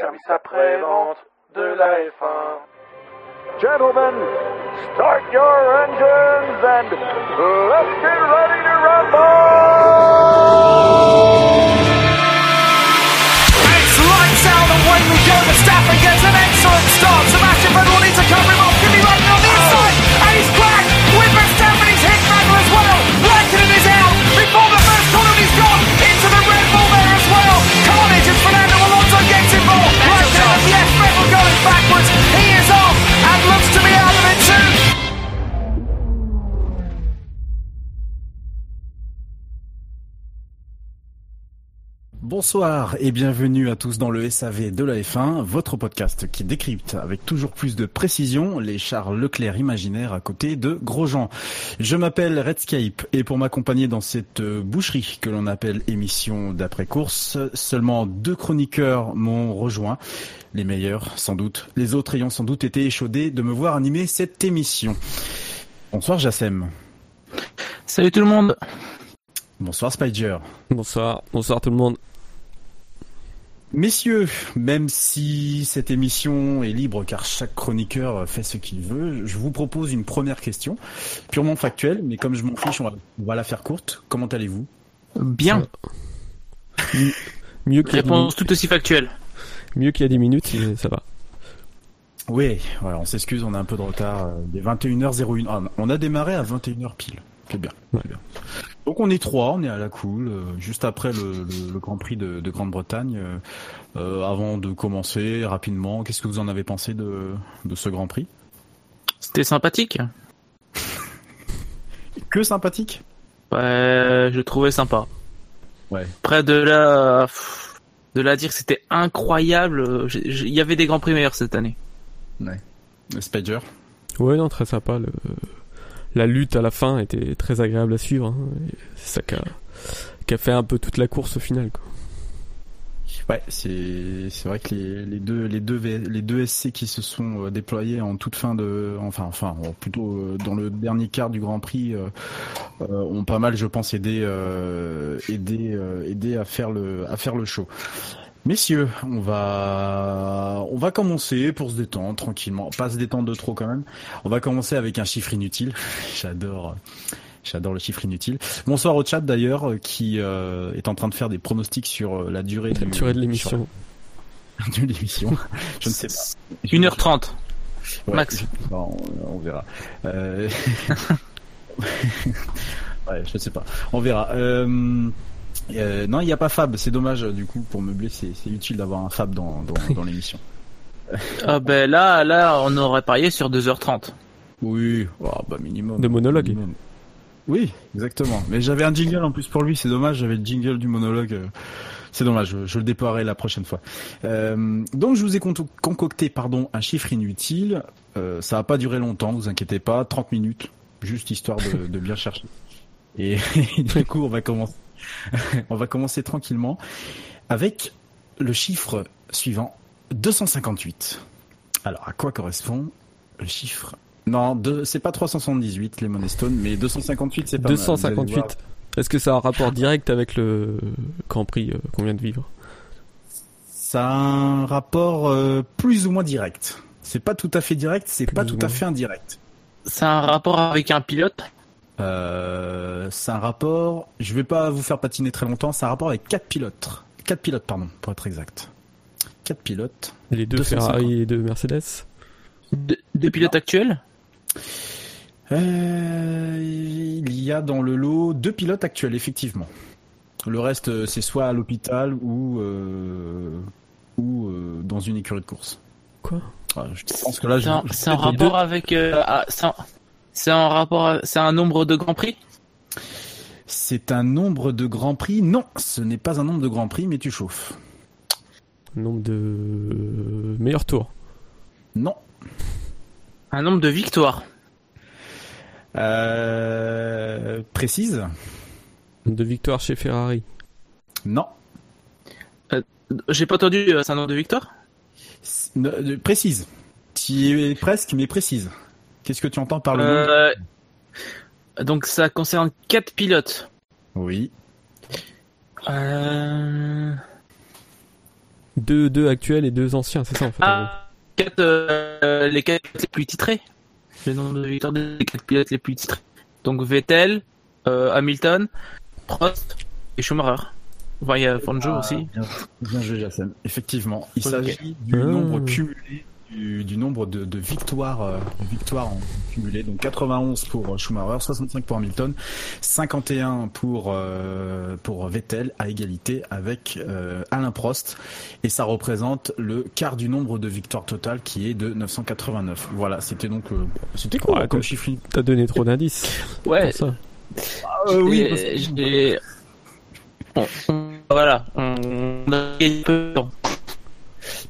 service après-vente de la F1. Gentlemen, start your engines and let's get ready to rumble! It's lights out and away we go. Verstappen gets an excellent start. Sebastian Vettel needs to cover Bonsoir et bienvenue à tous dans le SAV de la F1, votre podcast qui décrypte avec toujours plus de précision les Charles Leclerc imaginaires à côté de Grosjean. Je m'appelle Redscape et pour m'accompagner dans cette euh, boucherie que l'on appelle émission d'après-course, seulement deux chroniqueurs m'ont rejoint. Les meilleurs, sans doute. Les autres ayant sans doute été échaudés de me voir animer cette émission. Bonsoir Jassem. Salut tout le monde. Bonsoir Spider. Bonsoir, bonsoir tout le monde. Messieurs, même si cette émission est libre car chaque chroniqueur fait ce qu'il veut, je vous propose une première question, purement factuelle, mais comme je m'en fiche, on va, on va la faire courte. Comment allez-vous? Bien. Mieux qu'il y a 10 Réponse minutes, tout aussi factuelle. mieux qu'il y a 10 minutes, ça va. Oui, voilà, on s'excuse, on a un peu de retard. euh, Des 21h01. Ah, on a démarré à 21h pile. C'est bien, Ouais. Donc on est trois, on est à la cool, euh, juste après le, le- le Grand Prix de, de Grande-Bretagne. euh, euh, avant de commencer rapidement, qu'est-ce que vous en avez pensé de, de ce Grand Prix? C'était sympathique. Que sympathique? Ouais, je le trouvais sympa. Ouais. Près de la, de la dire que c'était incroyable. Il y avait des grands prix meilleurs cette année. Spider Ouais, non, très sympa. Le... La lutte à la fin était très agréable à suivre. hein, C'est ça qui a... fait un peu toute la course au final. Ouais, c'est vrai que les, deux les SC qui se sont euh, déployés en toute fin de enfin enfin plutôt euh, dans le dernier quart du Grand Prix euh, ont pas mal je pense aidé à faire le à faire le show. Messieurs, on va on va commencer pour se détendre tranquillement, pas se détendre de trop quand même. On va commencer avec un chiffre inutile. J'adore J'adore le chiffre inutile. Bonsoir au chat d'ailleurs qui euh, est en train de faire des pronostics sur euh, la durée, La du- durée de l'émission. sur- de l'émission. Je ne sais pas. 1h30. Ouais, Max. je- on, verra. Euh... ouais, je sais pas. On verra. Euh... euh, non, il n'y a pas Fab. C'est dommage du coup pour meubler. C'est c'est utile d'avoir un Fab dans, dans, dans l'émission. Ah ben là, là, on aurait parié sur 2h30. Oui, oh, bah minimum. De monologue. Minimum. Oui, exactement. Mais j'avais un jingle en plus pour lui, c'est dommage, j'avais le jingle du monologue. euh, C'est dommage, je, je le déploierai la prochaine fois. Euh, donc je vous ai con- concocté pardon, un chiffre inutile. Euh, ça va pas durer longtemps, vous inquiétez pas, 30 minutes, juste histoire de, de bien chercher. Et, du coup, on va commencer. on va commencer tranquillement avec le chiffre suivant, 258. Alors, à quoi correspond le chiffre? Non, c'est pas 378 les Money Stone, mais 258 c'est pas mal. Vous allez 258. voir. Est-ce que ça a un rapport direct avec le Grand Prix euh, qu'on vient de vivre? Ça a un rapport euh, plus ou moins direct. C'est pas tout à fait direct, c'est pas tout ou à fait indirect. C'est un rapport avec un pilote? Euh, c'est un rapport, je vais pas vous faire patiner très longtemps, c'est un rapport avec quatre pilotes. Quatre pilotes, pardon, pour être exact. Quatre pilotes. Les deux 250. Ferrari et les deux Mercedes De, de pilote actuel. Euh, il y a dans le lot deux pilotes actuels, effectivement. Le reste, euh, c'est soit à l'hôpital ou euh, ou euh, dans une écurie de course. Quoi? Ah, Je pense que là, je, C'est un, je- rapport deux- avec. euh, ah, c'est un rapport. à- C'est un nombre de grands prix? C'est un nombre de grands prix? Non, ce n'est pas un nombre de grands prix, mais tu chauffes. Nombre de euh, meilleurs tours. Non. Un nombre de victoires. Euh, précise Nombre de victoires chez Ferrari. Non. J'ai pas entendu. euh, C'est un nombre de victoires? Euh, précise. Tu es presque, mais précise. Qu'est-ce que tu entends par le nombre Euh, donc ça concerne quatre pilotes. Oui. Euh... Deux, deux actuels et deux anciens, c'est ça en fait. en. Ah, quatre, euh, les quatre pilotes les plus titrés. Le nombre de victoires des quatre pilotes les plus titrés. Donc Vettel, euh, Hamilton, Prost et Schumacher. Enfin, il y a Fangio Ah, aussi. Bien, bien joué, Jacen. Effectivement, il s'agit du Ah. nombre cumulé, du, du nombre de, de victoires, euh, de victoires en cumulé. Donc 91 pour Schumacher, 65 pour Hamilton, 51 pour euh, pour Vettel à égalité avec euh, Alain Prost, et ça représente le quart du nombre de victoires totales qui est de 989. Voilà, c'était donc euh, c'était quoi Ouais, comme chiffre T'as donné trop d'indices. Ouais, ça. Euh, oui, parce Bon, on- voilà, on a gagné peu de temps.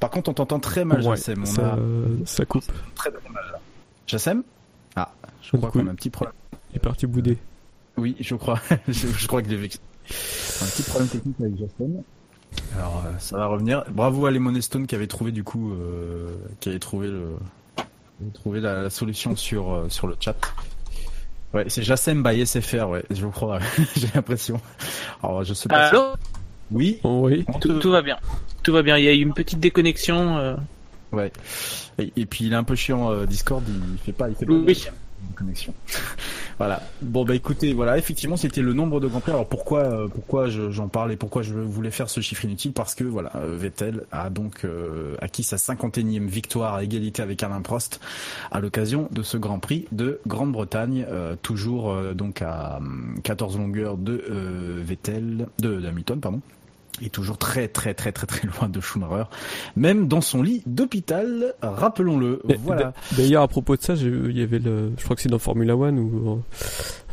Par contre, on t'entend très mal, Ouais, Jassem. On ça, a ça coupe. très très mal là. Jassem? Ah, je crois qu'on a un petit problème. Il est parti bouder. Oui, je crois. je, je crois que j'ai vécu un petit problème technique avec Jassem. Alors, euh, ça va revenir. Bravo à Lemon Stone qui avait trouvé du coup, euh, qui avait trouvé le, trouvé la, la solution sur euh, sur le chat. Ouais, c'est Jassem by SFR, ouais, je crois. j'ai l'impression. Alors, je sais pas. si- Oui. Oh, tout, va bien. Tout va bien. Il y a eu une petite déconnexion. euh, Ouais. Et, et puis il est un peu chiant euh, Discord, il fait pas, il fait pas Oui. de voilà. Bon bah écoutez, voilà, effectivement c'était le nombre de grands prix. Alors pourquoi, euh, pourquoi je- j'en parle et pourquoi je voulais faire ce chiffre inutile? Parce que voilà, euh, Vettel a donc euh, acquis sa 51e victoire à égalité avec Alain Prost à l'occasion de ce Grand Prix de Grande-Bretagne, toujours donc à hum, 14 longueurs de Vettel, de d'Hamilton pardon. Et toujours très très très très très loin de Schumacher, même dans son lit d'hôpital, rappelons-le. Voilà. d'a- D'ailleurs, à propos de ça, il y avait le, je crois que c'est dans Formula One où,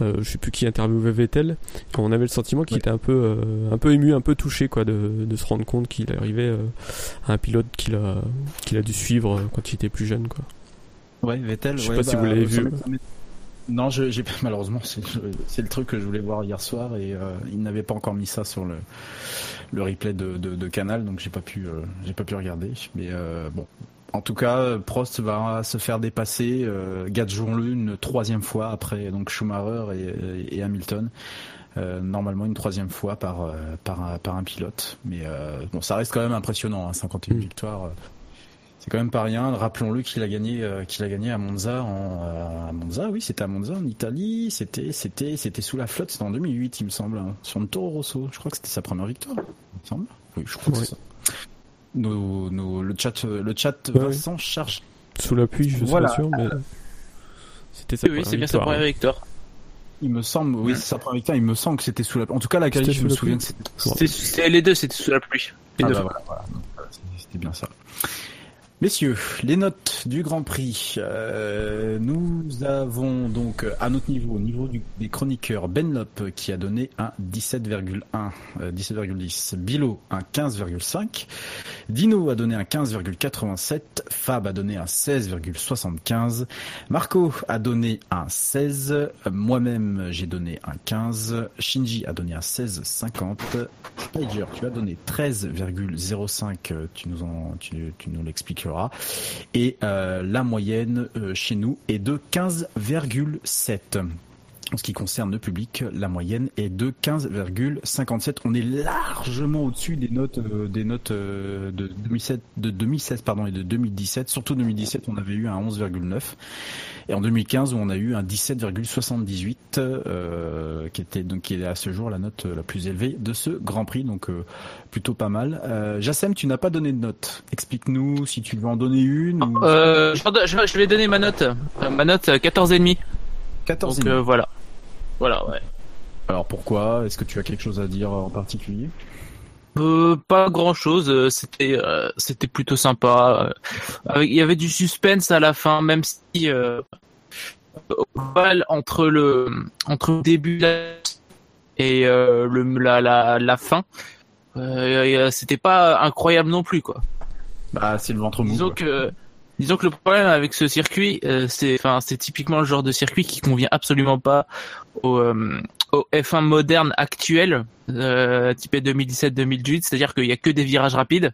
euh, je sais plus qui interviewait Vettel, et on avait le sentiment qu'il Ouais. était un peu, euh, un peu ému, un peu touché, quoi, de, de se rendre compte qu'il arrivait euh, à un pilote qu'il a, qu'il a dû suivre euh, quand il était plus jeune, quoi. Ouais, Vettel. Je sais ouais, pas si bah, vous l'avez ça vu. Non, j'ai malheureusement c'est, le truc que je voulais voir hier soir et euh, ils n'avaient pas encore mis ça sur le le replay de, de, de Canal, donc j'ai pas pu euh, j'ai pas pu regarder. Mais euh, bon, en tout cas, Prost va se faire dépasser, euh, gageons-le une troisième fois après donc Schumacher et, et Hamilton. Euh, normalement une troisième fois par par un, par un pilote, mais euh, bon, ça reste quand même impressionnant, hein, 51 Mm. victoires. C'est quand même pas rien. Rappelons-le qu'il a gagné, euh, qu'il a gagné à Monza, en, euh, à Monza, oui, c'était à Monza en Italie. C'était, c'était, c'était sous la flotte. C'était en 2008, il me semble, hein, sur le Toro Rosso. Je crois que c'était sa première victoire. Il me semble. Oui, je crois que c'est ça. Nos, nos, le chat, euh, le chat Ouais, s'en charger. Sous l'appui, je suis Voilà. pas sûr, mais c'était sa Oui, c'est bien sa première victoire. Il me semble, oui, c'est sa première victoire. Il me semble que c'était sous la. En tout cas, la qualif, C'était je me sous la souviens c'était. C'était c'était les deux, c'était sous la pluie. Les Ah deux bah voilà, voilà. C'était bien ça. Messieurs, les notes du Grand Prix. Euh, nous avons donc euh, à notre niveau, au niveau des chroniqueurs, Benlop qui a donné un 17,1, euh, 17,10. Bilo un 15,5. Dino a donné un 15,87. Fab a donné un 16,75. Marco a donné un 16. Euh, Moi-même, j'ai donné un 15. Shinji a donné un 16,50. Spider, tu as donné 13,05, euh, tu nous tu nous l'expliqueras. Et euh, la moyenne euh, chez nous est de 15,7. En ce qui concerne le public, la moyenne est de 15,57. On est largement au-dessus des notes, euh, des notes euh, de 2007, de 2016 pardon et de 2017. Surtout 2017, on avait eu un 11,9 et en 2015 où on a eu un 17,78 euh, qui était donc qui est à ce jour la note la plus élevée de ce Grand Prix. Donc euh, plutôt pas mal. Euh, Jassem, tu n'as pas donné de note. Explique-nous si tu veux en donner une ou Euh, je, vais donner ma note. Ma note, euh, 14,5. 14 Donc euh, voilà. Voilà, ouais. Alors pourquoi? Est-ce que tu as quelque chose à dire en particulier? Euh, pas grand chose, c'était euh, c'était plutôt sympa. Euh, avec- Il y avait du suspense à la fin, même si euh, entre le entre le début et euh, le la la, la fin, euh, euh, c'était pas incroyable non plus quoi. Bah c'est le ventre mou. Disons quoi. que disons que le problème avec ce circuit, euh, c'est enfin c'est typiquement le genre de circuit qui convient absolument pas au, euh, au F1 moderne actuel, euh, type 2017-2018, c'est-à-dire qu'il y a que des virages rapides.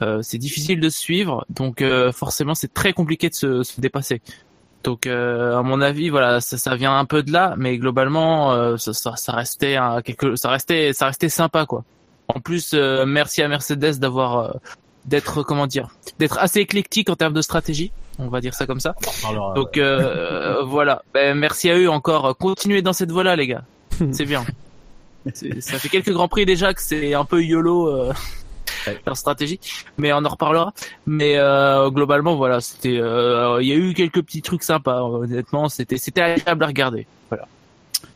Euh, c'est difficile de suivre, donc euh, forcément c'est très compliqué de se, se dépasser. Donc euh, à mon avis, voilà, ça, ça vient un peu de là, mais globalement, euh, ça, ça, ça restait quelque, ça restait, ça restait sympa quoi. En plus, euh, merci à Mercedes d'avoir euh, d'être comment dire, d'être assez éclectique en termes de stratégie. On va dire ça comme ça. Donc euh, voilà. Ben, merci à eux encore. Continuez dans cette voie-là, les gars. C'est bien. C'est- Ça fait quelques grands prix déjà que c'est un peu yolo euh, Ouais. leur stratégie, mais on en reparlera. Mais euh, globalement, voilà, c'était. euh, Il y a eu quelques petits trucs sympas. Honnêtement, c'était c'était agréable à regarder.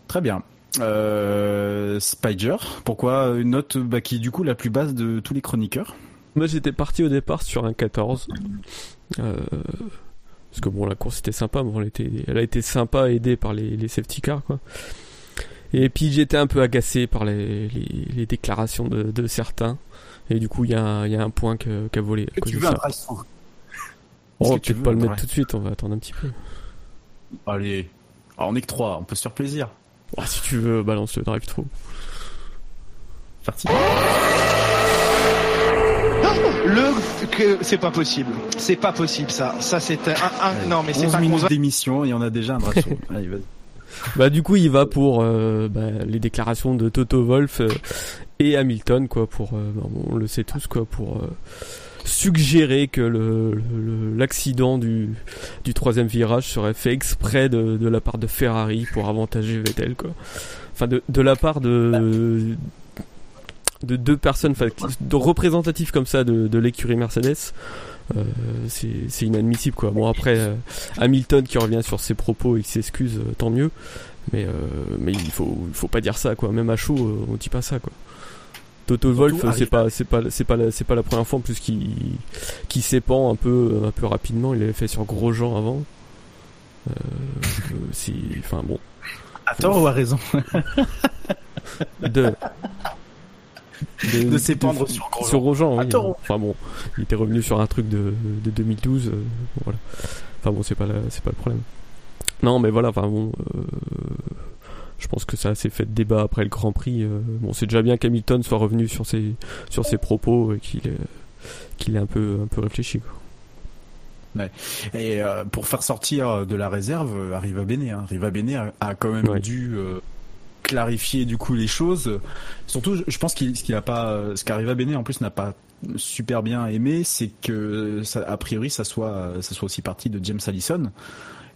Très bien. Euh, Spider, pourquoi une note bah, qui est du coup la plus basse de tous les chroniqueurs? Moi j'étais parti au départ sur un 14. Euh, parce que bon, la course était sympa, bon, elle, était, elle a été sympa aidée par les, les safety cars, quoi. Et puis j'étais un peu agacé par les, les, les déclarations de, de certains. Et du coup, il y, un- y a un point que- qui a volé à cause de ça. drive-through On va que tu peut-être veux pas le un mettre drive tout de suite, on va attendre un petit peu. Allez. Alors, on est que trois, on peut se faire plaisir. Oh, si tu veux, balance le drive-through. Parti. Le que c'est pas possible. C'est pas possible ça. Ça c'est un, un- non mais c'est 11 pas minutes d'émission et on a déjà un drive-through. Allez, vas-y. Bah du coup il va pour euh, bah, les déclarations de Toto Wolf euh, et Hamilton quoi pour euh, bah, on le sait tous quoi pour euh, suggérer que le le- l'accident du du troisième virage serait fait exprès de, de la part de Ferrari pour avantager Vettel quoi enfin de de la part de de deux personnes enfin, de représentatifs comme ça de, de l'écurie Mercedes euh, c'est c'est inadmissible quoi. Bon après euh, Hamilton qui revient sur ses propos et qui s'excuse euh, tant mieux. Mais euh, mais il faut il faut pas dire ça quoi. Même à chaud on dit pas ça quoi. Toto Wolf c'est pas c'est pas c'est pas c'est pas la première fois en plus qui qui s'épand un peu un peu rapidement. Il l'avait fait sur Grosjean avant. C'est enfin bon. Tort ou à raison? De De s'épandre sur Grosjean. sur Grosjean oui. Attends. enfin bon il était revenu sur un truc de, de 2012 euh, voilà enfin bon c'est pas c'est pas le problème non mais voilà enfin bon euh, je pense que ça a assez fait de débat après le Grand Prix euh, bon c'est déjà bien qu'Hamilton soit revenu sur ses sur ses propos et qu'il ait, qu'il ait un peu un peu réfléchi quoi. Et euh, pour faire sortir de la réserve, Arriva Bene, hein. Arriva Bene a, a quand même Ouais. dû euh, clarifier du coup les choses. Surtout, je- pense qu'il ce qu'il a pas, euh, ce qu'Arriva Bene en plus n'a pas super bien aimé, c'est que ça, a priori ça soit ça soit aussi parti de James Allison.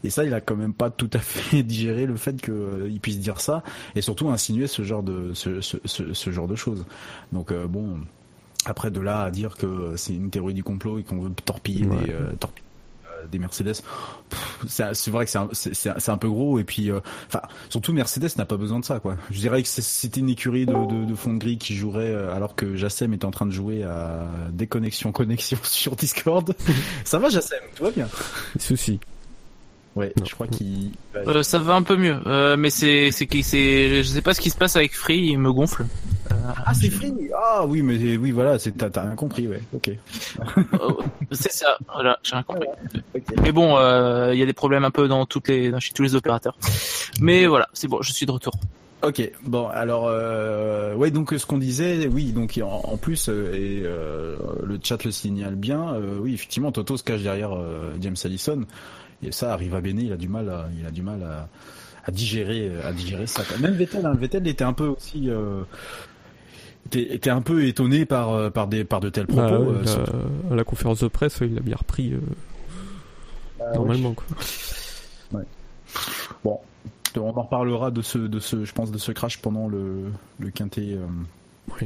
Et ça, il a quand même pas tout à fait digéré le fait qu'il puisse dire ça et surtout insinuer ce genre de ce, ce, ce, ce genre de choses. Donc euh, bon, après de là à dire que c'est une théorie du complot et qu'on veut torpiller Ouais. des, euh, torpiller, euh, des Mercedes, c'est vrai que c'est un, peu gros et puis euh, enfin surtout Mercedes n'a pas besoin de ça quoi. Je dirais que c'était une écurie de, fond de grille qui jouerait euh, alors que Jassem est en train de jouer à déconnexion connexion sur Discord. ça va Jassem, tout va bien? Des soucis Ouais, Non. je crois qu'il Euh, ça va un peu mieux, euh, mais c'est c'est qui c'est je sais pas ce qui se passe avec Free, il me gonfle. Ah c'est free. Ah oui mais oui voilà, c'est t'as t'as rien compris ouais. OK. Euh, c'est ça, voilà, j'ai rien compris. Mais bon, euh, il y a des problèmes un peu dans toutes les dans chez tous les opérateurs. Mais voilà, c'est bon, je suis de retour. Ok, bon alors euh, ouais donc ce qu'on disait, oui donc en, en plus euh, et euh, le chat le signale bien, euh, oui effectivement Toto se cache derrière euh, James Allison et ça arrive à Bene, il a du mal, à, il a du mal à, à digérer, à digérer ça. Même Vettel, hein, Vettel était un peu aussi, euh, était, était un peu étonné par euh, par des par de tels propos. Ah ouais, euh, la- à la conférence de presse ouais, il a bien repris euh, Ah normalement quoi Bon, on en reparlera de ce, de ce, je pense, de ce crash pendant le, le quintet, euh, Oui.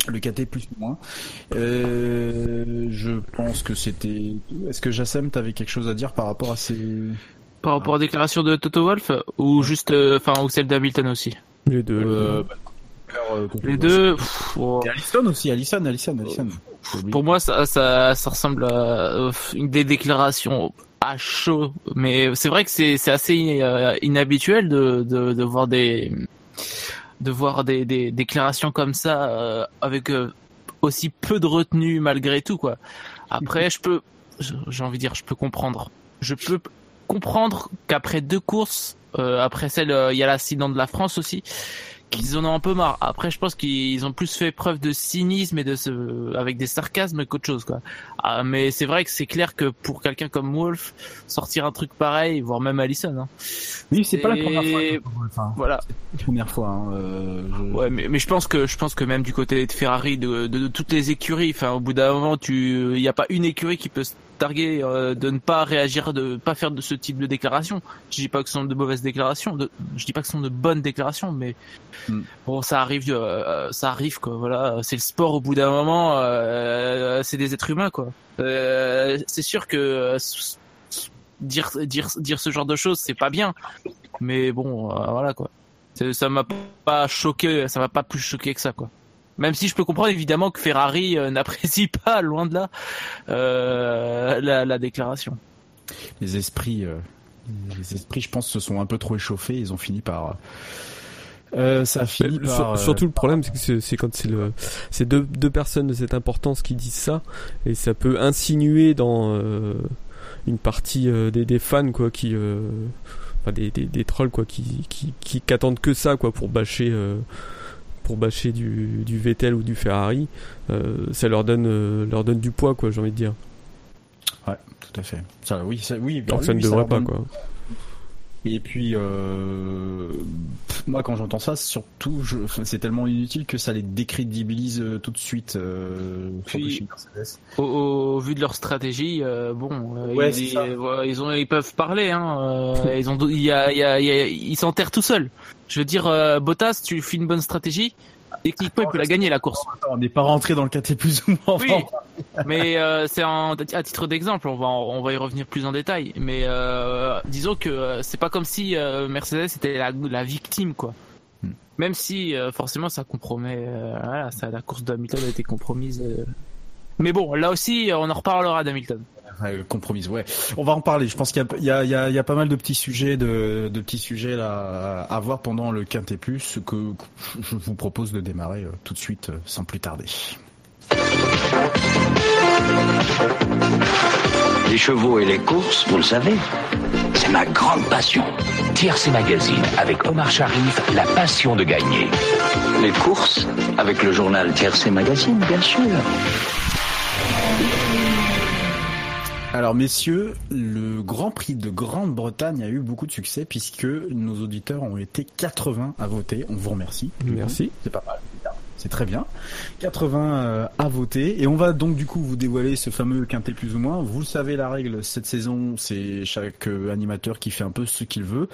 Le quintet plus ou moins. Euh, je pense que c'était. Est-ce que Jassem, t'avais quelque chose à dire par rapport à ces. Par rapport aux déclarations de Toto Wolf ou juste euh, enfin ou celle d'Hamilton aussi? les deux Euh, bah, euh, Les deux pff, oh, Et Allison aussi, Allison, Allison, Allison. Pour moi ça ça ça ressemble à euh, une des déclarations à chaud mais c'est vrai que c'est c'est assez inhabituel de, de de voir des de voir des des déclarations comme ça euh, avec euh, aussi peu de retenue malgré tout quoi. Après je peux j'ai envie de dire je peux comprendre. Je peux comprendre qu'après deux courses euh, après celle euh, il y a l'accident de la France aussi qu'ils en ont un peu marre. Après, je pense qu'ils ont plus fait preuve de cynisme et de ce, avec des sarcasmes qu'autre chose, quoi. Ah, mais c'est vrai que c'est clair que pour quelqu'un comme Wolf, sortir un truc pareil, voire même Allison, hein. Oui, c'est pas la première fois. Enfin, Voilà. la première fois. Hein, euh, je- Ouais, mais, mais je pense que je pense que même du côté de Ferrari, de, de, de toutes les écuries, enfin, au bout d'un moment, tu, il n'y a pas une écurie qui peut se targuer euh, de ne pas réagir, de pas faire de ce type de déclaration. Je dis pas que ce sont de mauvaises déclarations, de, je dis pas que ce sont de bonnes déclarations, mais Mm. bon, ça arrive, euh, ça arrive quoi. Voilà, c'est le sport. Au bout d'un moment, euh, c'est des êtres humains quoi. Euh, c'est sûr que dire dire dire ce genre de choses, c'est pas bien, mais bon, voilà quoi. Ça m'a pas choqué, ça m'a pas plus choqué que ça, quoi. Même si je peux comprendre évidemment que Ferrari euh, n'apprécie pas, loin de là, euh, la, la déclaration. les esprits, euh, les esprits, je pense, se sont un peu trop échauffés. Ils ont fini par. Euh, ça a fini Mais par. sur- euh, surtout le problème, c'est que c'est- c'est quand c'est le, c'est deux, deux personnes de cette importance qui disent ça, et ça peut insinuer dans euh, une partie euh, des, des fans quoi, qui, euh, enfin des, des, des trolls quoi, qui, qui, qui, qui attendent que ça quoi pour bâcher, euh, pour bâcher du, du Vettel ou du Ferrari. Euh, ça leur donne, euh, leur donne du poids quoi, j'ai envie de dire. Ouais, tout à fait. Ça, oui, ça, oui. Alors que ça oui, ne devrait pas donne- quoi. Et puis, euh, pff, moi, quand j'entends ça, surtout, je, c'est tellement inutile que ça les décrédibilise euh, tout de suite. Euh, Puis- chez Mercedes. Au, au vu de leur stratégie, euh, bon, euh, Ouais, ils, c'est ça. euh, ils ont, ils peuvent parler, hein. euh, ils ont, il y a, il y a, il y a- ils s'enterrent tout seuls. Je veux dire, euh, Bottas, tu fais une bonne stratégie, techniquement, il peut la gagner la course. Attends, on n'est pas rentré dans le KT plus ou moins. Oui, mais euh, c'est à titre d'exemple, on va on va y revenir plus en détail. Mais euh, disons que euh, c'est pas comme si euh, Mercedes était la, la victime quoi. Hmm. Même si forcément ça compromet, voilà, ça, la course d'Hamilton a été compromise. Mais bon, là aussi, on en reparlera d'Hamilton. Ouais. On va en parler. Je pense qu'il y a, pas mal de petits sujets, à voir pendant le Quintet Plus que, je vous propose de démarrer euh, tout de suite, euh, sans plus tarder. Les chevaux et les courses, vous le savez, c'est ma grande passion. TRC Magazine avec Omar Sharif, la passion de gagner. Les courses, avec le journal Tiercé Magazine, bien sûr. Alors messieurs, le Grand Prix de Grande-Bretagne a eu beaucoup de succès puisque nos auditeurs ont été 80 à voter. On vous remercie. Merci. C'est pas mal. C'est très bien. 80 euh, à voter et on va donc du coup vous dévoiler ce fameux quintet plus ou moins. Vous le savez la règle cette saison, c'est chaque euh, animateur qui fait un peu ce qu'il veut.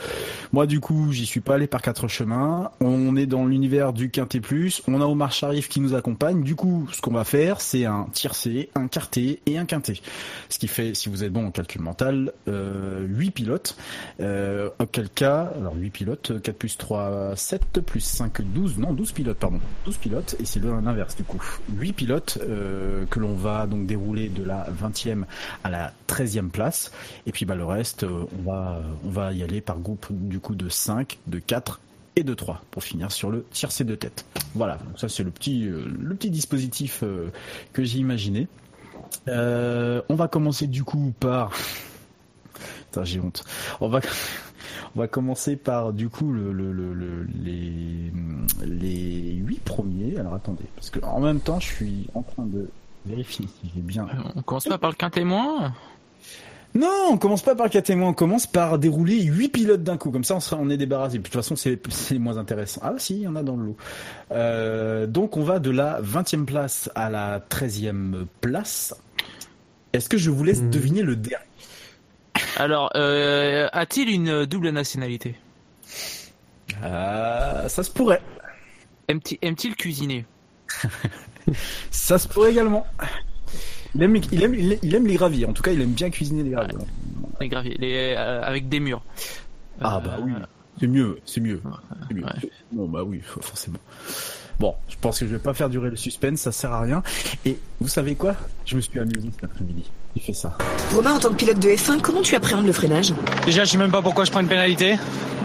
Moi du coup, j'y suis pas allé par quatre chemins. On est dans l'univers du quintet plus. On a Omar Sharif qui nous accompagne. Du coup, ce qu'on va faire, c'est un tiercé, un quartet et un quintet. Ce qui fait, si vous êtes bon en calcul mental, euh, 8 pilotes. Euh, auquel cas, alors 8 pilotes, 4 plus 3, 7 plus 5, 12, non 12 pilotes, pardon. 12 pilotes, et c'est l'inverse du coup. 8 pilotes euh, que l'on va donc dérouler de la 20e à la 13e place. Et puis bah, le reste, euh, on, va, on va y aller par groupe du coup de 5, de 4 et de 3 pour finir sur le tiercé de tête. Voilà, donc ça c'est le petit, euh, le petit dispositif que j'ai imaginé. On va commencer du coup par. Putain, j'ai honte. On va, on va commencer par du coup le, le, le, le- les les huit premiers. Alors attendez, parce que en même temps, je suis en train de vérifier si j'ai bien. On commence pas par le quintet moins Non, on commence pas par le témoins, on commence par dérouler huit pilotes d'un coup. Comme ça, on sera, on est débarrassé. De toute façon, c'est, moins intéressant. Ah, si, il y en a dans le lot. Euh, donc, on va de la 20e place à la 13e place. Est-ce que je vous laisse Mhm. deviner le dernier Alors, euh, a-t-il une double nationalité? Euh, Ça se pourrait. Aime-t-il cuisiner? Ça se pourrait également. Il aime, il aime, il aime, il aime les graviers. En tout cas, il aime bien cuisiner les graviers. Les graviers, les, euh, avec des murs. Ah, bah oui. C'est mieux, c'est mieux. Mieux. ouais. Bon, bah oui, forcément. Bon, je pense que je vais pas faire durer le suspense, ça sert à rien. Et vous savez quoi? Je me suis amusé cet après-midi. J'ai fait ça. Romain, en tant que pilote de F1, comment tu appréhendes le freinage? Déjà, je sais même pas pourquoi je prends une pénalité.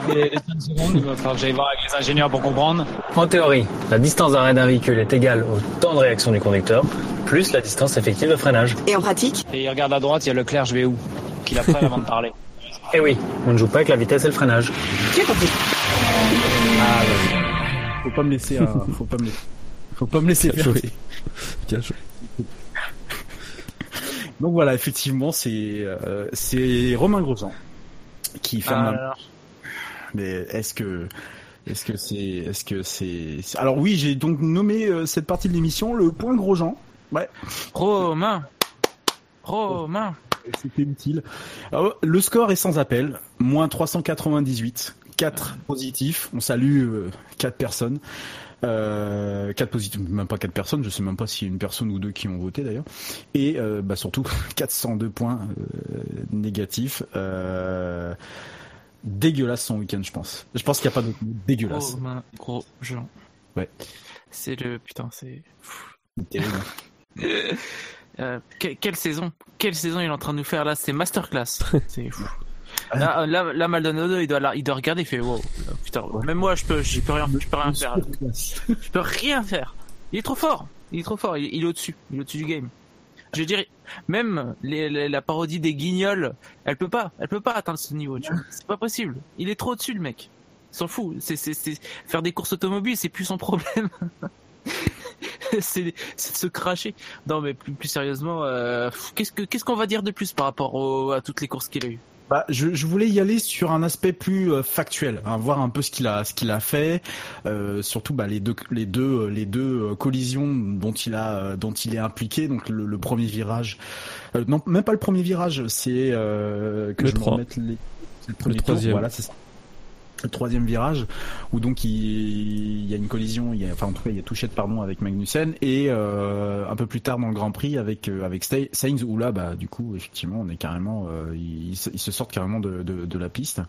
Les 5 secondes, il va falloir que j'aille voir avec les ingénieurs pour comprendre. En théorie, la distance d'arrêt d'un véhicule est égale au temps de réaction du conducteur, plus la distance effective de freinage. Et en pratique? Et il regarde à droite, il y a Leclerc, je vais où? Qu'il apprenne avant de parler. Eh oui, on ne joue pas avec la vitesse et le freinage. Tu as compris. Ah. Faut pas me laisser, euh, faut pas me laisser, faut pas me laisser Bien faire. joué. Bien joué. Donc voilà, effectivement, c'est euh, c'est Romain Grosjean qui ferme. Là. Mais est-ce que est-ce que c'est est-ce que c'est c'est- alors oui, j'ai donc nommé euh, cette partie de l'émission le point Grosjean. Ouais, Romain. Romain. c'était utile. Alors, le score est sans appel, moins 398, 4 positifs. On salue euh, 4 personnes. Euh, 4 positifs, même pas 4 personnes, je sais même pas s'il y a une personne ou deux qui ont voté d'ailleurs. Et euh, bah, surtout 402 points euh, négatifs. Euh, dégueulasse son week-end, je pense. Je pense qu'il n'y a pas d'autre mot. Dégueulasse. Romain Grosjean. Ouais. C'est le putain, c'est. C'est terrible. Euh, que- quelle saison Quelle saison il est en train de nous faire là? C'est masterclass. C'est fou. Là, là, là, Maldonado, il doit, la- il doit regarder, il fait wow. Putain, même moi, je peux, je peux rien, je peux rien faire. là. Je peux rien faire. Il est trop fort. Il est trop fort. Il, est au-dessus. Il est au-dessus du game. Je dirais, même les- les- la parodie des guignols, elle peut pas, elle peut pas atteindre ce niveau. tu vois. C'est pas possible. Il est trop au-dessus, le mec. S'en fout. C'est, c'est, faire des courses automobiles, c'est plus son problème. c'est, c'est de se cracher. Non, mais plus, plus sérieusement, euh, qu'est-ce que, qu'est-ce qu'on va dire de plus par rapport au- à toutes les courses qu'il a eues? Bah, je, je voulais y aller sur un aspect plus euh, factuel, hein, voir un peu ce qu'il a, ce qu'il a fait, euh, surtout bah, les deux, les deux, euh, les deux euh, collisions dont il a, dont il est impliqué. Donc le, le premier virage, euh, non, même pas le premier virage, c'est euh, que Le je me trois. remette les, c'est le premier tour, troisième. voilà, c'est ça. Troisième virage, où donc il, y a une collision, il y a, enfin en tout cas il y a touchette pardon avec Magnussen et euh, un peu plus tard dans le Grand Prix avec euh, avec Sainz où là bah du coup effectivement on est carrément euh, ils, se- sortent carrément de, de, la piste.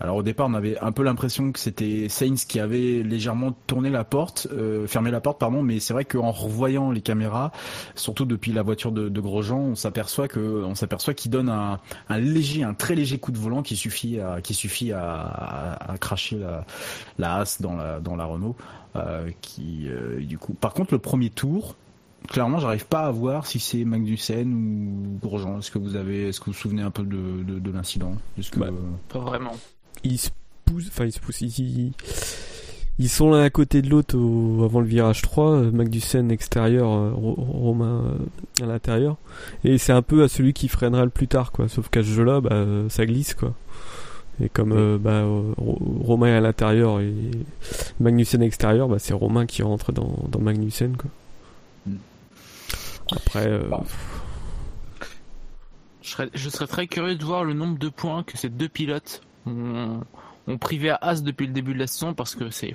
Alors au départ on avait un peu l'impression que c'était Sainz qui avait légèrement tourné la porte, euh, fermé la porte pardon, mais c'est vrai qu'en revoyant les caméras, surtout depuis la voiture de, Grosjean, on s'aperçoit que on s'aperçoit qu'il donne un, léger, un très léger coup de volant qui suffit qui suffit à cracher la la Haas dans la dans la Renault. euh, qui euh, du coup, par contre le premier tour, clairement j'arrive pas à voir si c'est Magnussen ou Grosjean. Est-ce que vous avez, est-ce que vous vous souvenez un peu de de, de l'incident? Que Bah, Pas vraiment. Ils se poussent, enfin ils se poussent, ils, ils sont l'un à côté de l'autre au- avant le virage 3, euh, Magnussen extérieur, Ro- Romain à l'intérieur. Et c'est un peu à celui qui freinera le plus tard, quoi. Sauf qu'à ce jeu-là, bah, ça glisse, quoi. Et comme euh, bah, euh, Ro- Romain est à l'intérieur et Magnussen extérieur, bah, c'est Romain qui rentre dans, dans Magnussen, quoi. Mm. Après, euh, Je serais, je serais très curieux de voir le nombre de points que ces deux pilotes ont, ont privé à As depuis le début de la saison parce que c'est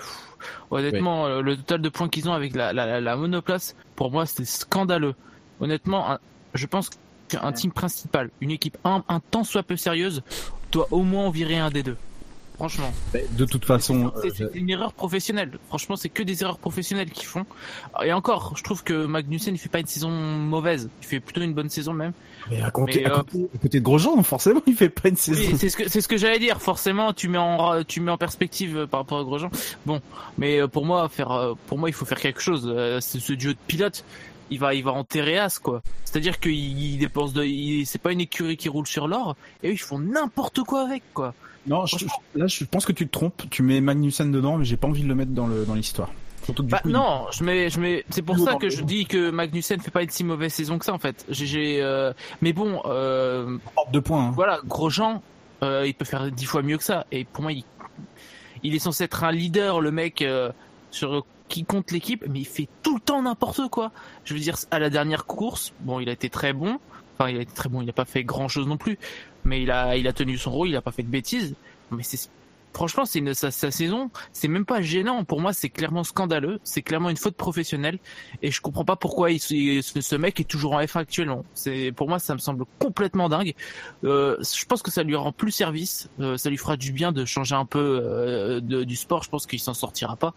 honnêtement le total de points qu'ils ont avec la, la, la- la monoplace pour moi c'était scandaleux. Honnêtement, un- je pense qu'un team principal, une équipe un, un tant soit peu sérieuse, doit au moins en virer un des deux. Franchement. de toute façon, C'est c'est une erreur professionnelle. Franchement, c'est que des erreurs professionnelles qu'ils font. Et encore, je trouve que Magnussen, il fait pas une saison mauvaise. Il fait plutôt une bonne saison même. mais à côté, Mais, à euh, côté, à côté de Grosjean, forcément, il fait pas une saison. Oui, c'est ce que c'est ce que j'allais dire. Forcément, tu mets en tu mets en perspective euh, par rapport à Grosjean. Bon, mais euh, pour moi faire euh, pour moi il faut faire quelque chose. Euh, C'est ce duo de pilotes, il va il va enterrer As quoi. C'est-à-dire qu'il il dépense de c'est pas une écurie qui roule sur l'or et eux, ils font n'importe quoi avec quoi. Non, je- je- là, je pense que tu te trompes. Tu mets Magnussen dedans, mais j'ai pas envie de le mettre dans le dans l'histoire. Bah coup, il- non, je mets je mets c'est pour ça que je dis que Magnussen fait pas une si mauvaise saison que ça en fait. J'ai- euh, mais bon euh, deux points. hein. voilà, Grosjean, euh, il peut faire dix fois mieux que ça. Et pour moi, il, il est censé être un leader, le mec euh, sur qui compte l'équipe, mais il fait tout le temps n'importe quoi. Je veux dire, à la dernière course, bon, il a été très bon. Enfin, il a été très bon. Il n'a pas fait grand chose non plus, mais il a, il a tenu son rôle. Il a pas fait de bêtises. Mais c'est Franchement, c'est sa, sa saison, c'est même pas gênant. Pour moi, c'est clairement scandaleux. C'est clairement une faute professionnelle. Et je comprends pas pourquoi il, il- ce, mec est toujours en F1 actuellement. C'est, pour moi, ça me semble complètement dingue. Euh, je pense que ça lui rend plus service. Euh, ça lui fera du bien de changer un peu euh, du sport. Je pense qu'il s'en sortira pas.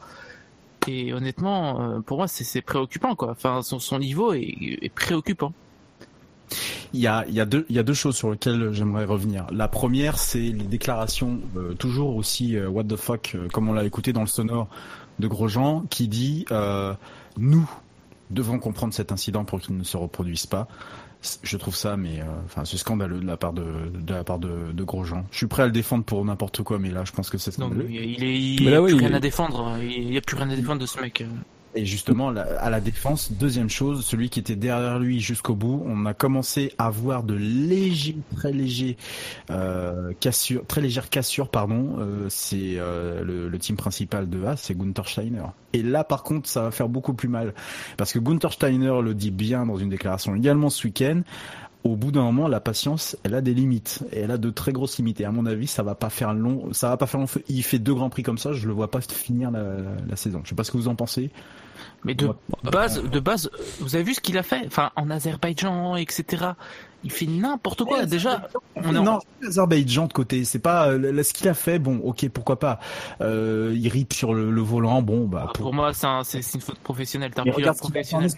Et honnêtement, euh, pour moi, c'est, préoccupant, quoi. Enfin, son, son niveau est, préoccupant. Il y a, deux, choses sur lesquelles j'aimerais revenir. La première, c'est les déclarations, euh, toujours aussi euh, what the fuck, comme on l'a écouté dans le sonore de Grosjean, qui dit nous, devant comprendre cet incident pour qu'il ne se reproduise pas. Je trouve ça, mais euh, enfin, c'est scandaleux de la part de, de la part de, de Grosjean. Je suis prêt à le défendre pour n'importe quoi, mais là, je pense que c'est Non, scandaleux. mais il est, il Mais a plus il rien est- à défendre. Il y a plus rien à défendre de ce mec. Et justement, à la défense, deuxième chose, celui qui était derrière lui jusqu'au bout, on a commencé à voir de légers, très euh, légères cassures, pardon. Euh, c'est euh, le, team principal de A, c'est Gunther Steiner. Et là, par contre, ça va faire beaucoup plus mal, parce que Gunther Steiner le dit bien dans une déclaration également ce week-end. Au bout d'un moment, la patience, elle a des limites. Et elle a de très grosses limites. Et à mon avis, ça va pas faire long. Ça va pas faire long. Il fait deux grands prix comme ça. Je le vois pas finir la, la saison. Je sais pas ce que vous en pensez. Mais de base, de base, vous avez vu ce qu'il a fait? Enfin, en Azerbaïdjan, etc. Il fait n'importe quoi. Déjà, on est en- non, l'Azerbaïdjan de côté, c'est pas euh, là, ce qu'il a fait. Bon, ok, pourquoi pas. Euh, il rip sur le, le volant. Bon, bah pour, Pour moi, c'est un- une faute professionnelle. T'es un pilote en professionnel.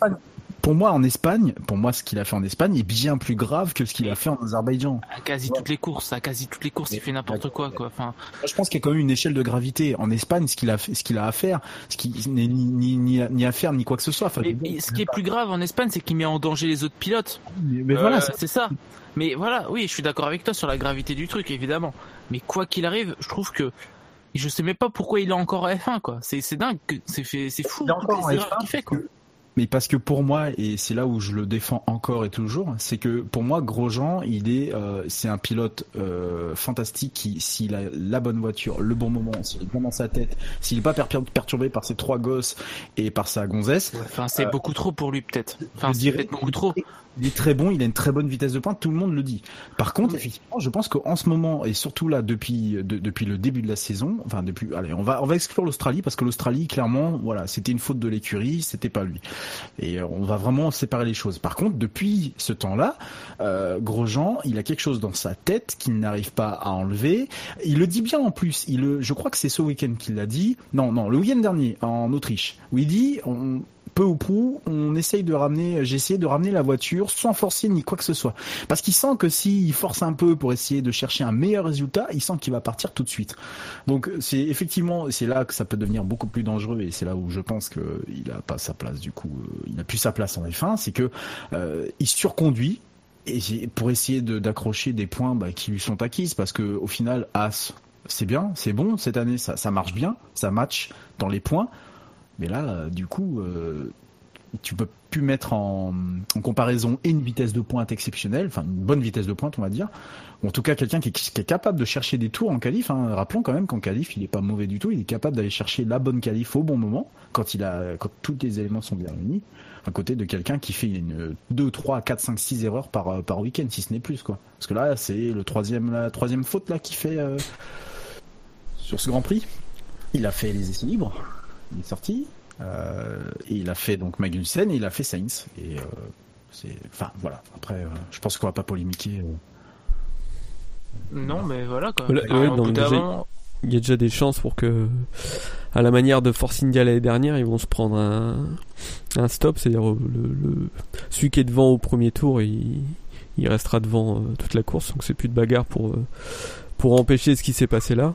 Pour moi, en Espagne, pour moi, ce qu'il a fait en Espagne est bien plus grave que ce qu'il a fait en Azerbaïdjan. À quasi toutes les courses, à quasi toutes les courses, il fait n'importe quoi, quoi. Enfin, je pense qu'il y a quand même une échelle de gravité. En Espagne, ce qu'il a, ce qu'il a à faire, ce qui n'est ni, ni, ni, ni à faire ni quoi que ce soit. Enfin, et ce qui est plus grave en Espagne, c'est qu'il met en danger les autres pilotes. mais, mais Euh, voilà, c'est- ça. Mais voilà, oui, je suis d'accord avec toi sur la gravité du truc, évidemment. Mais quoi qu'il arrive, je trouve que je sais même pas pourquoi il est encore F1, quoi. C'est c'est dingue, c'est fait- c'est fou Il est encore en les erreurs F1 qu'il fait, quoi. Mais parce que pour moi, et c'est là où je le défends encore et toujours, c'est que pour moi, Grosjean, il est, euh, c'est un pilote euh, fantastique qui, s'il a la bonne voiture, le bon moment, s'il est bien dans sa tête, s'il est pas per- perturbé par ses trois gosses et par sa gonzesse, Enfin, c'est Euh, beaucoup trop pour lui, peut-être. Enfin, c'est peut-être beaucoup trop. Il est très bon, il a une très bonne vitesse de pointe, tout le monde le dit. Par contre, effectivement, je pense qu'en ce moment, et surtout là, depuis, de- depuis le début de la saison, enfin, depuis, allez, on va, on va exclure l'Australie parce que l'Australie, clairement, voilà, c'était une faute de l'écurie, c'était pas lui. Et euh, on va vraiment séparer les choses. Par contre, depuis ce temps-là, euh, Grosjean, il a quelque chose dans sa tête qu'il n'arrive pas à enlever. Il le dit bien en plus. Il, le- je crois que c'est ce week-end qu'il l'a dit. Non, non, le week-end dernier en Autriche, où il dit, on, peu ou prou, on essaye de ramener, j'ai de ramener la voiture sans forcer ni quoi que ce soit. Parce qu'il sent que s'il force un peu pour essayer de chercher un meilleur résultat, il sent qu'il va partir tout de suite. Donc c'est effectivement, c'est là que ça peut devenir beaucoup plus dangereux et c'est là où je pense que il a pas sa place du coup, euh, il n'a plus sa place en F1, c'est que euh, il surconduit et pour essayer d'accrocher des points bah, qui lui sont acquises parce que au final As c'est bien, c'est bon cette année, ça, ça marche bien, ça match dans les points. Mais là, euh, du coup, euh, tu peux plus mettre en, en comparaison une vitesse de pointe exceptionnelle, enfin une bonne vitesse de pointe, on va dire, en tout cas quelqu'un qui, est- capable de chercher des tours en qualif. Hein. Rappelons quand même qu'en qualif, il est pas mauvais du tout, il est capable d'aller chercher la bonne qualif au bon moment, quand il a, quand tous les éléments sont bien réunis, à côté de quelqu'un qui fait une 2, 3, 4, 5, 6 erreurs par, euh, par week-end, si ce n'est plus, quoi. Parce que là, c'est le troisième, la troisième faute là qui fait euh, sur ce Grand Prix. Il a fait les essais libres, il est sorti, euh, et il a fait donc Magnussen et il a fait Sainz. Et euh, c'est, enfin voilà. Après, euh, je pense qu'on va pas polémiquer. Non, mais voilà, ouais, non, moment- Il y a déjà des chances pour que, à la manière de Force India l'année dernière, ils vont se prendre un, un stop, c'est-à-dire le, le- celui qui est devant au premier tour, il, il restera devant euh, toute la course, donc c'est plus de bagarre pour, euh, pour empêcher ce qui s'est passé là.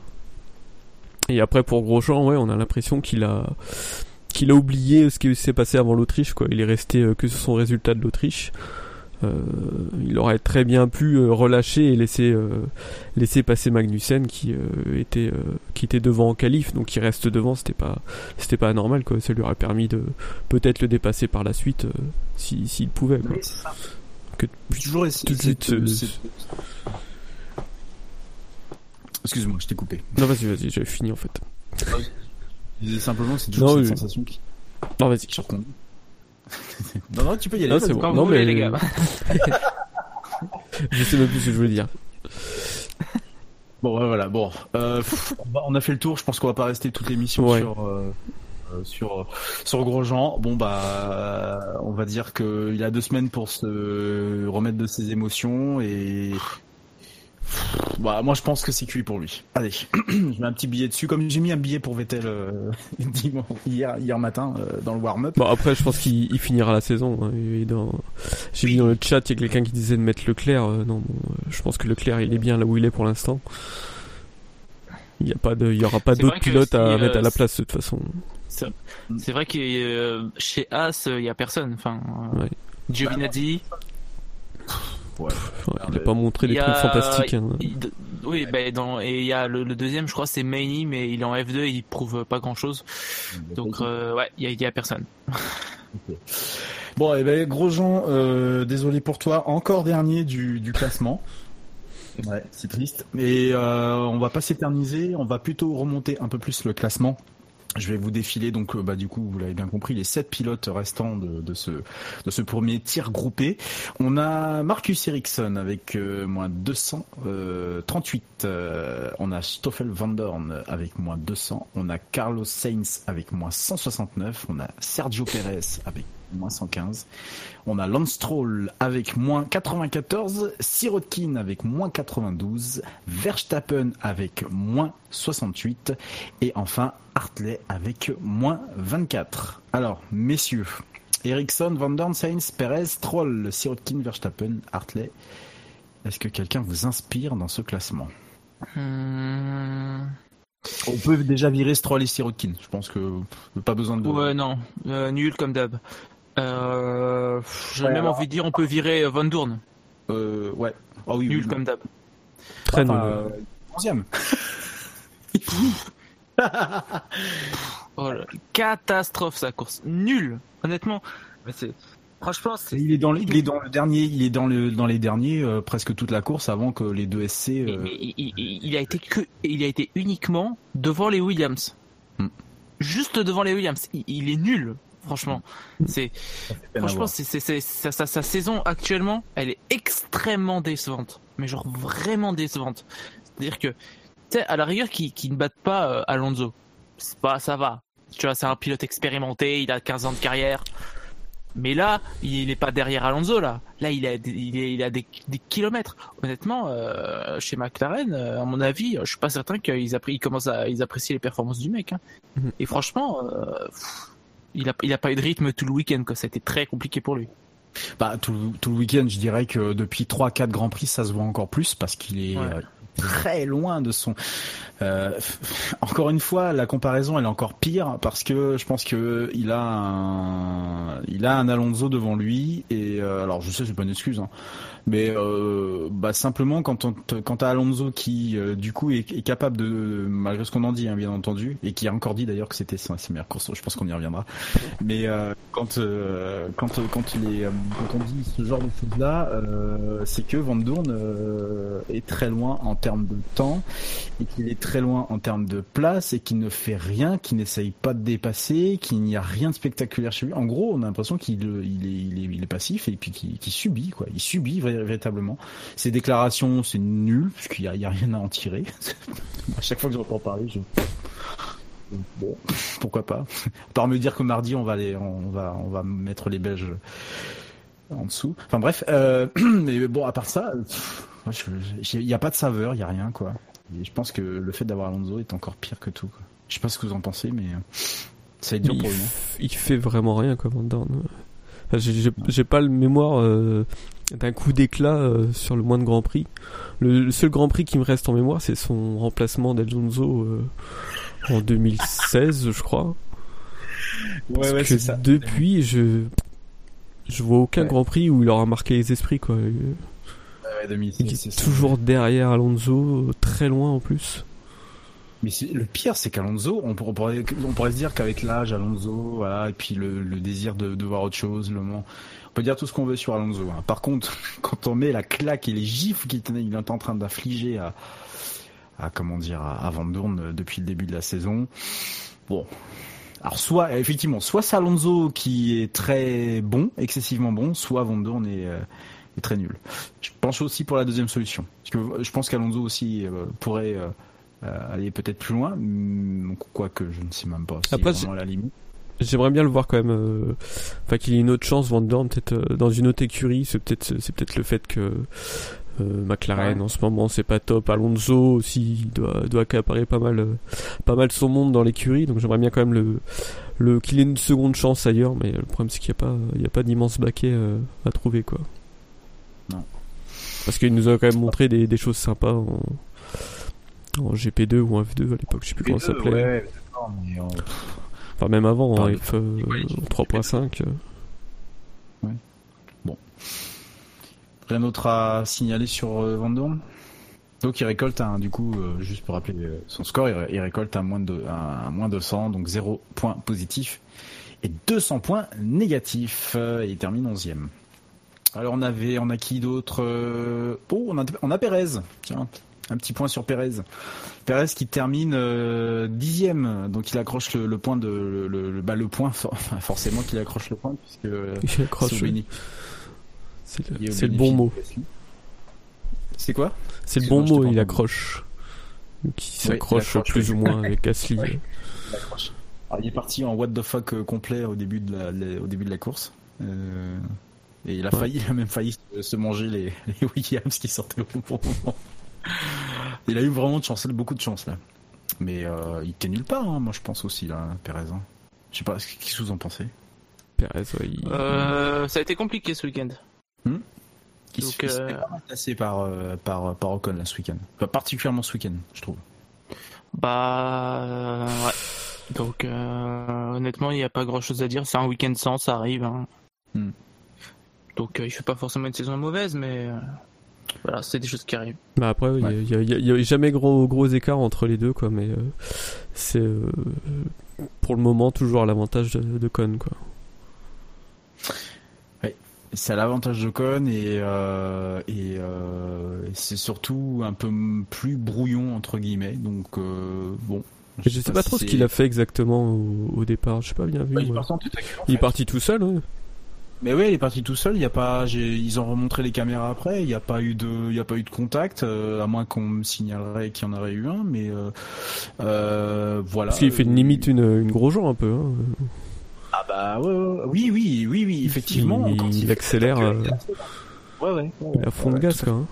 Et après pour Grosjean, ouais, on a l'impression qu'il a, qu'il a oublié ce qui s'est passé avant l'Autriche, quoi. Il est resté euh, que sur son résultat de l'Autriche. Euh, il aurait très bien pu euh, relâcher et laisser euh, laisser passer Magnussen qui euh, était qui était devant en qualif donc il reste devant c'était pas c'était pas anormal quoi ça lui aurait permis de peut-être le dépasser par la suite euh, si s'il pouvait quoi. Oui, c'est ça. que Toujours de suite, Excuse-moi, je t'ai coupé. non vas-y vas-y j'avais fini en fait Je disais Simplement, c'est toujours Non, cette oui. sensation qui non vas-y non, non, tu peux y aller. Non, c'est bon. Non, mais- les gars. je sais même plus ce que je voulais dire Bon, ouais, voilà. Bon, euh, on a fait le tour. Je pense qu'on va pas rester toute l'émission Ouais. sur euh, euh, sur sur Grosjean. Bon, bah, on va dire que il a deux semaines pour se remettre de ses émotions et. Bah, moi, je pense que c'est cuit pour lui. Allez, je mets un petit billet dessus, comme j'ai mis un billet pour Vettel euh, dimanche- hier hier matin euh, dans le warm-up. bon après je pense qu'il il finira la saison hein, et dans... j'ai vu dans le chat il y a quelqu'un qui disait de mettre Leclerc euh, non bon, je pense que Leclerc il est bien là où il est pour l'instant il y a pas de il y aura pas C'est d'autres vrai que pilotes à mettre à la place de toute façon C'est vrai que euh, chez As, il y a personne. Enfin, euh, Ouais. Giovinazzi. Ouais. il a pas montré des a- trucs fantastiques. hein. il- oui, ben dans et il y a le, le deuxième, je crois, c'est Maini, mais il est en F2 et il prouve pas grand chose. Donc euh, ouais, il y a, il y a personne. Bon, et ben Grosjean, euh, désolé pour toi, encore dernier du, du classement. Ouais, c'est triste. Et euh, on va pas s'éterniser, on va plutôt remonter un peu plus le classement. Je vais vous défiler donc euh, bah du coup vous l'avez bien compris les sept pilotes restants de, de ce de ce premier tir groupé. On a Marcus Ericsson avec euh, moins 238. Euh, on a Stoffel Van Dorn avec moins 200. On a Carlos Sainz avec moins 169. On a Sergio Perez avec moins 115. On a Lance Stroll avec moins 94, Sirotkin avec moins 92, Verstappen avec moins 68 et enfin Hartley avec moins 24. Alors, messieurs, Ericsson, Van Dorn, Sainz, Perez, Stroll, Sirotkin, Verstappen, Hartley. Est-ce que quelqu'un vous inspire dans ce classement? Hmm, On peut déjà virer Stroll et Sirotkin. Je pense que pff, pas besoin de. Ouais, non, euh, nul comme d'hab. Euh, J'ai Ouais, même alors- envie de dire, on peut virer euh, Van Doorn. Euh, ouais. Oui, Nul oui, comme d'hab. Très Enfin, nul. euh, onzième. Oh là, catastrophe sa course. Nul, honnêtement. Mais c'est franchement, c'est Il est dans le, il est dans le dernier, il est dans le dans les derniers euh, presque toute la course avant que les deux SC. euh, Mais il, il- il a été que, il a été uniquement devant les Williams. Hmm. Juste devant les Williams. Il, il est nul, franchement. C'est, peine à franchement, c'est, c'est, c'est- sa, sa- sa saison actuellement, elle est extrêmement décevante. Mais genre vraiment décevante. C'est-à-dire que, tu sais, à la rigueur, qui, qui ne battent pas euh, Alonso. C'est pas, ça va. Tu vois, c'est un pilote expérimenté, il a 15 ans de carrière. Mais là, il est pas derrière Alonso là. Là, il a, des- il est, il a des, des kilomètres. Honnêtement, euh, chez McLaren, euh, à mon avis, je suis pas certain qu'ils ils commencent à, ils apprécient les performances du mec. hein. Mhm. Et franchement, euh, pff, il a, il a pas eu de rythme tout le week-end. Quoi. Ça a été très compliqué pour lui. Bah, tout, tout le week-end, je dirais que depuis 3-4 Grands Prix, ça se voit encore plus parce qu'il est Ouais. euh, très loin de son. Euh, encore une fois, la comparaison, elle est encore pire parce que je pense que il a un, il a un Alonso devant lui et euh, alors je sais, c'est pas une excuse, hein, mais euh, bah simplement quand on, quand t'as Alonso qui euh, du coup est, capable de, malgré ce qu'on en dit, hein, bien entendu, et qui a encore dit d'ailleurs que c'était sa, meilleure course, je pense qu'on y reviendra. Mais euh, quand euh, quand quand il est euh, quand on dit ce genre de choses là, c'est que Van Dorn euh, est très loin en termes de temps et qu'il est très loin en termes de place et qu'il ne fait rien, qu'il n'essaye pas de dépasser, qu'il n'y a rien de spectaculaire chez lui. En gros, on a l'impression qu'il euh, il est, il est, il est passif et puis qu'il subit quoi. Il subit vra- véritablement. Ses déclarations, c'est nul parce qu'il y a, rien à en tirer. à chaque fois que j'entends parler, je Bon, pourquoi pas. Par me dire que mardi on va les, on va, on va mettre les Belges en dessous. Enfin bref, euh, mais bon à part ça, il n'y a pas de saveur, il y a rien quoi. Et je pense que le fait d'avoir Alonso est encore pire que tout. Quoi. Je sais pas ce que vous en pensez, mais euh, être dur il, pour lui. il fait vraiment rien quoi Van Dorn. J'ai- pas le mémoire euh, d'un coup d'éclat euh, sur le moins de Grand Prix. Le, le seul Grand Prix qui me reste en mémoire, c'est son remplacement d'Alonso euh, en 2016, je crois. Parce ouais, que c'est ça. depuis, je je vois aucun Ouais. Grand Prix où il aura marqué les esprits quoi. Ouais, 2016, Il est toujours derrière Alonso, très loin en plus. Mais le pire, c'est qu'Alonso, on, pour- on pourrait, se dire qu'avec l'âge, Alonso, et puis le, désir de, voir autre chose, le moment, on peut dire tout ce qu'on veut sur Alonso. hein. Par contre, quand on met la claque et les gifles qu'il est en train d'infliger à, à, comment dire, à, euh, depuis le début de la saison, bon. Alors soit, effectivement, soit c'est Alonso qui est très bon, excessivement bon, soit Van euh, est très nul. Je penche aussi pour la deuxième solution. Parce que je pense qu'Alonso aussi euh, pourrait euh, aller peut-être plus loin, hum, quoique je ne sais même pas si Après, vraiment la limite. J'aimerais bien le voir quand même, euh, enfin qu'il ait une autre chance, Van Dorn, peut-être euh, dans une autre écurie. C'est peut-être, c'est peut-être le fait que euh, McLaren Ouais. en ce moment c'est pas top. Alonso aussi doit, doit accaparer pas mal, euh, pas mal son monde dans l'écurie. Donc j'aimerais bien quand même le, le qu'il ait une seconde chance ailleurs. Mais le problème c'est qu'il n'y a pas, il y a pas d'immense baquet euh, à trouver quoi. Non. Parce qu'il nous a quand même montré des, des choses sympas en, en GP2 ou en F2 à l'époque. Je sais plus comment ça s'appelait. Ouais, d'accord, mais, euh, pff, Enfin, même avant, en F euh, 3.5. euh. Rien d'autre à signaler sur euh, Dorn Donc il récolte un, du coup, euh, juste pour rappeler euh, son score, il, ré- il récolte un moins de, un, un moins 200, donc 0 points positifs et 200 points négatifs. euh, et il termine 11e. Alors on avait, on a qui d'autre euh, Oh, on a, on a Pérez. Tiens, un petit point sur Pérez. Pérez qui termine euh, dixième, donc il accroche le, le point de le, le- bah, le point for- forcément qu'il accroche le point puisque euh, Il accroche, c'est le, c'est bon mot. C'est quoi? C'est le bon mot, il accroche. S'accroche il accroche, plus ou moins avec Gasly. Ouais. Il accroche. Alors, il est parti en what the fuck euh, complet au début de la, les- au début de la course. Euh, et il a Ouais. failli, il a même failli se, se manger les, les Williams qui sortaient au bon moment. Il a eu vraiment de chance, beaucoup de chance là. Mais euh, il était nulle part, hein, moi je pense aussi là, Perez. hein. Je sais pas, qu'est-ce que vous en pensez? Perez, ouais, il- Euh, ça a été compliqué ce week-end. Hmm? Il Donc, se euh, fait tasser par, euh, par, par Ocon là ce week-end. Enfin, particulièrement ce week-end, je trouve. Bah euh, ouais. Donc euh, honnêtement, il n'y a pas grand chose à dire. C'est un week-end sans, ça arrive. hein. Hmm. Donc euh, il fait pas forcément une saison mauvaise, mais euh, voilà, c'est des choses qui arrivent. Bah après, il Ouais. y, a- jamais gros gros écart entre les deux, quoi. Mais euh, c'est euh, pour le moment toujours à l'avantage de, de Con, quoi. C'est à l'avantage de Con et, euh, et euh, c'est surtout un peu plus brouillon entre guillemets. Donc euh, bon. Et je sais pas trop ce qu'il a fait exactement au, au départ. Je sais pas bien vu. Bah, il est parti tout seul, ouais. Mais oui, il est parti tout seul. Il y a pas, j'ai- ils ont remontré les caméras après. Il n'y a pas eu de, il y a pas eu de contact, euh, à moins qu'on me signalerait qu'il y en aurait eu un. Mais euh, euh, voilà. Parce qu'il fait une limite une, une gros genre un peu. Hein. Ah bah ouais, ouais, oui, oui, oui, oui, effectivement. Il- quand il accélère, euh, Ouais, ouais. ouais, à fond de gaz, quoi. hein.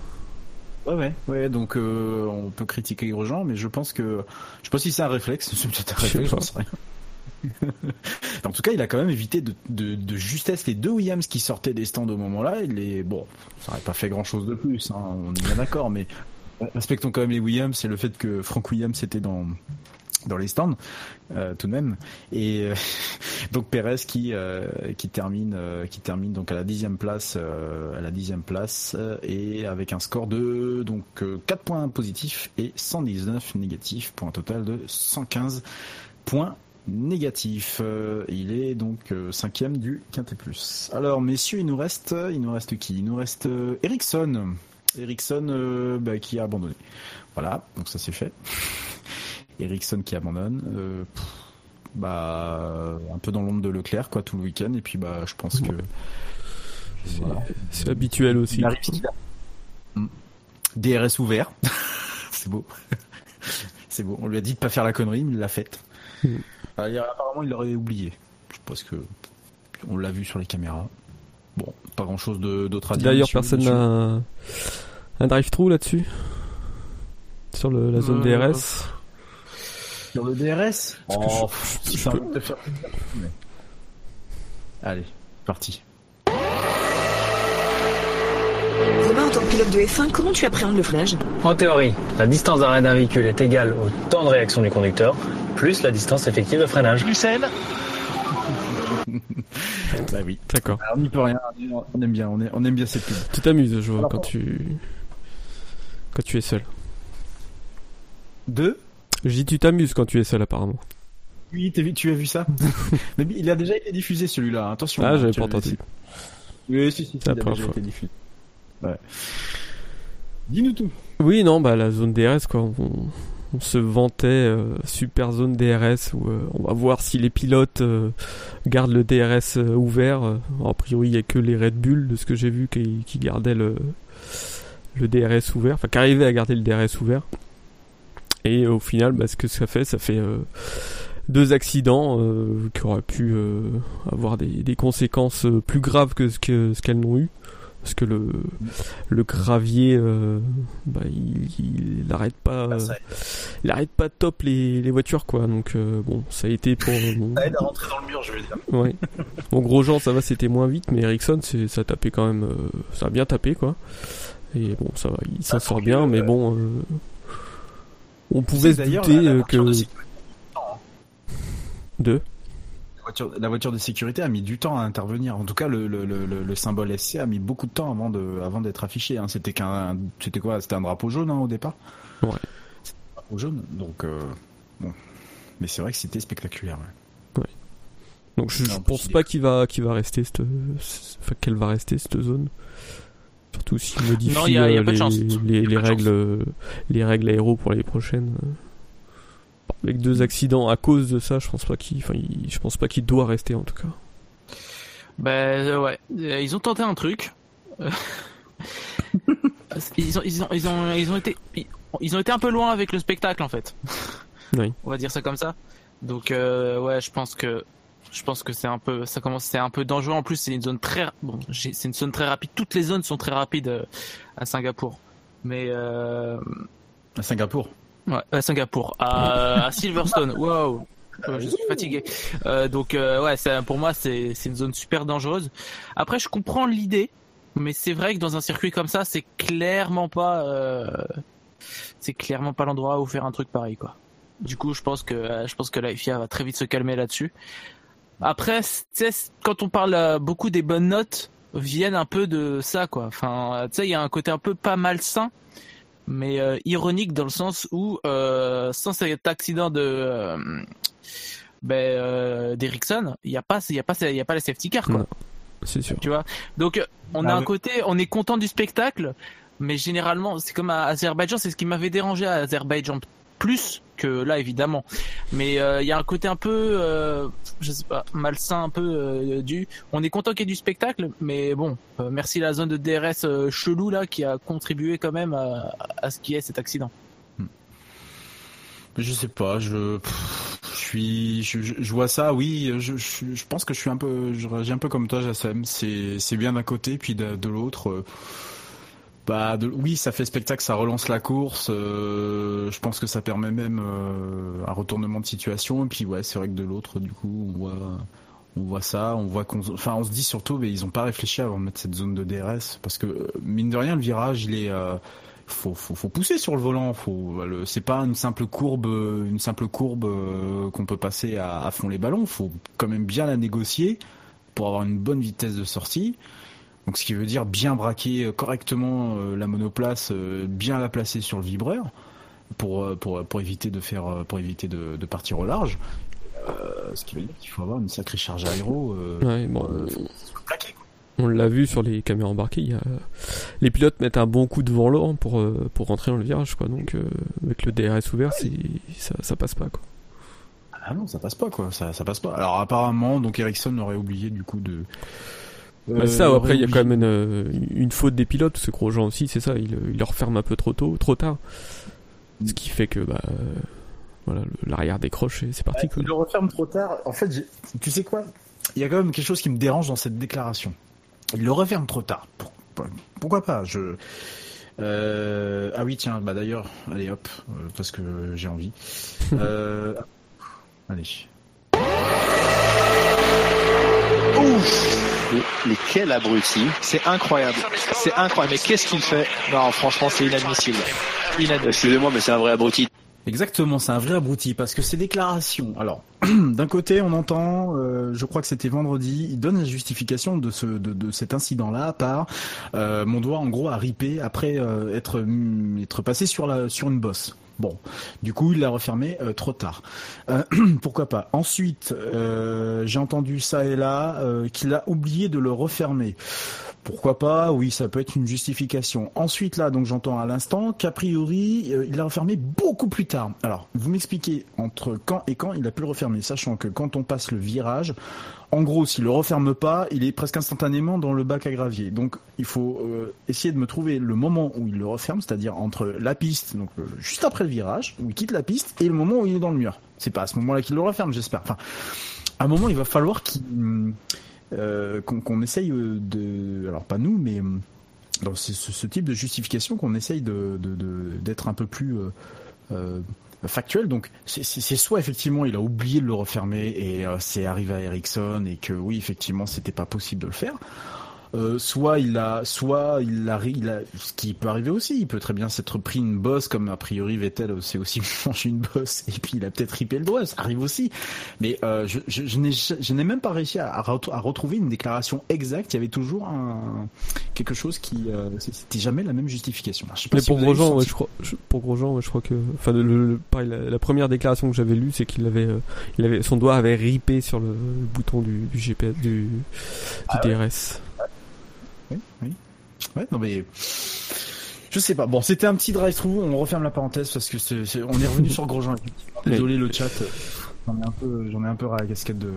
Ouais, ouais, ouais. Donc euh, on peut critiquer Grosjean, mais je pense que je sais pas si c'est un réflexe, c'est peut-être un réflexe, rien. En tout cas, il a quand même évité de, justesse les deux Williams qui sortaient des stands au moment-là. Bon, ça n'aurait pas fait grand-chose de plus, hein, on est bien d'accord, mais respectons quand même les Williams et le fait que Frank Williams était dans dans les stands euh, tout de même et euh, donc Perez qui euh, qui termine qui termine donc à la dixième place à la dixième place et avec un score de donc euh, 4 points positifs et 119 négatifs pour un total de 115 points négatifs Euh, il est donc euh, cinquième du quintet plus alors messieurs il nous reste il nous reste qui? Il nous reste euh, Ericsson Ericsson bah, qui a abandonné voilà donc ça c'est fait Ericsson qui abandonne. Pff, bah, un peu dans l'ombre de Leclerc, quoi, tout le week-end. Et puis, bah, je pense que. C'est voilà. c'est habituel aussi. Mm. DRS ouvert. C'est beau. C'est beau. On lui a dit de pas faire la connerie, mais il l'a faite. Mm. Apparemment, il l'aurait oublié. Je pense que. On l'a vu sur les caméras. Bon, pas grand chose d'autre à dire. D'ailleurs, personne n'a un, drive-through là-dessus Sur le- la zone Euh, DRS Sur le DRS Oh, je- je peux- faire Allez, parti. Romain, en tant que pilote de F1, comment tu appréhendes le freinage En théorie, la distance d'arrêt d'un véhicule est égale au temps de réaction du conducteur, plus la distance effective de freinage. Lucelle Bah oui. D'accord. Alors, on n'y peut rien, on aime bien, on, est- on aime bien cette pub. Tu t'amuses, je vois, quand tu quand tu es seul. Deux? Je dis tu t'amuses quand tu es seul apparemment. Oui, t'as vu- tu as vu ça? Mais il a déjà été diffusé celui-là, hein, attention. Ah, hein, j'avais pas entendu. Oui, si, si, si, C'est la il a première déjà fois. été diffusé. Dis-nous tout. Oui, non, bah la zone DRS quoi. On, on se vantait euh, super zone DRS où euh, on va voir si les pilotes euh, gardent le DRS euh, ouvert. Euh, a priori, il y a que les Red Bull de ce que j'ai vu qui, qui gardaient le le DRS ouvert, enfin qui arrivaient à garder le DRS ouvert. Et au final, bah, ce que ça fait, ça fait euh, deux accidents euh, qui auraient pu euh, avoir des, des conséquences euh, plus graves que ce que ce qu'elles n'ont eu. Parce que le, le gravier, euh, bah, il, il, il arrête pas, euh, il arrête pas top les, les voitures quoi. Donc euh, bon, ça a été pour. bon, Ça aide à rentrer dans le mur, je veux dire. Ouais. Bon, Grosjean, ça va, c'était moins vite, mais Ericsson, c'est, ça a tapé quand même, euh, ça a bien tapé, quoi. Et bon, ça va, il s'en sort bien, mais bon, euh, on pouvait se douter la- la voiture que. de sécurité Deux. Voiture, la voiture de sécurité a mis du temps à intervenir. En tout cas, le, le, le, le symbole SC a mis beaucoup de temps avant de, avant d'être affiché. Hein. C'était qu'un, c'était quoi? C'était un drapeau jaune hein, au départ? Ouais. un drapeau jaune. Donc euh, bon, mais c'est vrai que c'était spectaculaire. Ouais. ouais. Donc je, je pense pas qu'il va, qu'il va rester cette, enfin qu'elle va rester cette zone. Surtout s'il modifie non, y a, y a les, les, les règles, les règles aéro pour les prochaines. Avec deux accidents à cause de ça, je pense pas qu'il, enfin, je pense pas qu'il doit rester en tout cas. Ben euh, ouais, Euh, ils ont tenté un truc. Ils, ont, ils, ont, ils, ont, ils ont été ils- ont été un peu loin avec le spectacle en fait. Oui. On va dire ça comme ça. Donc euh, ouais, je pense que je pense que c'est un peu ça commence c'est un peu dangereux en plus c'est une zone très bon, c'est une zone très rapide. Toutes les zones sont très rapides à Singapour. Mais euh, À Singapour. Ouais, à Singapour, à, à Silverstone. Wow, Euh, je suis fatigué. Euh, donc euh, ouais, c'est- pour moi c'est c'est une zone super dangereuse. Après, je comprends l'idée, mais c'est vrai que dans un circuit comme ça, c'est clairement pas euh, c'est clairement pas l'endroit où faire un truc pareil quoi. Du coup, je pense que euh, je pense que la FIA va très vite se calmer là-dessus. Après, quand on parle euh, beaucoup des bonnes notes, viennent un peu de ça quoi. Enfin, tu sais, il y a un côté un peu pas malsain mais euh, ironique dans le sens où euh, sans cet accident de euh, ben, euh, d'Ericsson, il y a pas il y a pas il y a pas la safety car quoi. Non, c'est sûr. Tu vois? Donc on a Ah un côté on est content du spectacle, mais généralement c'est comme à Azerbaïdjan, c'est ce qui m'avait dérangé à Azerbaïdjan plus que là évidemment. Mais euh, il y a un côté un peu euh, je sais pas malsain un peu euh, du on est content qu'il y ait du spectacle mais bon merci la zone de DRS chelou là qui a contribué quand même à, à ce qui est cet accident. Je sais pas, je, suis, je, vois ça, oui, je, pense que je suis un peu, je réagis un peu comme toi, Jassem. C'est, bien d'un côté, puis de, l'autre. Bah, oui, ça fait spectacle, ça relance la course. euh, je pense que ça permet même euh, un retournement de situation. Et puis ouais, c'est vrai que de l'autre, du coup, on voit, on voit ça, on voit qu'on, enfin, on se dit surtout, mais ils ont pas réfléchi avant de mettre cette zone de DRS, parce que euh, mine de rien, le virage, il est euh, faut, faut, faut pousser sur le volant. Faut, le, c'est pas une simple courbe, une simple courbe qu'on peut passer à, à fond les ballons. Faut quand même bien la négocier pour avoir une bonne vitesse de sortie. Donc, ce qui veut dire bien braquer euh, correctement euh, la monoplace, euh, bien la placer sur le vibreur pour pour pour éviter de faire pour éviter de, de partir au large. Euh, ce qui veut dire qu'il faut avoir une sacrée charge aéro. euh, Ouais, bon, euh, plaquer, quoi. On l'a vu sur les caméras embarquées, il y a... les pilotes mettent un bon coup devant l'or pour, pour rentrer dans le virage, quoi. Donc, avec le DRS ouvert. Ça, ça passe pas, quoi. Ah non, ça passe pas quoi, ça, ça passe pas. Alors apparemment, donc Ericsson aurait oublié du coup de. Bah, Euh, ça, après, il y a quand même une, une faute des pilotes, parce que Grosjean aussi, c'est ça, il, il leur ferme un peu trop tôt, trop tard. Ce qui fait que, bah, euh, voilà, l'arrière décroche et c'est parti, quoi. Il le referme trop tard. En fait, tu sais quoi? Il y a quand même quelque chose qui me dérange dans cette déclaration. Il le referme trop tard. Pour- pour- Pourquoi pas? Je. Euh, Ah oui, tiens, bah d'ailleurs, allez hop, euh, parce que j'ai envie. Euh, Allez. Ouf mais, mais quel abruti C'est incroyable. C'est incroyable. Mais qu'est-ce qu'il fait? Non, franchement, c'est inadmissible. Inadmissible. Excusez-moi, mais c'est un vrai abruti. Exactement, c'est un vrai abruti parce que ces déclarations. Alors, d'un côté, on entend, euh, je crois que c'était vendredi, il donne la justification de ce de, de cet incident-là par euh, mon doigt en gros a ripé après euh, être être passé sur la sur une bosse. Bon, du coup, il l'a refermé euh, trop tard. Euh, pourquoi pas Ensuite, euh, j'ai entendu ça et là qu'il a oublié de le refermer. Pourquoi pas? Oui, ça peut être une justification. Ensuite, là, donc j'entends à l'instant qu'a priori, euh, il l'a refermé beaucoup plus tard. Alors, vous m'expliquez entre quand et quand il a pu le refermer, sachant que quand on passe le virage, en gros, s'il le referme pas, il est presque instantanément dans le bac à gravier. Donc, il faut euh, essayer de me trouver le moment où il le referme, c'est-à-dire entre la piste, donc euh, juste après le virage, où il quitte la piste, et le moment où il est dans le mur. C'est pas à ce moment-là qu'il le referme, j'espère. Enfin, à un moment, il va falloir qu'il euh, qu'on qu'on essaye euh, de, alors pas nous, mais euh, dans ce, type de justification qu'on essaye de de- de- d'être un peu plus euh, euh, factuel. Donc c'est- c'est c'est soit effectivement il a oublié de le refermer et euh, c'est arrivé à Ericsson et que oui effectivement c'était pas possible de le faire. Euh, soit il a, soit il a, il a, ce qui peut arriver aussi, il peut très bien s'être pris une bosse comme a priori Vettel c'est aussi mangé une bosse et puis il a peut-être ripé le doigt, ça arrive aussi. Mais euh, je, je, je n'ai, je n'ai même pas réussi à, à, retrouver une déclaration exacte. Il y avait toujours un quelque chose qui, euh, c'était jamais la même justification. Je sais pas Mais pour Grosjean, ouais, je crois, pour Grosjean, ouais, je crois que, enfin, le, le, la, première déclaration que j'avais lue, c'est qu'il avait, euh, il avait, son doigt avait ripé sur le, le bouton du, du GPS, du, du ah DRS. Ouais, non mais. Je sais pas. Bon, c'était un petit drive-through. On referme la parenthèse parce que c'est, on est revenu sur Grosjean. Désolé le chat. J'en ai un peu, j'en ai un peu ras la casquette de.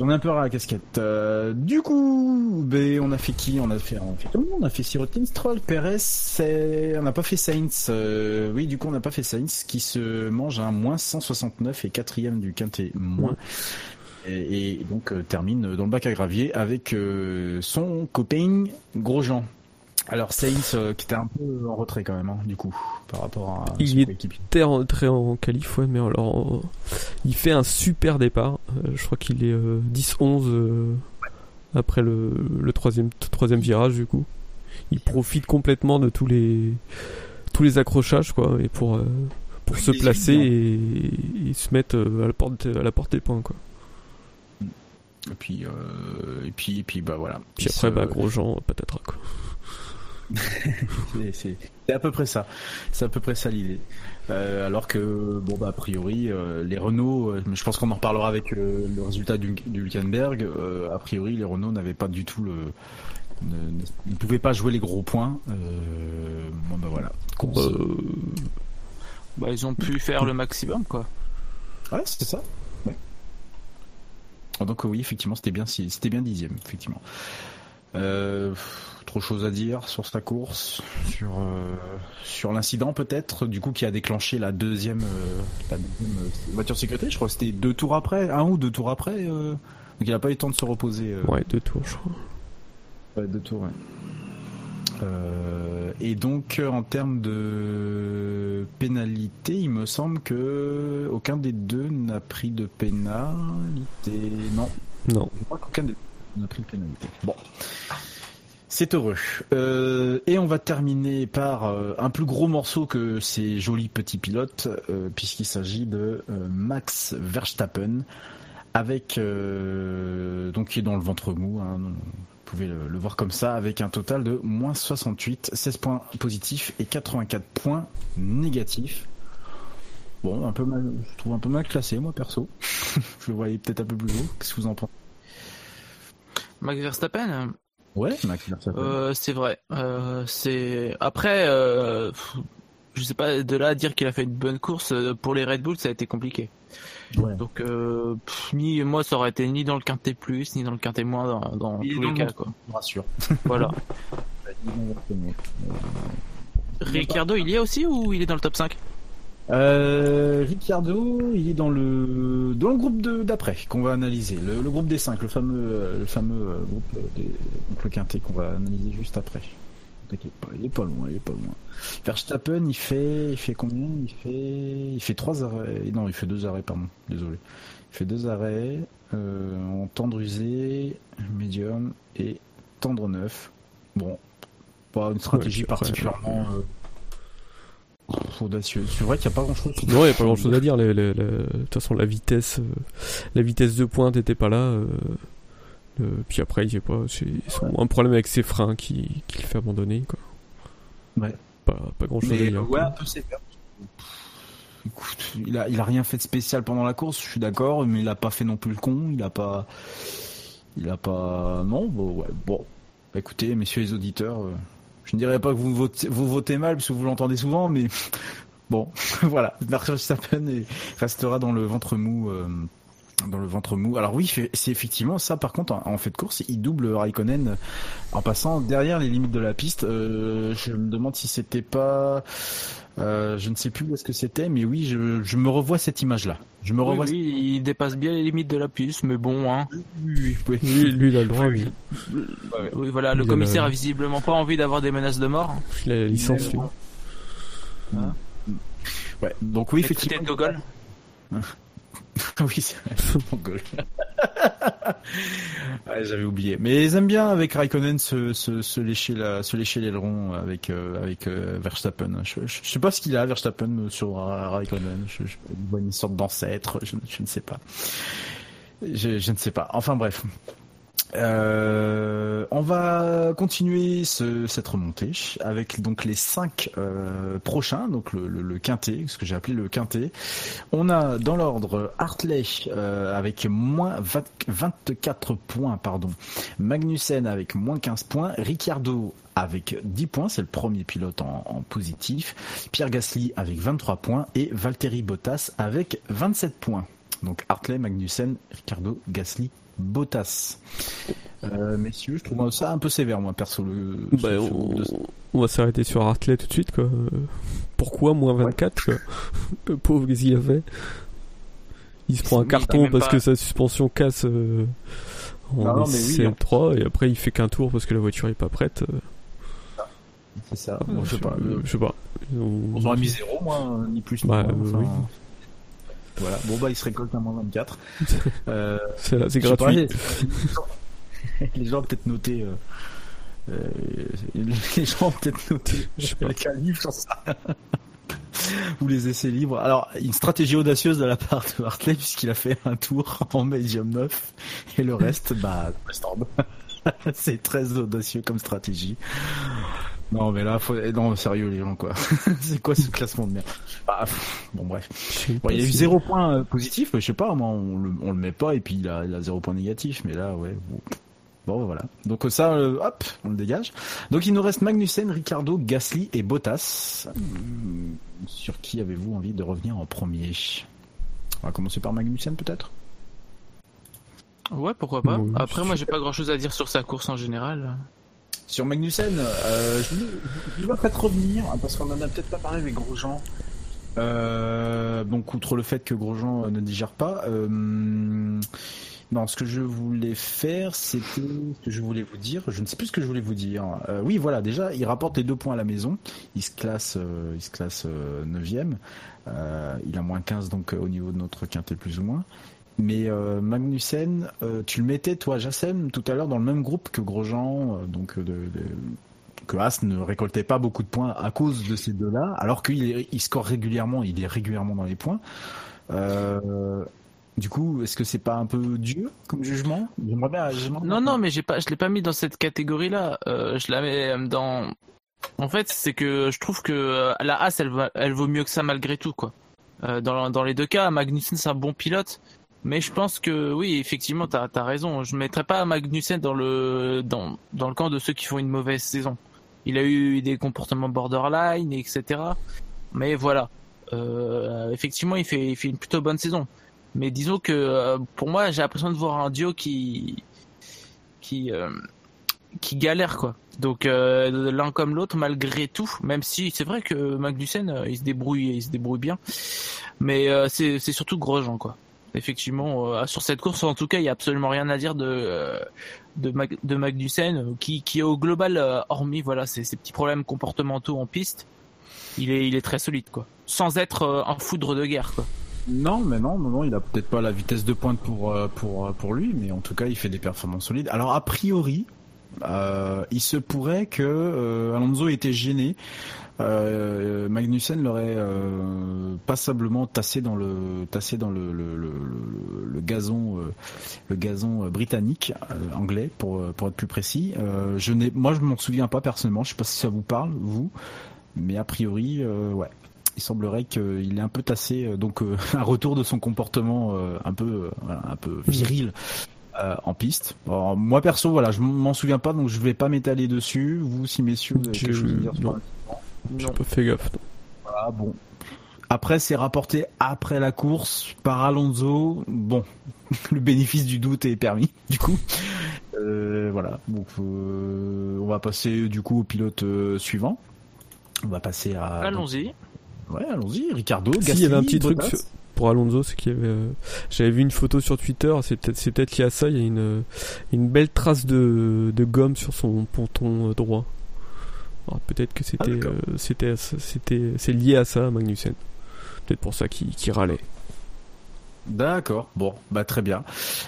J'en ai un peu ras la casquette. Euh, du coup, ben, on a fait qui? On a fait, on a fait tout le monde. On a fait Sirotkin, Stroll, Perez. C'est... On n'a pas fait Saints. Euh, oui, du coup, on n'a pas fait Saints qui se mange un moins 169 et quatrième du quintet moins. Et, et, donc euh, termine dans le bac à gravier avec euh, son copain Grosjean. Alors Sainz euh, qui était un peu en retrait quand même, hein, du coup, par rapport à il était en retrait en qualif, ouais, mais alors il fait un super départ. Euh, je crois qu'il est 10-11 euh, après le, le troisième, troisième virage du coup. Il profite complètement de tous les tous les accrochages quoi, et pour pour se placer et, se mettre à la porte à la porte des points quoi. Et puis et puis et puis bah voilà. Puis après bah Grosjean patatras quoi. c'est à peu près ça. C'est à peu près ça l'idée. Euh, alors que, bon, bah, a priori, euh, les Renault, euh, je pense qu'on en reparlera avec le résultat du, du a priori, les Renault n'avaient pas du tout le. Ne, pouvaient pas jouer les gros points. bon, bah voilà. Bah, ils ont pu faire le maximum, quoi. Ouais, c'était ça. Donc, oui, effectivement, c'était bien, c'était bien dixième, effectivement. Euh, trop chose à dire sur sa course, sur euh, sur l'incident peut-être, du coup qui a déclenché la deuxième, euh, la deuxième voiture sécurité. Je crois que c'était deux tours après, un ou deux tours après. donc il a pas eu le temps de se reposer. Ouais, deux tours, je crois. Ouais, deux tours. Ouais. Et donc en termes de pénalité, il me semble que aucun des deux n'a pris de pénalité. Non. Non. Je crois qu'aucun des deux n'a pris de pénalité. Bon. C'est heureux. Euh, et on va terminer par euh, un plus gros morceau que ces jolis petits pilotes, euh, puisqu'il s'agit de Max Verstappen, avec donc qui est dans le ventre mou. Hein, pouvez le, voir comme ça, avec un total de moins 68, 16 points positifs et 84 points négatifs. Bon, un peu mal, je trouve un peu mal classé, moi perso. je le voyais peut-être un peu plus haut. Qu'est-ce que vous en pensez? Max Verstappen, Ouais, euh, c'est vrai. Euh, c'est après, euh, je sais pas de là à dire qu'il a fait une bonne course euh, pour les Red Bull, ça a été compliqué. Ouais. Donc euh, ni moi ça aurait été ni dans le quintet plus ni dans le quintet moins dans, dans tous les cas quoi. Rassure. Voilà. Ricardo, il y est aussi ou il est dans le top 5 euh, Ricciardo, il est dans le dans le groupe d'après qu'on va analyser, le, groupe des 5, le fameux euh, le fameux euh, groupe euh, des, donc le quintet qu'on va analyser juste après. Pas, il est pas loin, il est pas loin. Verstappen, il fait il fait combien? Il fait il fait trois arrêts. Non, il fait deux arrêts, pardon. Désolé. Il fait deux arrêts euh, en tendre usé, médium et tendre neuf. Bon, pas une stratégie particulièrement audacieux. C'est vrai qu'il n'y a pas grand chose. Non, il n'y a pas grand chose à dire. De toute façon, la vitesse, euh, la vitesse de pointe n'était pas là. Euh, puis après, il pas, c'est un problème avec ses freins qui, qui le fait abandonner, quoi. Ouais. Pas, pas grand chose à dire. Ouais, un peu sévère. Écoute, il a, il a rien fait de spécial pendant la course, je suis d'accord, mais il a pas fait non plus le con, il a pas, il a pas, non, bon, ouais, bon. Écoutez, messieurs les auditeurs, euh, je ne dirais pas que vous votez, vous votez mal parce que vous l'entendez souvent, mais bon, voilà. Verstappen restera dans le ventre mou. Euh, dans le ventre mou. Alors oui, c'est effectivement ça. Par contre, en, fait de course, il double Raikkonen en passant derrière les limites de la piste. Euh, je me demande si c'était pas euh, je ne sais plus où est-ce que c'était, mais oui, je, je, me revois cette image-là. Je me revois. Oui, il dépasse bien les limites de la piste, mais bon, hein. Oui, oui, lui, il a le droit, oui. Oui, voilà, le commissaire a visiblement pas envie d'avoir des menaces de mort. Il a la licence, lui. Ouais, donc oui, effectivement. Gogol oui, c'est. Mongol. ouais, J'avais oublié. Mais ils aiment bien avec Raikkonen se, se, lécher la, se lécher l'aileron avec euh, avec euh, Verstappen. Je, je, sais pas ce qu'il a Verstappen sur Ra- Raikkonen. Une sorte d'ancêtre. Je, ne sais pas. Je ne sais pas. Enfin bref. Euh, on va continuer ce- cette remontée avec donc les cinq euh, prochains, donc le, quintet, ce que j'ai appelé le quintet. On a dans l'ordre Hartley euh, avec moins 20 24 points, pardon. Magnussen avec moins 15 points. Ricciardo avec 10 points, c'est le premier pilote en, en positif. Pierre Gasly avec 23 points et Valtteri Bottas avec 27 points. Donc Hartley, Magnussen, Ricciardo, Gasly, Bottas. Euh, messieurs, je trouve ça un peu sévère, moi, perso. Le, Bah, on, groupe de- on va s'arrêter sur Hartley tout de suite, quoi. Pourquoi moins 24, quoi Le pauvre, qu'est-ce qu'il a fait Il se prend un carton parce pas- que sa suspension casse euh, en Non, non, mais oui, CM3 et après il fait qu'un tour parce que la voiture est pas prête. euh, C'est ça. Bon, je sais pas. euh, je sais pas. On- On aurait mis zéro, moi, ni plus ni Bah, moins. enfin, oui. Voilà. Bon, bah, il se récolte un moins 24. Euh, C'est pas, gratuit. les- gens ont peut-être noté. Euh, euh, les gens ont peut-être noté avec un livre sur ça. Ou les essais libres. Alors, une stratégie audacieuse de la part de Hartley, puisqu'il a fait un tour en médium 9, et le reste, bah. C'est très audacieux comme stratégie. Non, mais là, faut... non, sérieux, les gens, quoi. C'est quoi ce classement de merde? Bah, pff, Bon, bref. Bon, il y a eu zéro point euh, positif, mais je sais pas, moi, on le, on le met pas, et puis il a, il a zéro point négatif, mais là, ouais. Bon, Bon, voilà. Donc ça, euh, hop, on le dégage. Donc il nous reste Magnussen, Ricardo, Gasly et Bottas. Hum, Sur qui avez-vous envie de revenir en premier? On va commencer par Magnussen, peut-être? Ouais, pourquoi pas. Après, moi, j'ai pas grand chose à dire sur sa course en général. Sur Magnussen, euh, je, voulais- je dois peut-être revenir, parce qu'on en a peut-être pas parlé avec Grosjean. Euh, donc, outre le fait que Grosjean euh, ne digère pas, euh, non, ce que je voulais faire, c'était ce que je voulais vous dire. Je ne sais plus ce que je voulais vous dire. Euh, oui, voilà, déjà, il rapporte les deux points à la maison. Il se classe, euh, il se classe euh, 9 Euh, il a moins 15 donc euh, au niveau de notre quintet plus ou moins. Mais euh, Magnussen, euh, tu le mettais toi, Jassem, tout à l'heure dans le même groupe que Grosjean, euh, donc de, de- que As ne récoltait pas beaucoup de points à cause de ces deux-là, alors qu'il il score régulièrement, il est régulièrement dans les points. Euh, du coup, est-ce que c'est pas un peu dur comme jugement? J'aimerais bien. j'aimerais Non, non, mais j'ai pas, je l'ai pas mis dans cette catégorie-là. Euh, je la mets dans. En fait, c'est que je trouve que la As, elle, va, elle vaut mieux que ça malgré tout, quoi. Euh, dans, dans les deux cas, Magnussen c'est un bon pilote, mais je pense que oui, effectivement, t'as as raison. Je mettrais pas Magnussen dans le dans dans le camp de ceux qui font une mauvaise saison. Il a eu des comportements borderline, etc. Mais voilà, Euh, effectivement, il fait il fait une plutôt bonne saison. Mais disons que euh, pour moi, j'ai l'impression de voir un duo qui qui euh, qui galère quoi. Donc l'un comme l'autre malgré tout, même si c'est vrai que Magnussen il se débrouille, il se débrouille bien, mais c'est surtout Grosjean quoi. Effectivement, euh, sur cette course en tout cas, il y a absolument rien à dire de euh, de, Mag- de Magnussen qui qui au global euh, hormis voilà ces, petits problèmes comportementaux en piste, il est il est très solide quoi, sans être un foudre de guerre quoi. Non, mais non, non, non, il a peut-être pas la vitesse de pointe pour pour lui, mais en tout cas, il fait des performances solides. Alors a priori, il se pourrait que Alonso était gêné. Euh, Magnussen l'aurait euh, passablement tassé dans le tassé dans le le, le, le- le gazon le gazon britannique anglais pour pour être plus précis. Euh, je n'ai moi je m'en souviens pas personnellement. Je sais pas si ça vous parle vous, mais a priori ouais il semblerait qu'il est un peu tassé, donc euh, un retour de son comportement euh, un peu, euh, voilà, un peu viril en piste. Alors, moi perso, voilà, je m'en souviens pas, donc je vais pas m'étaler dessus. Vous, si messieurs, vous avez quelque chose à dire sur J'ai pas fait gaffe. non. Voilà, bon. Après, c'est rapporté après la course par Alonso. Bon, le bénéfice du doute est permis, du coup. Euh, voilà. Donc, euh, on va passer du coup au pilote euh, suivant. On va passer à. Allons-y. Ouais, allons-y. Ricardo. Si, il y avait un petit truc Bottas. pour Alonso, c'est qu'il y avait. euh, J'avais vu une photo sur Twitter, c'est peut-être c'est peut-être lié à ça. Il y a une une belle trace de de gomme sur son ponton droit. Alors, peut-être que c'était d'accord. euh, c'était c'était c'est lié à ça, Magnussen. Peut-être pour ça qu'il qu'il râlait. D'accord, bon, bah très bien.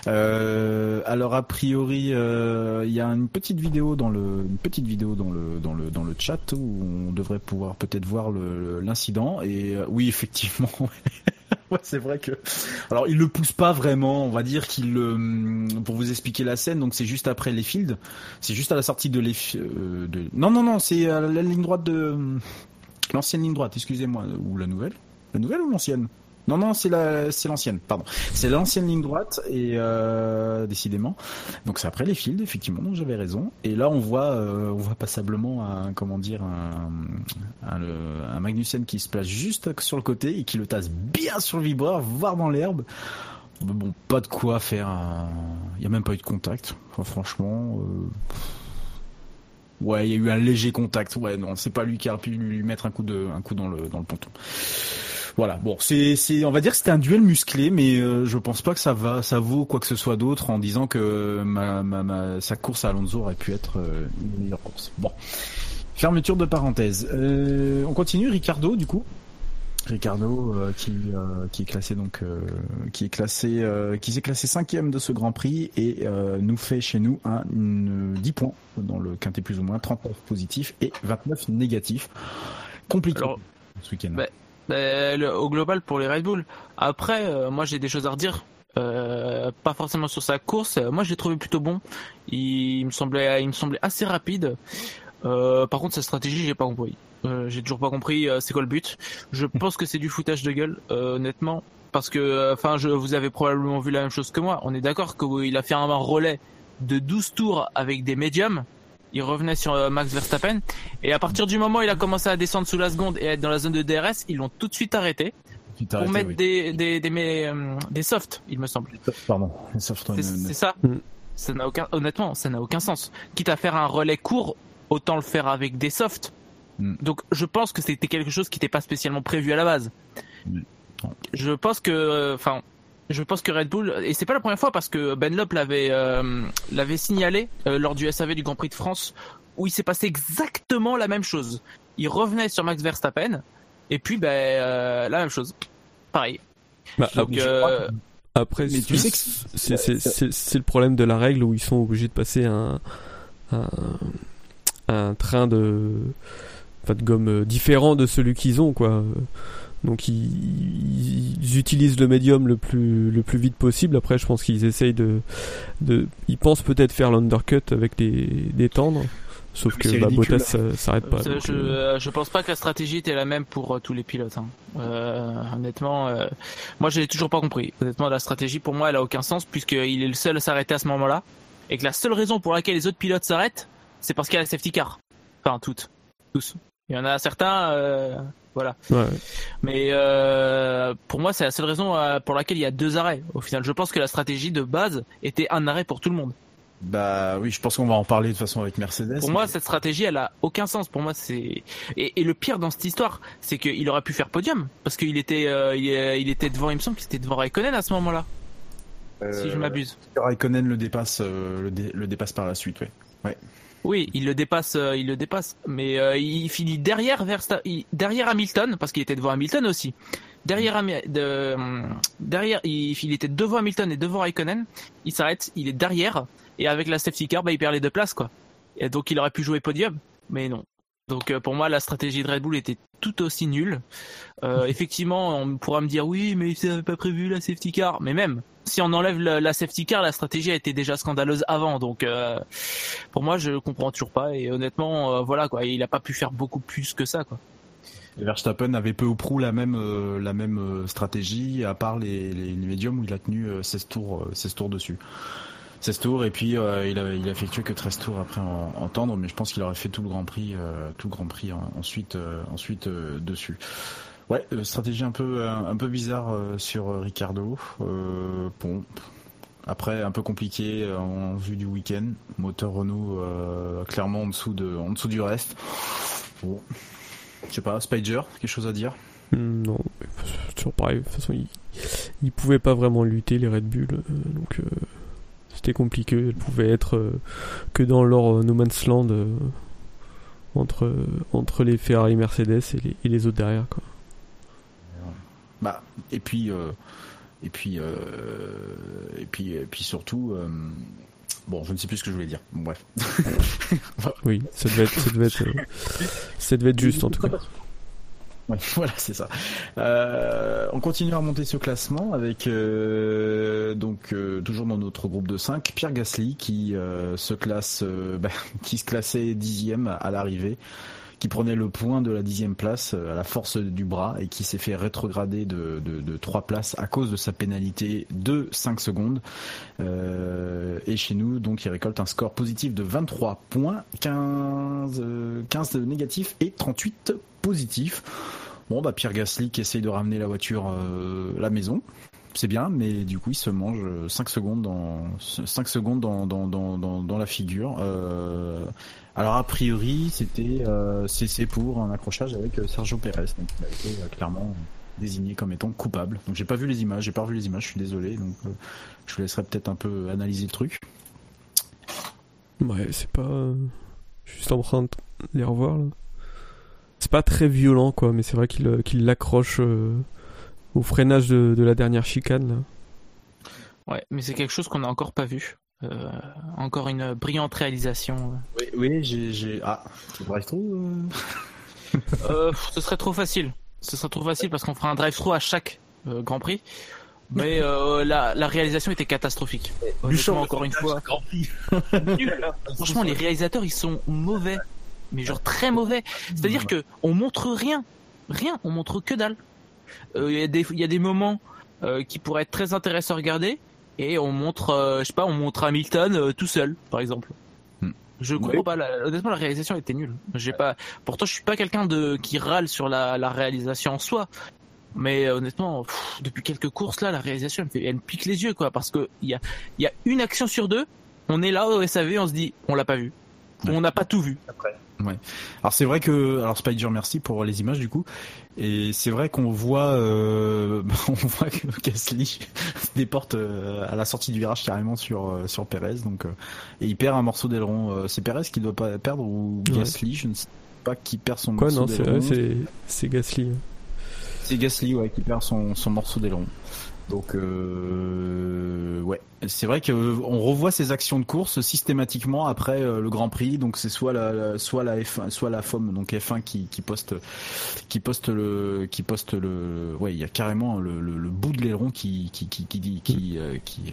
Euh, alors a priori, euh, il y a une petite vidéo dans le, une petite vidéo dans le dans le dans le chat où on devrait pouvoir peut-être voir l'incident. Et euh, oui, effectivement, c'est vrai que. Alors il le pousse pas vraiment, on va dire qu'il. Pour vous expliquer la scène, donc c'est juste après les fields, c'est juste à la sortie de les. de... Non non non, c'est à la ligne droite de l'ancienne ligne droite. Excusez-moi, ou la nouvelle, la nouvelle ou l'ancienne? Non, non, c'est la, c'est l'ancienne, pardon. C'est l'ancienne ligne droite et euh, décidément. Donc c'est après les fields, effectivement. Donc j'avais raison. Et là, on voit, euh, on voit passablement un, comment dire, un, un, un Magnussen qui se place juste sur le côté et qui le tasse bien sur le vibreur, voire dans l'herbe. Bon, pas de quoi faire. un- Il y a même pas eu de contact. Enfin, franchement. euh, Ouais, il y a eu un léger contact. Ouais, non, c'est pas lui qui a pu lui mettre un coup de, un coup dans le, dans le ponton. Voilà. Bon, c'est, c'est, on va dire que c'était un duel musclé, mais euh, je pense pas que ça va, ça vaut quoi que ce soit d'autre en disant que ma, ma, ma- sa course à Alonso aurait pu être euh, une meilleure course. Bon. Fermeture de parenthèse. Euh, on continue, Ricardo, du coup. Ricardo euh, qui euh, qui est classé donc euh, qui est classé euh, qui s'est classé cinquième de ce Grand Prix et euh, nous fait chez nous un une- 10 points dans le quintet plus ou moins 39 positifs et 29 négatifs compliqué Alors, ce week-end. bah, au global pour les Red Bull. Après, euh, moi j'ai des choses à redire. Euh, pas forcément sur sa course. Euh, Moi, je l'ai trouvé plutôt bon. Il, me semblait, il me semblait assez rapide. Euh, par contre, sa stratégie, j'ai pas compris. Euh, j'ai toujours pas compris. euh, c'est quoi le but Je pense que c'est du foutage de gueule, euh, honnêtement, parce que, euh, enfin, vous avez probablement vu la même chose que moi. On est d'accord qu'il a fait un relais de 12 tours avec des médiums. Il revenait sur euh, Max Verstappen et à partir du moment où il a commencé à descendre sous la seconde et à être dans la zone de DRS, ils l'ont tout de suite arrêté t'es pour arrêté, mettre oui. des des des, mais, euh, des softs, il me semble. Pardon. C'est ça. Mm. Ça n'a aucun, honnêtement, ça n'a aucun sens. Quitte à faire un relais court, autant le faire avec des softs. Mm. Donc, je pense que c'était quelque chose qui n'était pas spécialement prévu à la base. Mm. Je pense que, euh, enfin, je pense que Red Bull, et c'est pas la première fois parce que Ben Lop l'avait euh, l'avait signalé euh, lors du SAV du Grand Prix de France, où il s'est passé exactement la même chose. Il revenait sur Max Verstappen, et puis ben euh, la même chose, pareil. Bah, Donc, après- euh, Après, Mais tu sais c'est c'est- c'est- c'est le problème de la règle où ils sont obligés de passer un, un, un train de, enfin, de gomme différent de celui qu'ils ont, quoi. Donc ils, ils utilisent le médium le plus le plus vite possible. Après, je pense qu'ils essayent de, de ils pensent peut-être faire l'undercut avec les des tendres. Sauf Mais que bah. Bottas ça s'arrête pas. Je, donc, je, euh, euh, je pense pas que la stratégie était la même pour euh, tous les pilotes. hein. Euh, honnêtement, euh, moi je l'ai toujours pas compris. Honnêtement, la stratégie pour moi elle a aucun sens puisqu'il est le seul à s'arrêter à ce moment-là et que la seule raison pour laquelle les autres pilotes s'arrêtent, c'est parce qu'il y a la safety car. Enfin toutes, tous. Il y en a certains, euh, voilà. ouais. Mais euh, pour moi c'est la seule raison euh, pour laquelle il y a deux arrêts. Au final, je pense que la stratégie de base était un arrêt pour tout le monde. Bah oui, je pense qu'on va en parler de toute façon avec Mercedes. Pour moi, cette stratégie, elle a aucun sens. Pour moi, c'est et, et le pire dans cette histoire, c'est qu'il aurait pu faire podium parce qu'il était, euh, il, était devant. Il me semble qu'il était devant Raikkonen à ce moment-là, si je m'abuse. Raikkonen le dépasse, euh, le, dé- le dépasse par la suite, ouais. Ouais. Oui, il le dépasse, euh, il le dépasse, mais euh, il finit derrière Hamilton parce qu'il était devant Hamilton aussi. Derrière, hum, derrière, il, il était devant Hamilton et devant Raikkonen. Il s'arrête, il est derrière et avec la safety car, bah, il perd les deux places quoi. Et donc il aurait pu jouer podium, mais non. Donc euh, pour moi, la stratégie de Red Bull était tout aussi nulle. Euh, effectivement, on pourra me dire oui, mais ils n'avaient pas prévu la safety car. Mais même si on enlève la, la safety car, la stratégie a été déjà scandaleuse avant. Donc euh, pour moi, je comprends toujours pas. Et honnêtement, voilà quoi, il a pas pu faire beaucoup plus que ça quoi. Et Verstappen avait peu ou prou la même, la même stratégie, à part les, les, les médiums où il a tenu euh, 16 tours, euh, 16 tours dessus. 16 tours et puis euh, il, a, il effectué que 13 tours après en, en tendre, mais je pense qu'il aurait fait tout le Grand Prix, euh, tout Grand Prix en- ensuite, euh, ensuite dessus. Ouais, stratégie un peu, un, peu bizarre sur Ricardo. Bon, après un peu compliqué en vue du week-end. Moteur Renault clairement en dessous de, en dessous du reste. Bon, je sais pas, Spider, quelque chose à dire? Hmm, Non, toujours pareil. De toute façon, ils, ils pouvaient pas vraiment lutter les Red Bull, donc c'était compliqué. Ils pouvaient être euh, que dans leur euh, no man's land euh, entre entre les Ferrari, Mercedes et les, et les autres derrière. Quoi. Bah, et puis, euh, et puis euh, et puis et puis surtout euh, bon je ne sais plus ce que je voulais dire bref Oui, ça devait être, ça devait être, euh, ça devait être juste en tout cas. Voilà, c'est ça. Euh, on continue à remonter ce classement avec euh, donc euh, toujours dans notre groupe de 5, Pierre Gasly qui euh, se classe, bah, qui se classait dixième à l'arrivée, qui prenait le point de la dixième place euh, à la force du bras et qui s'est fait rétrograder de, de, 3 places à cause de sa pénalité de 5 secondes. Euh, et chez nous, donc, il récolte un score positif de 23 points, 15, euh, 15 négatifs et 38 positifs. Bon, bah Pierre Gasly qui essaye de ramener la voiture euh, à la maison. C'est bien, mais du coup, il se mange 5 secondes dans 5 secondes dans, dans, dans, dans, la figure. Euh, alors a priori, c'était euh, c'est pour un accrochage avec euh, Sergio Pérez, donc il a été euh, clairement désigné comme étant coupable. Donc j'ai pas vu les images, j'ai pas revu les images, je suis désolé. Donc euh, je vous laisserai peut-être un peu analyser le truc. Ouais, c'est pas juste en train de les revoir là. C'est pas très violent quoi, mais c'est vrai qu'il qu'il l'accroche euh, au freinage de, de la dernière chicane là. Ouais, mais c'est quelque chose qu'on n'a encore pas vu. Euh, encore une brillante réalisation. Oui, oui j'ai j'ai ah, tu drive through Euh, ce serait trop facile. Ce serait trop facile parce qu'on fera un drive-through à chaque euh, Grand Prix. Mais euh, la, la réalisation était catastrophique. Honnêtement, encore une fois. Nul. Franchement, les réalisateurs, ils sont mauvais. Mais genre très mauvais. C'est-à-dire que on montre rien. Rien. On montre que dalle. Euh, Il y, a des- il y a des moments euh, qui pourraient être très intéressants à regarder. Et on montre, euh, je sais pas, on montre Hamilton euh, tout seul, par exemple. Je comprends pas. la- honnêtement, la réalisation était nulle. J'ai pas. Pourtant, je suis pas quelqu'un de qui râle sur la, la réalisation en soi. Mais euh, honnêtement, pff, depuis quelques courses là, la réalisation elle me, fait- elle me pique les yeux quoi, parce que il y a, y a une action sur deux. On est là au SAV, on se dit, on l'a pas vu. On n'a pas tout vu. Ouais. Alors c'est vrai que alors Spider merci pour les images du coup et c'est vrai qu'on voit euh, on voit que Gasly se déporte euh, à la sortie du virage carrément sur euh, sur Perez donc euh, et il perd un morceau d'aileron c'est Perez qui doit pas perdre ou Ouais. Gasly je ne sais pas qui perd son Quoi morceau non, c'est c'est c'est Gasly. C'est Gasly ouais qui perd son son morceau d'aileron. Donc euh, ouais, c'est vrai que euh, revoit ces actions de course systématiquement après euh, le Grand Prix. Donc c'est soit la, soit la F1, soit la FOM donc F1 qui, qui poste qui poste le qui poste le ouais il y a carrément le, le, le bout de l'aileron qui qui qui qui qui qui, euh, qui,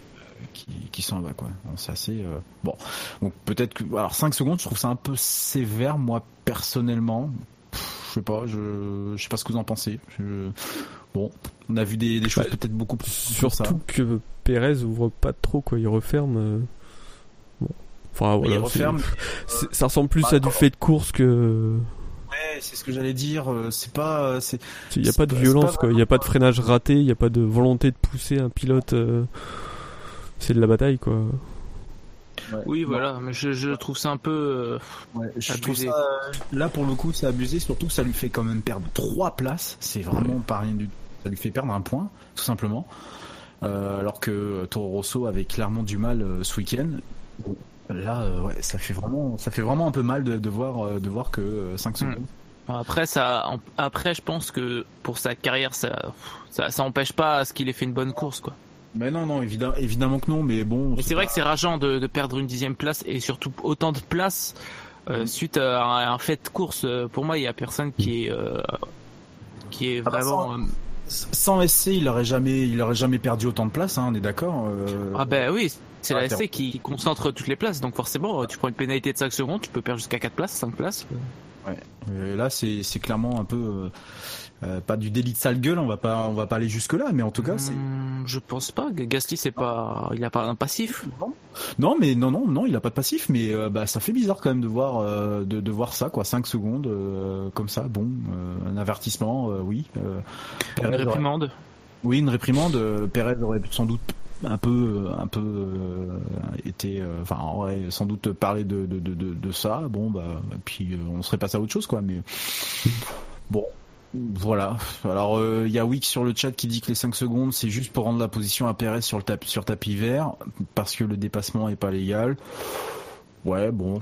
qui, qui s'en va quoi. C'est assez euh, bon. Donc peut-être que alors 5 secondes, je trouve ça un peu sévère moi personnellement. Pff, Je sais pas, je, je sais pas ce que vous en pensez. Bon, on a vu des, des choses Bah, peut-être beaucoup plus sur ça. Surtout que Pérez ouvre pas trop quoi, il referme. euh, Bon. Enfin voilà. il referme. c'est- Ça ressemble plus Bah, à du fait de course que. Ouais, c'est ce que j'allais dire. euh, C'est pas, euh, c'est. Il n'y a pas de violence pas quoi, il n'y a pas de freinage raté, il n'y a pas de volonté de pousser un pilote. euh, C'est de la bataille quoi. Ouais. Oui, voilà. Mais je, je trouve ça un peu. euh, Ouais, je trouve abusé. ça, euh, là pour le coup c'est abusé, surtout que ça lui fait quand même perdre trois places. C'est vraiment pas rien du tout. Ça lui fait perdre un point, tout simplement. Euh, alors que Toro Rosso avait clairement du mal euh, ce week-end. Là, euh, ouais, ça fait vraiment, ça fait vraiment un peu mal de, de voir, de voir que 5 Hmm. secondes. Après, ça, après, je pense que pour sa carrière, ça, ça, ça empêche pas à ce qu'il ait fait une bonne course, quoi. Mais non, non, évidemment, évidemment que non, mais bon. Mais c'est vrai que c'est rageant de, de perdre une dixième place et surtout autant de places euh, suite à un, à un fait de course. Euh, Pour moi, il y a personne qui est, euh, qui est Ah bah, vraiment. euh, Sans SC, il aurait jamais, il aurait jamais perdu autant de place, hein, on est d'accord. euh, Ah ben oui, c'est la Attends. SC qui concentre toutes les places, donc forcément, tu prends une pénalité de 5 secondes, tu peux perdre jusqu'à 4 places, 5 places. Ouais. Euh, là, c'est c'est clairement un peu euh, pas du délit de sale gueule. On va pas on va pas aller jusque là, mais en tout cas, c'est Hmm, je pense pas. Gasly, c'est pas, il a pas un passif. non, mais non, non, non, il a pas de passif, mais euh, bah ça fait bizarre quand même de voir euh, de, de voir ça quoi, 5 secondes euh, comme ça. Bon, euh, un avertissement, euh, oui. Euh, Une aurait- réprimande. Oui, une réprimande. euh, Perez aurait sans doute un peu, un peu euh, été, euh, enfin, aurait sans doute parlé de, de, de, de, de ça. Bon, bah, et puis euh, on serait passé à autre chose, quoi. Mais bon, voilà. Alors, euh, il y a Wick sur le chat qui dit que les 5 secondes, c'est juste pour rendre la position à Perez sur le tapis, sur tapis vert, parce que le dépassement est pas légal. Ouais, bon.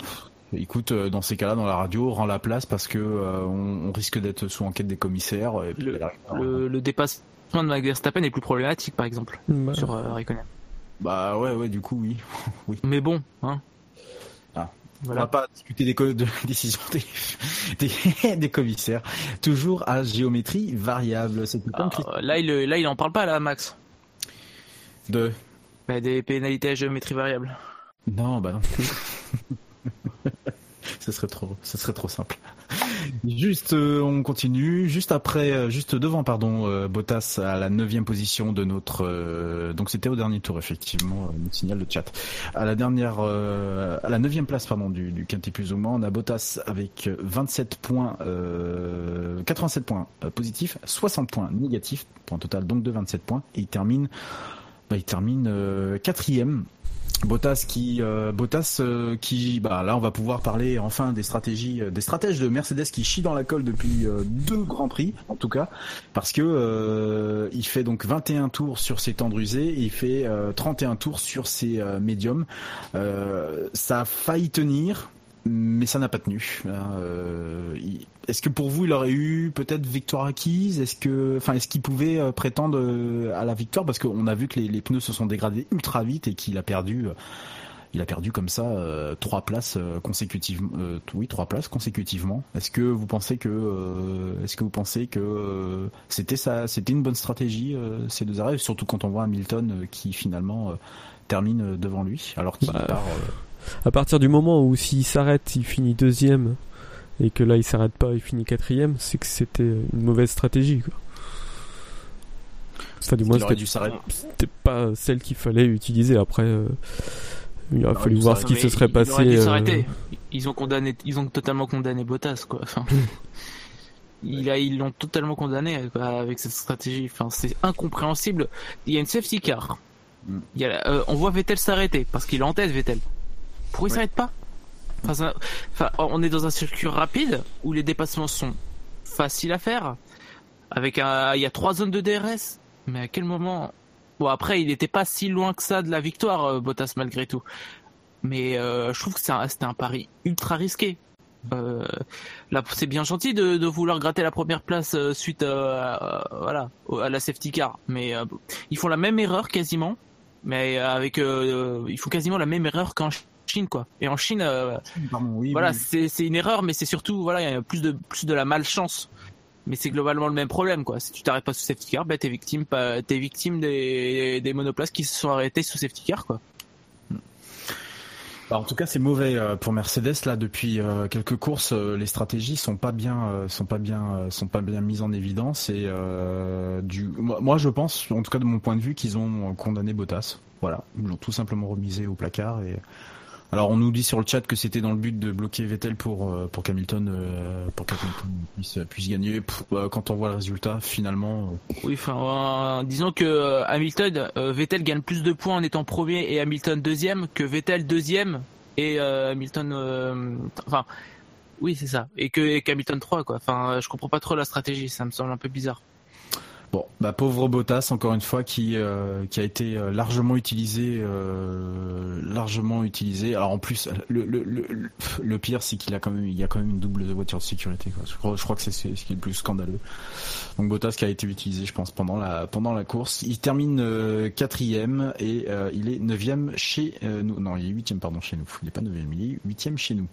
Écoute, euh, dans ces cas-là, dans la radio, rend la place parce que euh, on, on risque d'être sous enquête des commissaires. Et puis, Le, le, le dépassement de Max Verstappen est plus problématique, par exemple, Bah. sur euh, Raikkonen. Bah ouais, ouais, du coup, oui. oui. Mais bon, hein. Voilà. On va pas discuter des co- de décisions des, des, des commissaires. Toujours à géométrie variable. Ah, là, il, là, il en parle pas, là, Max. de. Bah, des pénalités à géométrie variable. Non, bah non. ce serait trop, ce serait trop simple. Juste, euh, on continue. Juste après, euh, juste devant, pardon, euh, Bottas à la neuvième position de notre. donc c'était au dernier tour, effectivement, nous signale le chat. À la dernière, à neuvième place, pardon, du, du quintet plus ou moins, on a Bottas avec 27 points, euh, 87 points positifs, 60 points négatifs, point total donc de 27 points, et il termine, bah, il termine quatrième. Bottas qui euh, Bottas euh, qui bah là on va pouvoir parler enfin des stratégies euh, des stratèges de Mercedes qui chient dans la colle depuis euh, deux grands prix en tout cas parce que il fait donc 21 tours sur ses tendres usés et il fait euh, 31 tours sur ses médiums. Ça a failli tenir mais ça n'a pas tenu. Euh, est-ce que pour vous, il aurait eu peut-être victoire acquise? Est-ce que, enfin, est-ce qu'il pouvait euh, prétendre euh, à la victoire? Parce qu'on a vu que les, les pneus se sont dégradés ultra vite et qu'il a perdu, il a perdu comme ça euh, trois places consécutivement. euh, oui, trois places consécutivement. Est-ce que vous pensez que, est-ce que vous pensez que c'était ça, c'était une bonne stratégie ces deux arrêts, surtout quand on voit Hamilton qui finalement termine devant lui, alors qu'il Bah, part. Euh, À partir du moment où s'il s'arrête, il finit deuxième, et que là il s'arrête pas, il finit quatrième, c'est que c'était une mauvaise stratégie. Quoi. Enfin, du moins, c'était pas celle qu'il fallait utiliser. Après, euh, il aurait fallu voir ce qui se serait il passé. euh. Ils ont condamné, ils ont totalement condamné Bottas, quoi. Enfin, il a, ils l'ont totalement condamné quoi, avec cette stratégie. Enfin, c'est incompréhensible. Il y a une safety car. Mm. Il y a, la- euh, on voit Vettel s'arrêter parce qu'il est en tête, Vettel. Pourquoi il Ouais. s'arrête pas enfin, ça- enfin, on est dans un circuit rapide où les dépassements sont faciles à faire. Avec un, il y a trois zones de DRS. Mais à quel moment? Bon après, il n'était pas si loin que ça de la victoire, euh, Bottas malgré tout. Mais euh, je trouve que un- c'était un pari ultra risqué. Euh, là, c'est bien gentil de, de vouloir gratter la première place euh, suite à, voilà au- à la safety car, mais ils font la même erreur quasiment, mais avec ils font quasiment la même erreur qu'en Chine quoi. Et en Chine, euh, Pardon, oui, voilà, oui. c'est une erreur, mais c'est surtout voilà, il y a plus de plus de la malchance. Mais c'est globalement le même problème quoi. Si tu t'arrêtes pas sous safety car, bah t'es victime, pas- t'es victime des, des monoplaces qui se sont arrêtés sous safety car quoi. Bah, en tout cas, c'est mauvais euh, pour Mercedes là depuis euh, quelques courses. les stratégies sont pas bien, euh, sont pas bien, sont pas bien mises en évidence. Et euh, du, moi, moi, je pense, en tout cas de mon point de vue, qu'ils ont condamné Bottas. Voilà, ils l'ont tout simplement remisé au placard. Et alors, on nous dit sur le chat que c'était dans le but de bloquer Vettel pour euh, pour qu'Hamilton euh, pour qu'Hamilton puisse puisse gagner. Bah, quand on voit le résultat, finalement, euh, Oui, enfin, euh, disons que euh, Hamilton, euh, Vettel gagne plus de points en étant premier et Hamilton deuxième que Vettel deuxième et euh, Hamilton, euh, enfin, oui, c'est ça, et que et qu'Hamilton 3 quoi. Enfin, euh, je comprends pas trop la stratégie, ça me semble un peu bizarre. Bon, bah pauvre Bottas encore une fois qui euh, qui a été euh, largement utilisé, euh, largement utilisé. Alors en plus, le le le, le- pire c'est qu'il a quand même il y a quand même une double voiture de sécurité. Quoi. Je crois que c'est ce qui est le plus scandaleux. Donc Bottas qui a été utilisé, je pense pendant la pendant la course. Il termine euh, quatrième et euh, il est neuvième chez nous. Non, il est huitième pardon chez nous. Il est pas neuvième, il est huitième chez nous.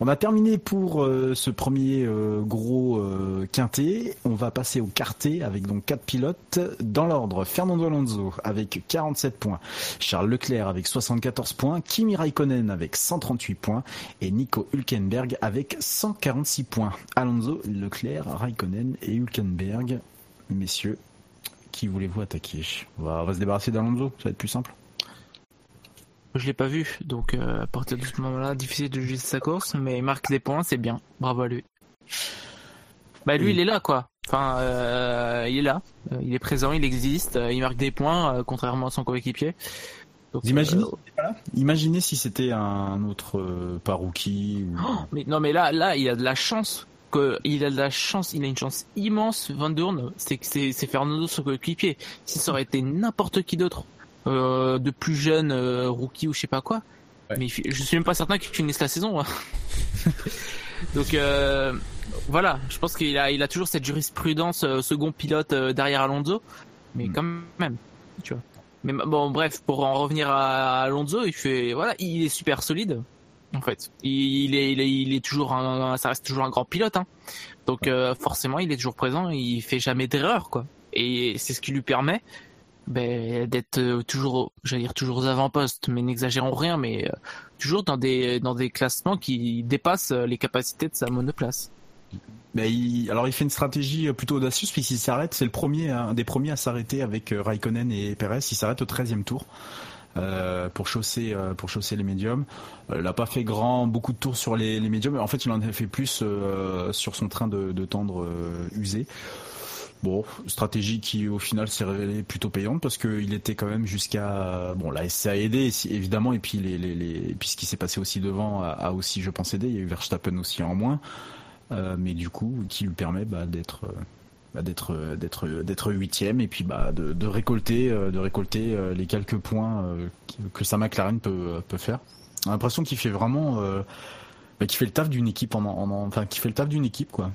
On a terminé pour ce premier gros quintet. On va passer au quartet avec donc quatre pilotes dans l'ordre. Fernando Alonso avec 47 points, Charles Leclerc avec 74 points, Kimi Raikkonen avec 138 points et Nico Hülkenberg avec 146 points. Alonso, Leclerc, Raikkonen et Hülkenberg. Messieurs, qui voulez-vous attaquer? On va, on va se débarrasser d'Alonso, ça va être plus simple. Je l'ai pas vu, donc euh, à partir de ce moment-là, difficile de juger sa course, mais il marque des points, c'est bien, bravo à lui. Bah lui, Oui. il est là quoi. Enfin, euh, il est là, Euh, il est présent, il existe, euh, il marque des points, euh, contrairement à son coéquipier. Donc, imaginez, euh, Imaginez si c'était un autre euh, pas rookie ou... Mais non, mais là, là, il a de la chance. Que, il a de la chance, il a une chance immense, Van Dorn, c'est que c'est c'est Fernando son coéquipier. Si ça aurait été n'importe qui d'autre, euh, de plus jeune, euh, rookie ou je sais pas quoi, Mais je suis même pas certain qu'il finisse la saison. hein. Donc euh, voilà, je pense qu'il a, il a toujours cette jurisprudence euh, second pilote euh, derrière Alonso, mais quand même, tu vois. Mais bon, bref, pour en revenir à Alonso, il fait, voilà, il est super solide. En fait, il est, il est, il est toujours un, ça reste toujours un grand pilote, hein. Donc euh, forcément, il est toujours présent, il fait jamais d'erreur, quoi. Et c'est ce qui lui permet ben, d'être euh, toujours, j'allais dire toujours aux avant-postes, mais n'exagérons rien, mais euh, toujours dans des dans des classements qui dépassent euh, les capacités de sa monoplace. Alors il fait une stratégie euh, plutôt audacieuse puisqu'il s'arrête, c'est le premier, hein, un des premiers à s'arrêter avec euh, Raikkonen et Perez. Il s'arrête au 13e tour pour chausser pour les médiums. Il n'a pas fait grand beaucoup de tours sur les, les médiums. En fait, il en a fait plus sur son train de, tendre usé. Bon, stratégie qui au final s'est révélée plutôt payante parce qu'il était quand même jusqu'à bon là ça a aidé évidemment et puis les, les, puis ce qui s'est passé aussi devant a, aussi je pense aidé il y a eu Verstappen aussi en moins euh, mais du coup qui lui permet bah, d'être euh, bah, d'être euh, d'être d'être huitième et puis bah de, récolter de récolter les quelques points que sa McLaren peut peut faire. A l'impression qu'il fait vraiment euh, fait le taf d'une équipe en- enfin qui fait le taf d'une équipe quoi.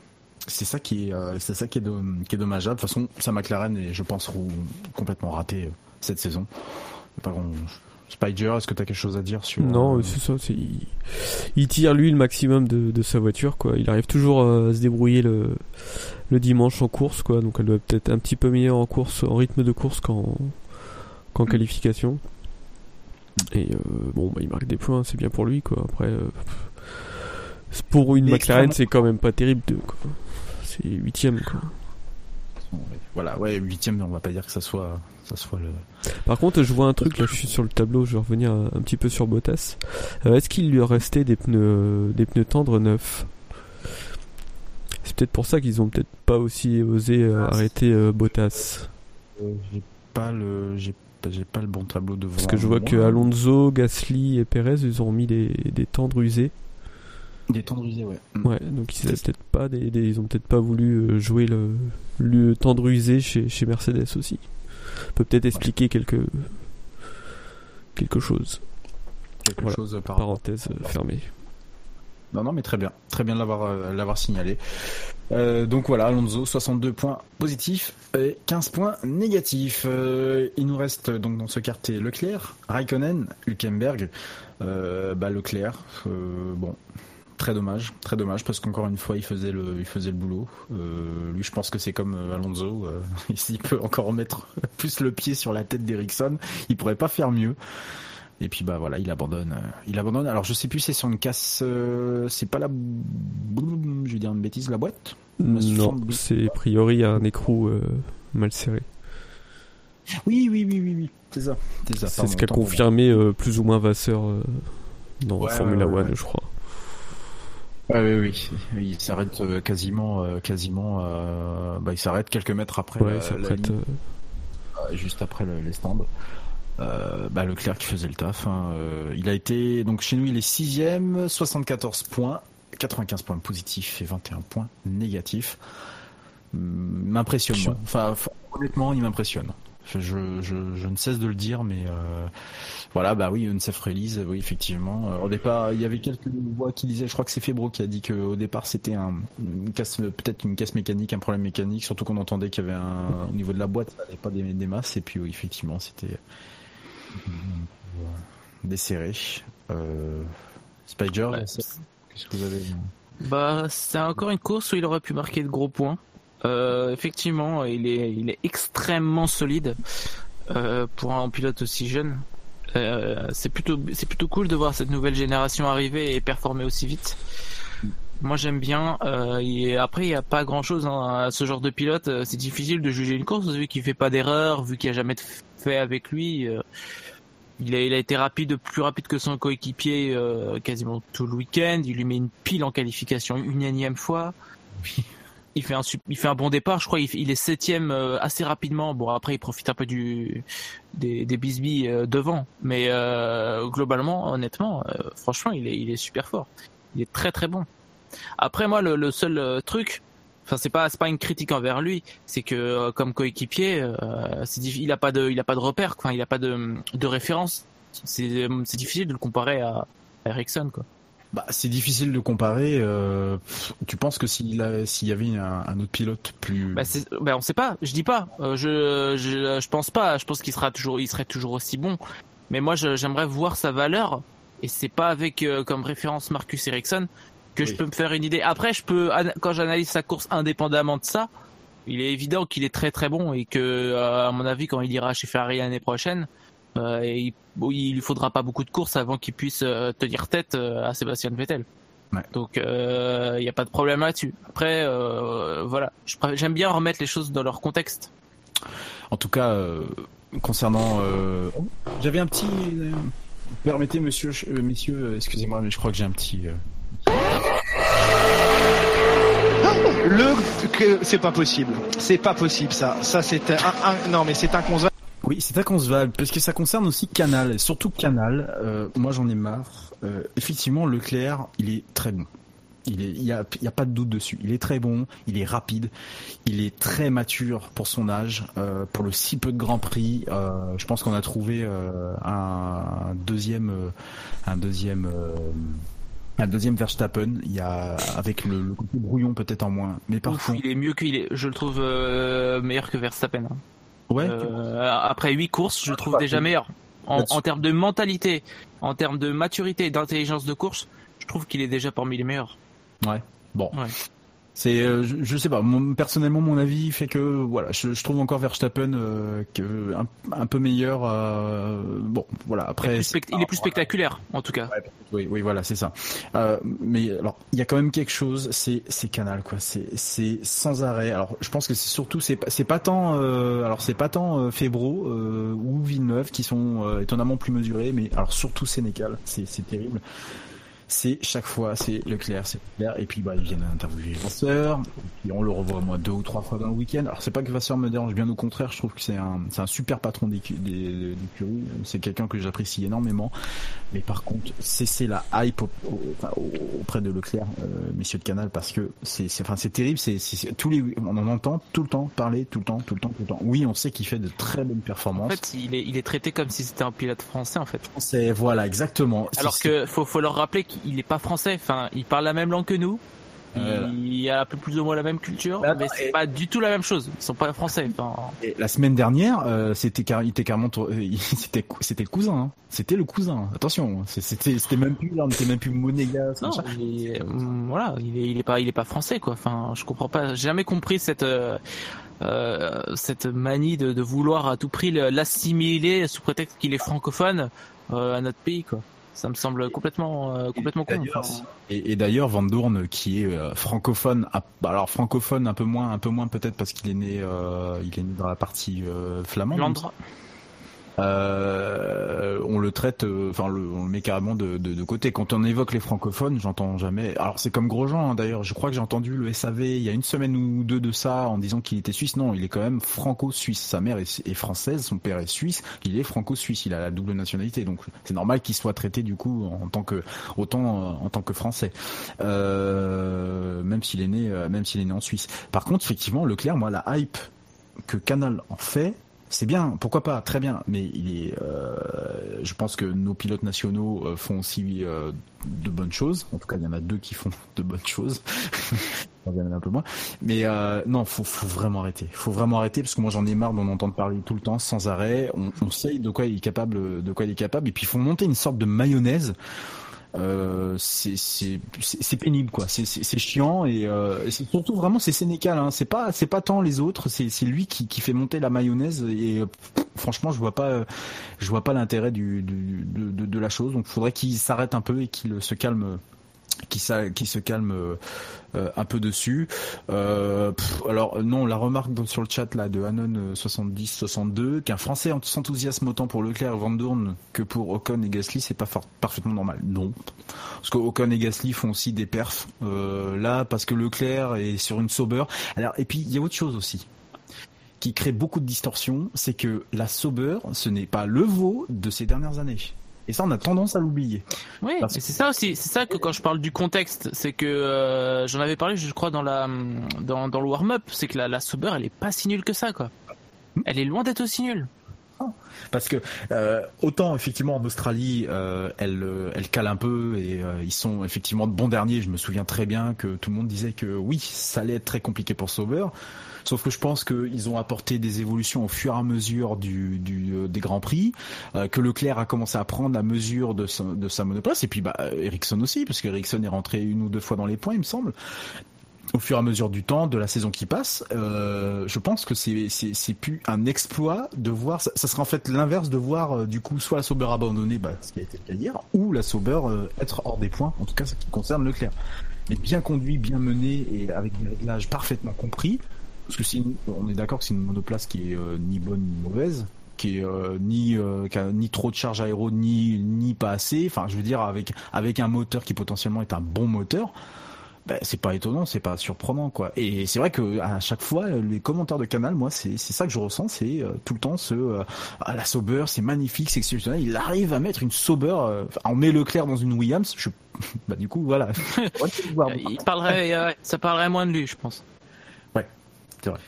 C'est ça qui est euh, c'est ça qui est do- qui est dommageable. De toute façon, sa McLaren est je pense complètement ratée euh, cette saison. Pas grand- Spider, est-ce que tu as quelque chose à dire sur Non, euh, c'est ça. C'est il, tire lui le maximum de, de sa voiture, quoi. Il arrive toujours à se débrouiller le, le dimanche en course, quoi. Donc elle doit être peut-être un petit peu meilleure en course, en rythme de course qu'en qu'en qualification. Et euh, bon, bah, il marque des points, c'est bien pour lui, quoi. Après, euh, pour une McLaren, c'est quand même pas terrible, de, quoi. C'est huitième, quoi. Voilà, ouais, huitième, on va pas dire que ça soit ça soit le Par contre, je vois un truc là, je suis sur le tableau, je vais revenir un, un petit peu sur Bottas. Euh, Est-ce qu'il lui restait des pneus, des pneus tendres neufs? C'est peut-être pour ça qu'ils ont peut-être pas aussi osé euh, arrêter euh, Bottas. J'ai pas le j'ai pas j'ai pas le bon tableau devant Parce que je vois que Alonso, Gasly et Perez, ils ont mis des, des tendres usés. Des tendres usés ouais Ouais, donc ils peut-être pas des, des- ils ont peut-être pas voulu euh, jouer le, le chez, chez Mercedes aussi. Peut peut-être expliquer quelque quelque chose. quelque Voilà, chose par parenthèse euh, fermée. Non, non, mais très bien. Très bien de l'avoir, euh, l'avoir signalé. Euh, donc voilà, Alonso, 62 points positifs et 15 points négatifs. Euh, il nous reste donc dans ce quartier Leclerc, Raikkonen, Hülkenberg. Euh, bah, Leclerc, euh, bon, très dommage, très dommage parce qu'encore une fois, il faisait le, il faisait le boulot. Euh, lui, je pense que c'est comme euh, Alonso. Euh, S'il peut encore mettre plus le pied sur la tête d'Ericsson, il pourrait pas faire mieux. Et puis bah voilà, il abandonne. euh, Il abandonne. Alors je sais plus, c'est sur une casse. euh, c'est pas la. Je vais dire une bêtise, la boîte? Non, c'est a priori un écrou mal serré. Oui, oui, oui, oui, oui. C'est ça. C'est ce qu'a confirmé plus ou moins Vasseur dans Ouais, Formula ouais, ouais, One, ouais. je crois. Ouais, oui, oui. Il s'arrête euh, quasiment, euh, quasiment. euh, bah, il s'arrête quelques mètres après. Ouais, la- il s'apprête, la ligne, euh, juste après le- les stands. Euh, bah, Leclerc qui faisait le taf. hein, il a été donc chez nous, il est sixième, 74 points, 95 points positifs et 21 points négatifs. Hum, M'impressionne. Enfin, honnêtement, il m'impressionne. Je, je, je, je ne cesse de le dire, mais euh, voilà, bah oui, Uncef Release, oui, effectivement. Euh, au départ, il y avait quelques voix qui disaient, je crois que c'est Febro qui a dit qu'au départ c'était un, une casse, peut-être une casse mécanique, un problème mécanique, surtout qu'on entendait qu'il y avait un, au niveau de la boîte, ça n'allait pas des, des masses, et puis oui, effectivement, c'était euh, desserré. Euh, Spider, qu'est-ce que vous avez? Bah, c'est encore une course où il aurait pu marquer de gros points. Euh, effectivement, il est, il est extrêmement solide euh, pour un pilote aussi jeune. Euh, c'est plutôt, c'est plutôt cool de voir cette nouvelle génération arriver et performer aussi vite. Moi, j'aime bien. Euh, et après, il n'y a pas grand-chose hein, à ce genre de pilote. Euh, C'est difficile de juger une course vu qu'il fait pas d'erreur, vu qu'il n'y a jamais de fait avec lui. Euh, il a, il a été rapide, plus rapide que son coéquipier euh, quasiment tout le week-end. Il lui met une pile en qualification une énième fois. Il fait un, bon départ. Je crois il, est septième euh, assez rapidement. Bon après il profite un peu du des, des euh, devant, mais euh, globalement, honnêtement, franchement, il est super fort. Il est très très bon. Après moi le, seul truc, enfin c'est pas c'est pas une critique envers lui, c'est que comme coéquipier, il a pas de il a pas de repère, il a pas de de référence c'est c'est difficile de le comparer à, à Ericsson quoi. Bah, c'est difficile de comparer. Euh, tu penses que s'il y avait un, un autre pilote plus. Bah, bah, on sait pas, je dis pas, Euh, je, je je pense pas, je pense qu'il sera toujours il serait toujours aussi bon. Mais moi j'aimerais voir sa valeur et c'est pas avec euh, comme référence Marcus Ericsson que je peux me faire une idée. Après je peux quand j'analyse sa course indépendamment de ça, il est évident qu'il est très très bon et que euh, à mon avis quand il ira chez Ferrari l'année prochaine, euh, il, bon, il lui faudra pas beaucoup de courses avant qu'il puisse euh, tenir tête euh, à Sébastien Vettel. Ouais. Donc il n'y a pas de problème là-dessus. Après euh, voilà, j'aime bien remettre les choses dans leur contexte. En tout cas, euh, concernant. euh, J'avais un petit. euh, Permettez, monsieur, euh, messieurs, euh, excusez-moi, mais je crois que j'ai un petit. euh, Le, c'est pas possible. C'est pas possible, ça. Ça, c'est un, un- non, mais c'est inconcevable. Oui, c'est inconcevable, parce que ça concerne aussi Canal, et surtout Canal. euh, moi, j'en ai marre. Euh, effectivement, Leclerc, il est très bon. Il est, il y a, y a pas de doute dessus. Il est très bon, il est rapide, il est très mature pour son âge, euh, pour le si peu de Grand Prix. je pense qu'on a trouvé un, deuxième, un deuxième, un deuxième Verstappen. Il y a avec le, le côté brouillon peut-être en moins, mais par Ouf, contre, il est mieux qu'il est. Je le trouve euh, meilleur que Verstappen. hein. Ouais, Euh, après huit courses, je le trouve pas, déjà meilleur. En, termes de mentalité, en termes de maturité, d'intelligence de course, je trouve qu'il est déjà parmi les meilleurs. Ouais. Bon. Ouais. C'est, euh, je, je sais pas. Mon, personnellement, mon avis fait que voilà, je, je trouve encore Verstappen euh, que un, un peu meilleur. euh, bon, voilà. Il est Après, plus, c'est- spect- il est plus spectaculaire, en tout cas. oui, oui, voilà, c'est ça. Euh, mais alors, il y a quand même quelque chose. C'est, c'est Canal, quoi. C'est, c'est sans arrêt. Alors, je pense que c'est surtout, c'est, c'est pas tant, euh, alors c'est pas tant euh, Febro euh, ou Villeneuve qui sont euh, étonnamment plus mesurés, mais alors surtout Sénécal. C'est, c'est terrible. C'est chaque fois, c'est Leclerc, c'est Leclerc, et puis bah ils viennent interviewer Vasseur, et puis on le revoit moi deux ou trois fois dans le week-end. Alors c'est pas que Vasseur me dérange, bien au contraire, je trouve que c'est un, c'est un super patron des- d'écurie, c'est quelqu'un que j'apprécie énormément. Mais par contre, cessez la hype au- auprès de Leclerc, euh, messieurs de Canal, parce que c'est, c'est, enfin c'est terrible, c'est, c'est- c'est- tous les, on en entend tout le temps parler, tout le temps, tout le temps, tout le temps. Oui, on sait qu'il fait de très bonnes En performances. fait, il est, il est traité comme si c'était un pilote français, en fait. c'est voilà exactement. Alors que faut, faut leur rappeler qu'il est pas français. Enfin, il parle la même langue que nous. Voilà. Il a un peu plus ou moins la même culture, Bah, mais c'est pas du tout la même chose. Ils sont pas français. Enfin, Et la semaine dernière, euh, c'était car, il était carrément, tour- euh, il- c'était, c'était le cousin. hein. C'était le cousin. Attention, c'était, c'était même plus, là, on était même plus monégasque. non, machin. il est, hum, voilà, il est, il est pas, il est pas français quoi. Enfin, je comprends pas. J'ai jamais compris cette, euh, euh, cette manie de, de vouloir à tout prix le- l'assimiler sous prétexte qu'il est francophone euh, à notre pays quoi. Ça me semble complètement, euh, complètement con. D'ailleurs, Enfin, Et, et d'ailleurs, Van Doorn, qui est euh, francophone, alors francophone un peu moins, un peu moins peut-être parce qu'il est né, euh, il est né dans la partie euh, flamande. Flandre. Euh, on le traite, euh, enfin, on le met carrément de, côté. Quand on évoque les francophones, j'entends jamais. Alors c'est comme Grosjean hein, d'ailleurs. Je crois que j'ai entendu le SAV il y a une semaine ou deux de ça en disant qu'il était suisse. Non, il est quand même franco-suisse. Sa mère est, française, son père est suisse. Il est franco-suisse. Il a la double nationalité, donc c'est normal qu'il soit traité du coup en tant que autant euh, en tant que français, même s'il est né, même s'il est né en Suisse. Par contre, effectivement, Leclerc, moi, la hype que Canal en fait, c'est bien, pourquoi pas, très bien, mais il est, euh, je pense que nos pilotes nationaux euh, font aussi euh, de bonnes choses. En tout cas, il y en a deux qui font de bonnes choses. Il y en a un peu moins. Mais euh, non, faut, faut vraiment arrêter. Faut vraiment arrêter parce que moi j'en ai marre d'en entendre parler tout le temps sans arrêt. On, sait de quoi il est capable, de quoi il est capable, et puis il faut monter une sorte de mayonnaise. Euh, c'est pénible quoi c'est chiant et, euh, surtout vraiment c'est Sénécal hein. c'est pas c'est pas tant les autres c'est lui qui qui fait monter la mayonnaise et euh, franchement je vois pas je vois pas l'intérêt du, du de, de de la chose donc faudrait qu'il s'arrête un peu et qu'il se calme qui, se calme euh, un peu dessus. Euh, alors non, la remarque sur le chat là de Anon 70 62 qu'un Français s'enthousiasme autant pour Leclerc et Van Dorn que pour Ocon et Gasly, c'est pas parfaitement normal. Non, parce que Ocon et Gasly font aussi des perfs euh, là parce que Leclerc est sur une Sauber. Alors et puis il y a autre chose aussi qui crée beaucoup de distorsions, c'est que la Sauber, ce n'est pas le veau de ces dernières années. Et ça, on a tendance à l'oublier. Oui, Parce c'est ça aussi. C'est ça que quand je parle du contexte, c'est que euh, j'en avais parlé, je crois, dans la dans, dans le warm-up, c'est que la, la Sauber, elle est pas si nulle que ça, quoi. Elle est loin d'être aussi nulle. Parce que euh, autant effectivement en Australie, euh, elle, euh, elle cale un peu et euh, ils sont effectivement de bons derniers. Je me souviens très bien que tout le monde disait que oui, ça allait être très compliqué pour Sauber. Sauf que je pense qu'ils ont apporté des évolutions au fur et à mesure du, du euh, des grands prix, euh, que Leclerc a commencé à prendre la mesure de sa, de sa monoplace et puis bah Ericsson aussi, parce que Ericsson est rentré une ou deux fois dans les points, il me semble au fur et à mesure du temps, de la saison qui passe, euh, je pense que c'est c'est plus un exploit de voir. Ça, ça serait en fait l'inverse de voir euh, du coup soit la Sauber abandonnée, bah, ce qui a été le cas hier, ou la Sauber euh, être hors des points. En tout cas, ce qui concerne Leclerc. Mais bien conduit, bien mené et avec des réglages parfaitement compris. Parce que une- on est d'accord que c'est une monoplace qui est euh, ni bonne ni mauvaise qui est euh, ni euh, qui a ni trop de charge aéro ni ni pas assez enfin je veux dire avec avec un moteur qui potentiellement est un bon moteur ben, c'est pas étonnant, c'est pas surprenant quoi. Et c'est vrai que à chaque fois les commentaires de Canal, moi c'est c'est ça que je ressens, c'est euh, tout le temps ce euh, ah, la Sauber, c'est magnifique, c'est exceptionnel. Il arrive à mettre une Sauber, euh, on met Leclerc dans une Williams, je bah du coup voilà. Il parlerait, euh, ça parlerait moins de lui, je pense. Ouais, c'est vrai.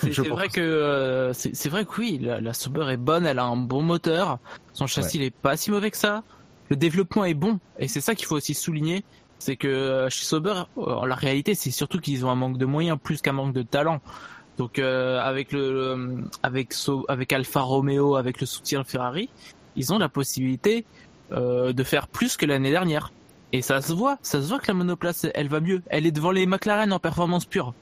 C'est vrai que c'est vrai que oui, la, la Sauber est bonne, elle a un bon moteur, son châssis il est pas si mauvais que ça, le développement est bon et c'est ça qu'il faut aussi souligner, c'est que euh, chez Sauber, euh, la réalité c'est surtout qu'ils ont un manque de moyens plus qu'un manque de talent. Donc euh, avec le, avec avec Alfa Romeo, avec le soutien Ferrari, ils ont la possibilité de faire plus que l'année dernière. Et ça se voit, ça se voit que la monoplace elle va mieux. Elle est devant les McLaren en performance pure.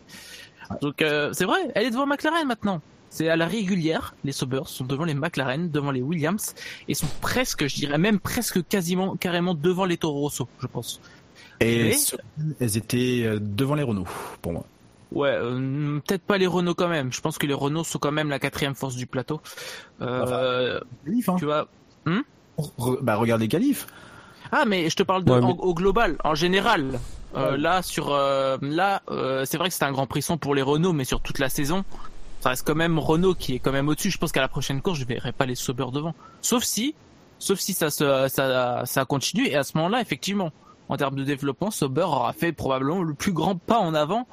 Donc c'est vrai, elle est devant McLaren maintenant. C'est à la régulière, les Sauber sont devant les McLaren, devant les Williams, et sont presque, je dirais même presque quasiment, carrément devant les Toro Rosso, je pense. Et elles étaient euh, devant les Renault pour moi. Ouais, euh, peut-être pas les Renault quand même. Je pense que les Renault sont quand même la quatrième force du plateau. Euh, Tu vois. Hmm? Re- bah regardez Calif. Ah mais je te parle de, Ouais, mais- en- au global, en général. Euh, Là sur euh, là, euh, c'est vrai que c'est un grand frisson pour les Renault, mais sur toute la saison, ça reste quand même Renault qui est quand même au-dessus. Je pense qu'à la prochaine course, je verrai pas les Sauber devant, sauf si, sauf si ça continue. Et à ce moment-là, effectivement, en termes de développement, Sauber aura fait probablement le plus grand pas en avant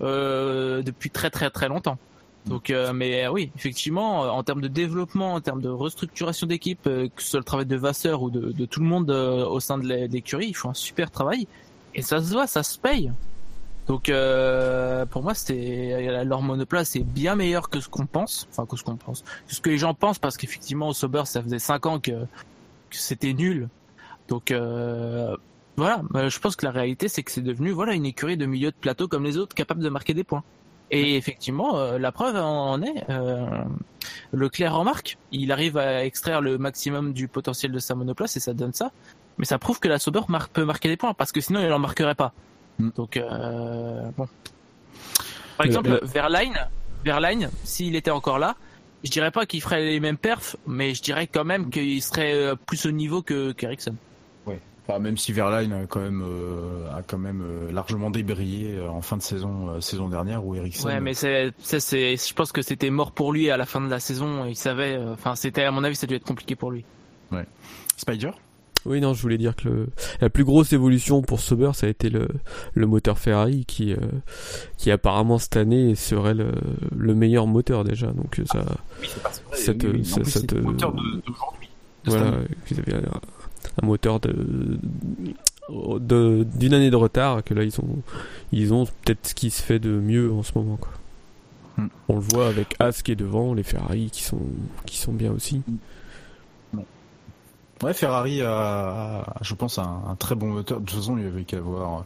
euh, depuis très très très longtemps. Donc, euh, mais oui, effectivement, euh, en termes de développement, en termes de restructuration d'équipe, que ce soit le travail de Vasseur ou de, de tout le monde au sein de l'é- l'écurie, ils font un super travail et ça se voit, ça se paye. Donc, euh, pour moi, c'était leur monoplace est bien meilleur que ce qu'on pense, enfin que ce qu'on pense, que ce que les gens pensent, parce qu'effectivement au Sauber, ça faisait cinq ans que, que c'était nul. Donc euh, voilà, Euh, je pense que la réalité, c'est que c'est devenu voilà une écurie de milieu de plateau comme les autres, capable de marquer des points. Et effectivement, euh, la preuve en est. Euh, Leclerc en marque. Il arrive à extraire le maximum du potentiel de sa monoplace et ça donne ça. Mais ça prouve que la Sauber mar- peut marquer des points parce que sinon il en marquerait pas. Donc euh, bon. Par Le- exemple, le- Verlaine, Verlaine, s'il était encore là, je dirais pas qu'il ferait les mêmes perfs, mais je dirais quand même qu'il serait euh, plus au niveau que qu'Ericsson. Ouais. Enfin, même si Verlaine a quand même euh, a quand même euh, largement euh, en fin de saison euh, saison dernière où Ericsson. Ouais, mais c'est, c'est, je pense que c'était mort pour lui à la fin de la saison. Il savait, enfin, c'était, à mon avis, ça devait être compliqué pour lui. Ouais. Spider? Oui, non, je voulais dire que le, la plus grosse évolution pour Sauber, ça a été le, le moteur Ferrari qui, euh, qui apparemment cette année serait le, le meilleur moteur déjà. Donc euh, ça, oui, oui. En ça, plus, te- le moteur d'aujourd'hui. cette Voilà, qu'ils avaient un, un moteur de, d'une année de retard que là ils ont, ils ont peut-être ce qui se fait de mieux en ce moment quoi. Hmm. On le voit avec As qui est devant, les Ferrari qui sont, qui sont bien aussi. Ouais, Ferrari a, a, je pense, un, un très bon moteur. De toute façon, il avait qu'à voir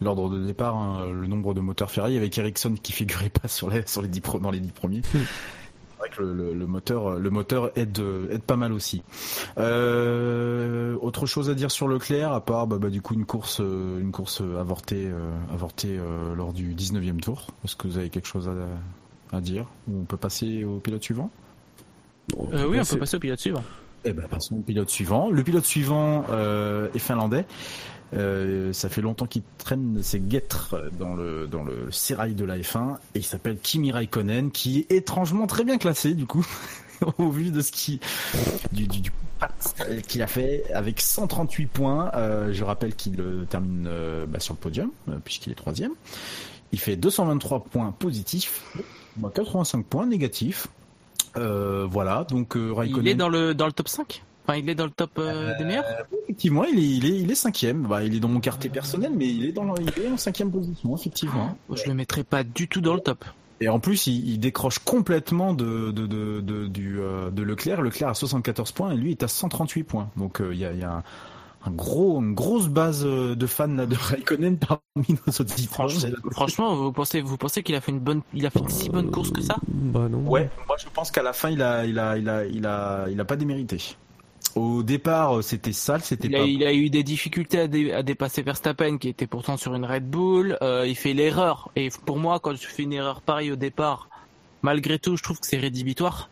l'ordre de départ, hein, le nombre de moteurs Ferrari avec Ericsson qui figurait pas sur les, sur les dix, pro- dans les dix premiers. C'est vrai que le, le- le moteur, le moteur aide, aide pas mal aussi. Euh, autre chose à dire sur Leclerc, à part bah, bah, du coup une course, euh, une course euh, avortée, euh, avortée euh, lors du 19e tour. Est-ce que vous avez quelque chose à, à dire Ou on peut passer au pilote suivant? Euh, oui, on peut passer au pilote suivant. Eh ben, passons au pilote suivant. Le pilote suivant euh, est finlandais. Euh, ça fait longtemps qu'il traîne ses guêtres dans le dans le de la F1 et il s'appelle Kimi Raikkonen qui est étrangement très bien classé du coup au vu de ce qui du, du, qu'il a fait avec 138 points. Euh, je rappelle qu'il termine bah, sur le podium puisqu'il est troisième. Il fait 223 points positifs, bah, 85 points négatifs. Euh, voilà, donc euh, Raikkonen. Il est dans le dans le top 5 Enfin, il est dans le top euh, des meilleurs Effectivement, il est, il est, il est cinquième. Bah, il est dans mon quartier personnel, mais il est dans, le- il est en cinquième position, effectivement. Je le mettrais pas du tout dans le top. Et en plus, il, il décroche complètement de, de, de, de, du, euh, de Leclerc. Leclerc a 74 points et lui est à 138 points. Donc euh, il y a, y a un, un gros, une grosse base euh, de fans là, de Raikkonen parmi nos auditeurs. Franchement, vous pensez, vous pensez qu'il a fait une bonne, il a fait une si bonne course que ça? Bah non. Ouais, moi je pense qu'à la fin, il a, il a, il a, il a, il a pas démérité. Au départ, euh, c'était sale, c'était il pas. a, il a eu des difficultés à, dé- à dépasser Verstappen, qui était pourtant sur une Red Bull. Euh, il fait l'erreur. Et pour moi, quand tu fais une erreur pareille au départ, malgré tout, je trouve que c'est rédhibitoire.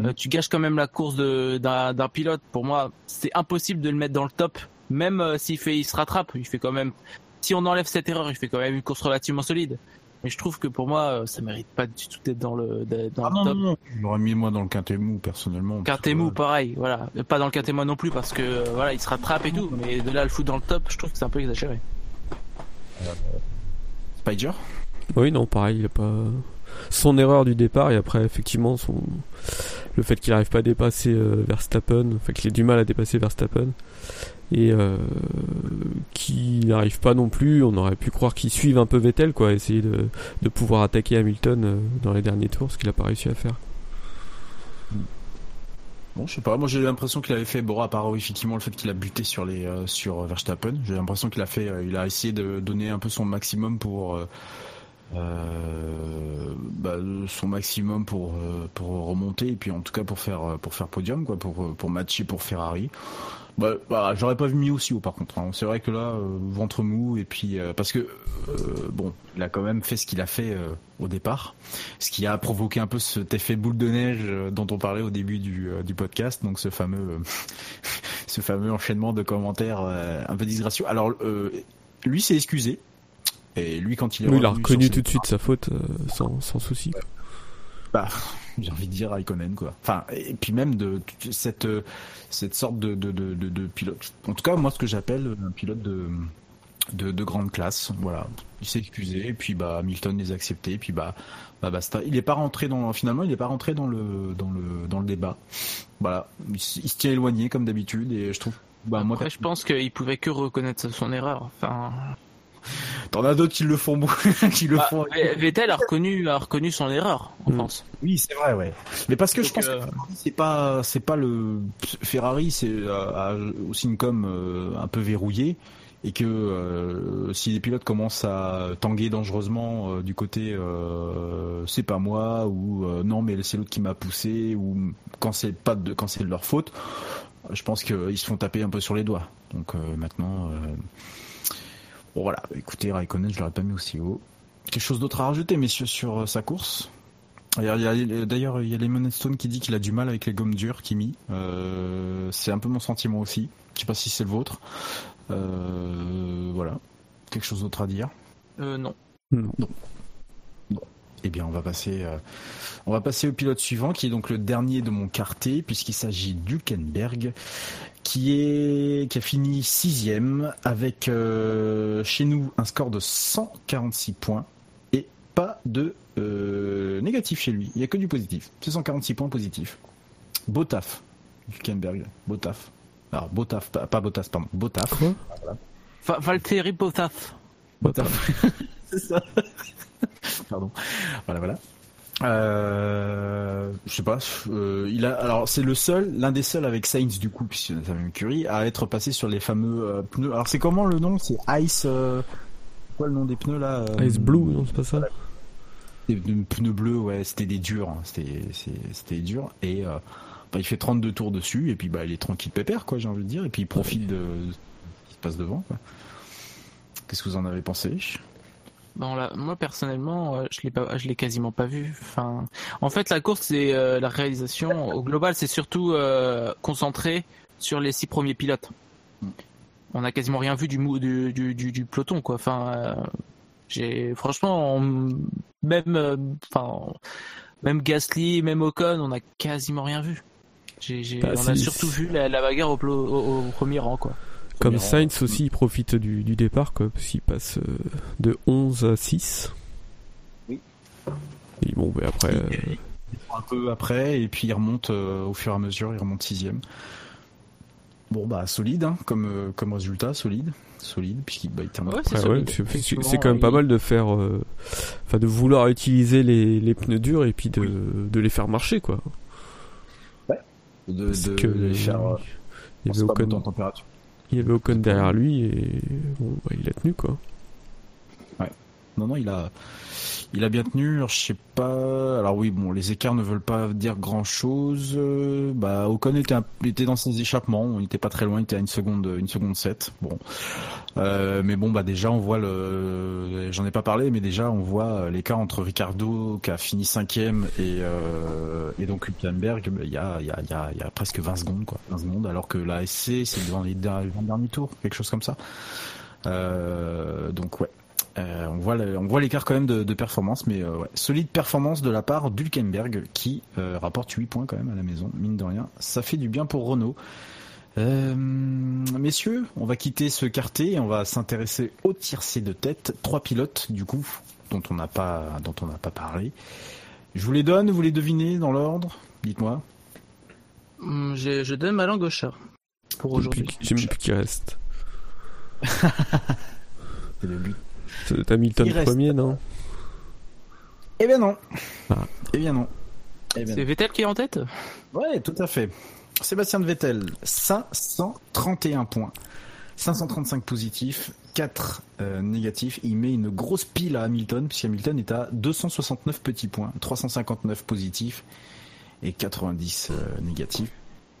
Euh, tu gâches quand même la course d'un pilote. Pour moi, c'est impossible de le mettre dans le top. Même euh, s'il fait, il se rattrape. Il fait quand même. Si on enlève cette erreur, il fait quand même une course relativement solide. Mais je trouve que pour moi, euh, ça mérite pas du tout d'être dans le dans Ah le non, top. non, non. Je l'aurais mis moi dans le quintet mou personnellement. Quintet mou, pareil, voilà. Pas dans le quintet moi non plus parce que euh, voilà, il se rattrape et tout. Mais de là le foutre dans le top, je trouve que c'est un peu exagéré. Spider? Oui, non, pareil, il a pas son erreur du départ et après effectivement son le fait qu'il n'arrive pas à dépasser euh, Verstappen, enfin qu'il ait du mal à dépasser Verstappen et euh, qu'il n'arrive pas non plus, on aurait pu croire qu'il suive un peu Vettel quoi, essayer de, de pouvoir attaquer Hamilton euh, dans les derniers tours, ce qu'il a pas réussi à faire. Bon, je sais pas. Moi, j'ai l'impression qu'il avait fait, bon, à effectivement le fait qu'il a buté sur les euh, sur Verstappen, j'ai l'impression qu'il a fait, il a essayé de donner un peu son maximum pour bah, son maximum pour pour remonter et puis en tout cas pour faire pour faire podium quoi, pour pour matcher pour Ferrari. Bah, bah, j'aurais pas mis aussi haut par contre. hein. C'est vrai que là, euh, ventre mou et puis euh, parce que euh, bon, il a quand même fait ce qu'il a fait euh, au départ, ce qui a provoqué un peu cet effet boule de neige euh, dont on parlait au début du, euh, du podcast, donc ce fameux euh, ce fameux enchaînement de commentaires euh, un peu disgracieux. Alors euh, lui s'est excusé et lui quand il est Oui, il a reconnu tout de suite sa faute euh, sans, sans souci. bah, j'ai envie de dire Raikkonen quoi. Enfin et puis même de, cette euh, cette sorte de de, de, pilote. En tout cas moi ce que j'appelle un pilote de de, de grande classe. Voilà, il s'est excusé et puis bah Hamilton les a acceptés et puis bah bah basta. Il est pas rentré dans finalement il est pas rentré dans le dans le dans le débat. Voilà, il, il se tient éloigné comme d'habitude et je trouve bah moi je pense qu'il pouvait que reconnaître son erreur. Enfin, t'en as d'autres qui le font qui le bah, font. Vettel a reconnu, a reconnu son erreur, en France. Oui, c'est vrai, ouais. Mais parce que je pense euh, que Ferrari, c'est pas, c'est pas le Ferrari, c'est euh, aussi une com euh, un peu verrouillée et que euh, si les pilotes commencent à tanguer dangereusement euh, du côté euh, c'est pas moi ou euh, non mais c'est l'autre qui m'a poussé ou quand c'est pas de quand c'est de leur faute, je pense qu'ils se font taper un peu sur les doigts. Donc euh, maintenant, euh, bon voilà. Écoutez, Raikkonen, je l'aurais pas mis aussi haut. Quelque chose d'autre à rajouter, messieurs, sur euh, sa course? D'ailleurs, il y a- D'ailleurs, il y a Lemon Stone qui dit qu'il a du mal avec les gommes dures, Kimi. Euh, c'est un peu mon sentiment aussi. Je sais pas si c'est le vôtre. Euh, voilà. Quelque chose d'autre à dire? Euh, non. Eh bien, on va passer, euh, on va passer au pilote suivant, qui est donc le dernier de mon quartier, puisqu'il s'agit d'Hülkenberg, qui est, qui a fini sixième avec euh, chez nous un score de 146 points et pas de euh, négatif chez lui. Il y a que du positif. C'est 146 points positifs. Beau taf, Hülkenberg. Beau taf. Alors, beau taf, pas, pas beau taf, pardon. Beau taf. Voilà. Valtteri Bottas. Bottas. C'est ça. Pardon. Voilà, voilà. Euh, je sais pas. euh, il a alors c'est le seul, l'un des seuls avec Sainz du coup, puisque c'est même curie, à être passé sur les fameux euh, pneus. Alors c'est comment le nom? C'est Ice. quoi le nom des pneus là Ice Blue, non, c'est pas ça? Des pneus bleus, ouais, c'était des durs, hein, c'était dur et bah, il fait 32 tours dessus et puis bah il est tranquille pépère quoi, j'ai envie de dire et puis il profite de, de ce qui se passe devant. Qu'est-ce que vous en avez pensé? Bon, là, moi personnellement, euh, je l'ai pas, je l'ai quasiment pas vu. Enfin, en fait, la course, c'est euh, la réalisation. Au global, c'est surtout euh, concentré sur les six premiers pilotes. On a quasiment rien vu du du, du, du, du peloton, quoi. Enfin, euh, j'ai franchement, on- même, enfin, même Gasly, même Ocon, on a quasiment rien vu. Bah, on a surtout vu la, la bagarre au, au premier rang, quoi. Comme rang. Sainz aussi, il profite du, du départ, quoi, parce qu'il passe euh, de 11 à 6. Oui. Et bon, ben après, euh, un peu après, et puis il remonte euh, au fur et à mesure, il remonte sixième. Bon bah solide, hein, comme euh, comme résultat, solide, solide, puisqu'il bah, il termine. Ouais, c'est c'est quand même pas mal de faire, euh, enfin de vouloir utiliser les, les pneus durs et puis de, de les faire marcher quoi. Ouais. De, que les faire. euh, il y avait température. Il y avait Ocon derrière lui et bon, bah, il a tenu quoi. Non, non, il a, il a bien tenu. Je sais pas. Alors oui, bon, les écarts ne veulent pas dire grand chose. bah, Ocon était, était dans ses échappements. On n'était pas très loin. Il était à une seconde, une seconde 7. Bon. Euh, mais bon, bah, déjà, on voit le, j'en ai pas parlé, mais déjà, on voit l'écart entre Ricardo, qui a fini cinquième, et, euh, et donc Hülkenberg. bah, Il y a, il y a, il y presque 20 secondes, quoi. 20 secondes, alors que la SC, c'est dans les 20 derniers tours, quelque chose comme ça. Euh, donc, ouais. Euh, on voit le- on voit l'écart quand même de, de performance, mais euh, ouais. solide performance de la part d'Hülkenberg qui euh, rapporte 8 points quand même à la maison, mine de rien. Ça fait du bien pour Renault. Euh, messieurs, on va quitter ce quartier et on va s'intéresser au tiercé de tête. Trois pilotes du coup dont on n'a pas dont on n'a pas parlé. Je vous les donne, vous les devinez dans l'ordre. Dites-moi. Hum, j'ai- Je donne ma langue au chat pour aujourd'hui. J'ai même plus qui reste. C'est le but. C'est Hamilton Il reste. premier non? Eh bien non. Ah. Eh bien non. Eh bien C'est non. Vettel qui est en tête? Ouais, tout à fait. Sébastien Vettel, 531 points. 535 positifs, 4 euh, négatifs. Il met une grosse pile à Hamilton, puisque Hamilton est à 269 petits points, 359 positifs et 90 euh, négatifs.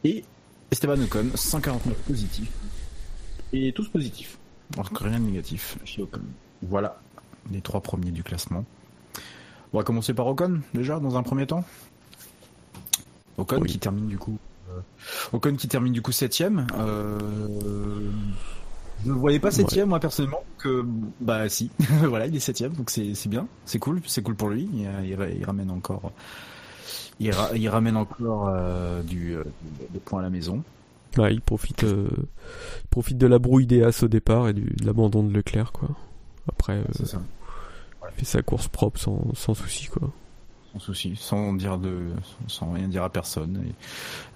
Et Esteban Ocon, 149 positifs et tous positifs. Donc rien de négatif chez Ocon. Voilà les trois premiers du classement. On va commencer par Ocon, déjà, dans un premier temps. Ocon Oui. qui termine du coup. euh, Ocon qui termine du coup septième. Euh, je ne voyais pas septième moi personnellement. Que bah si, voilà il est septième donc c'est c'est bien, c'est cool, c'est cool pour lui. Il, il, il ramène encore, il, ra- il ramène encore euh, du euh, des points à la maison. Ouais, il profite, euh, il profite de la brouille des As au départ et du, de l'abandon de Leclerc quoi. Après, euh, ça. il fait sa course propre sans, sans souci quoi. Sans souci, sans dire de, sans rien dire à personne.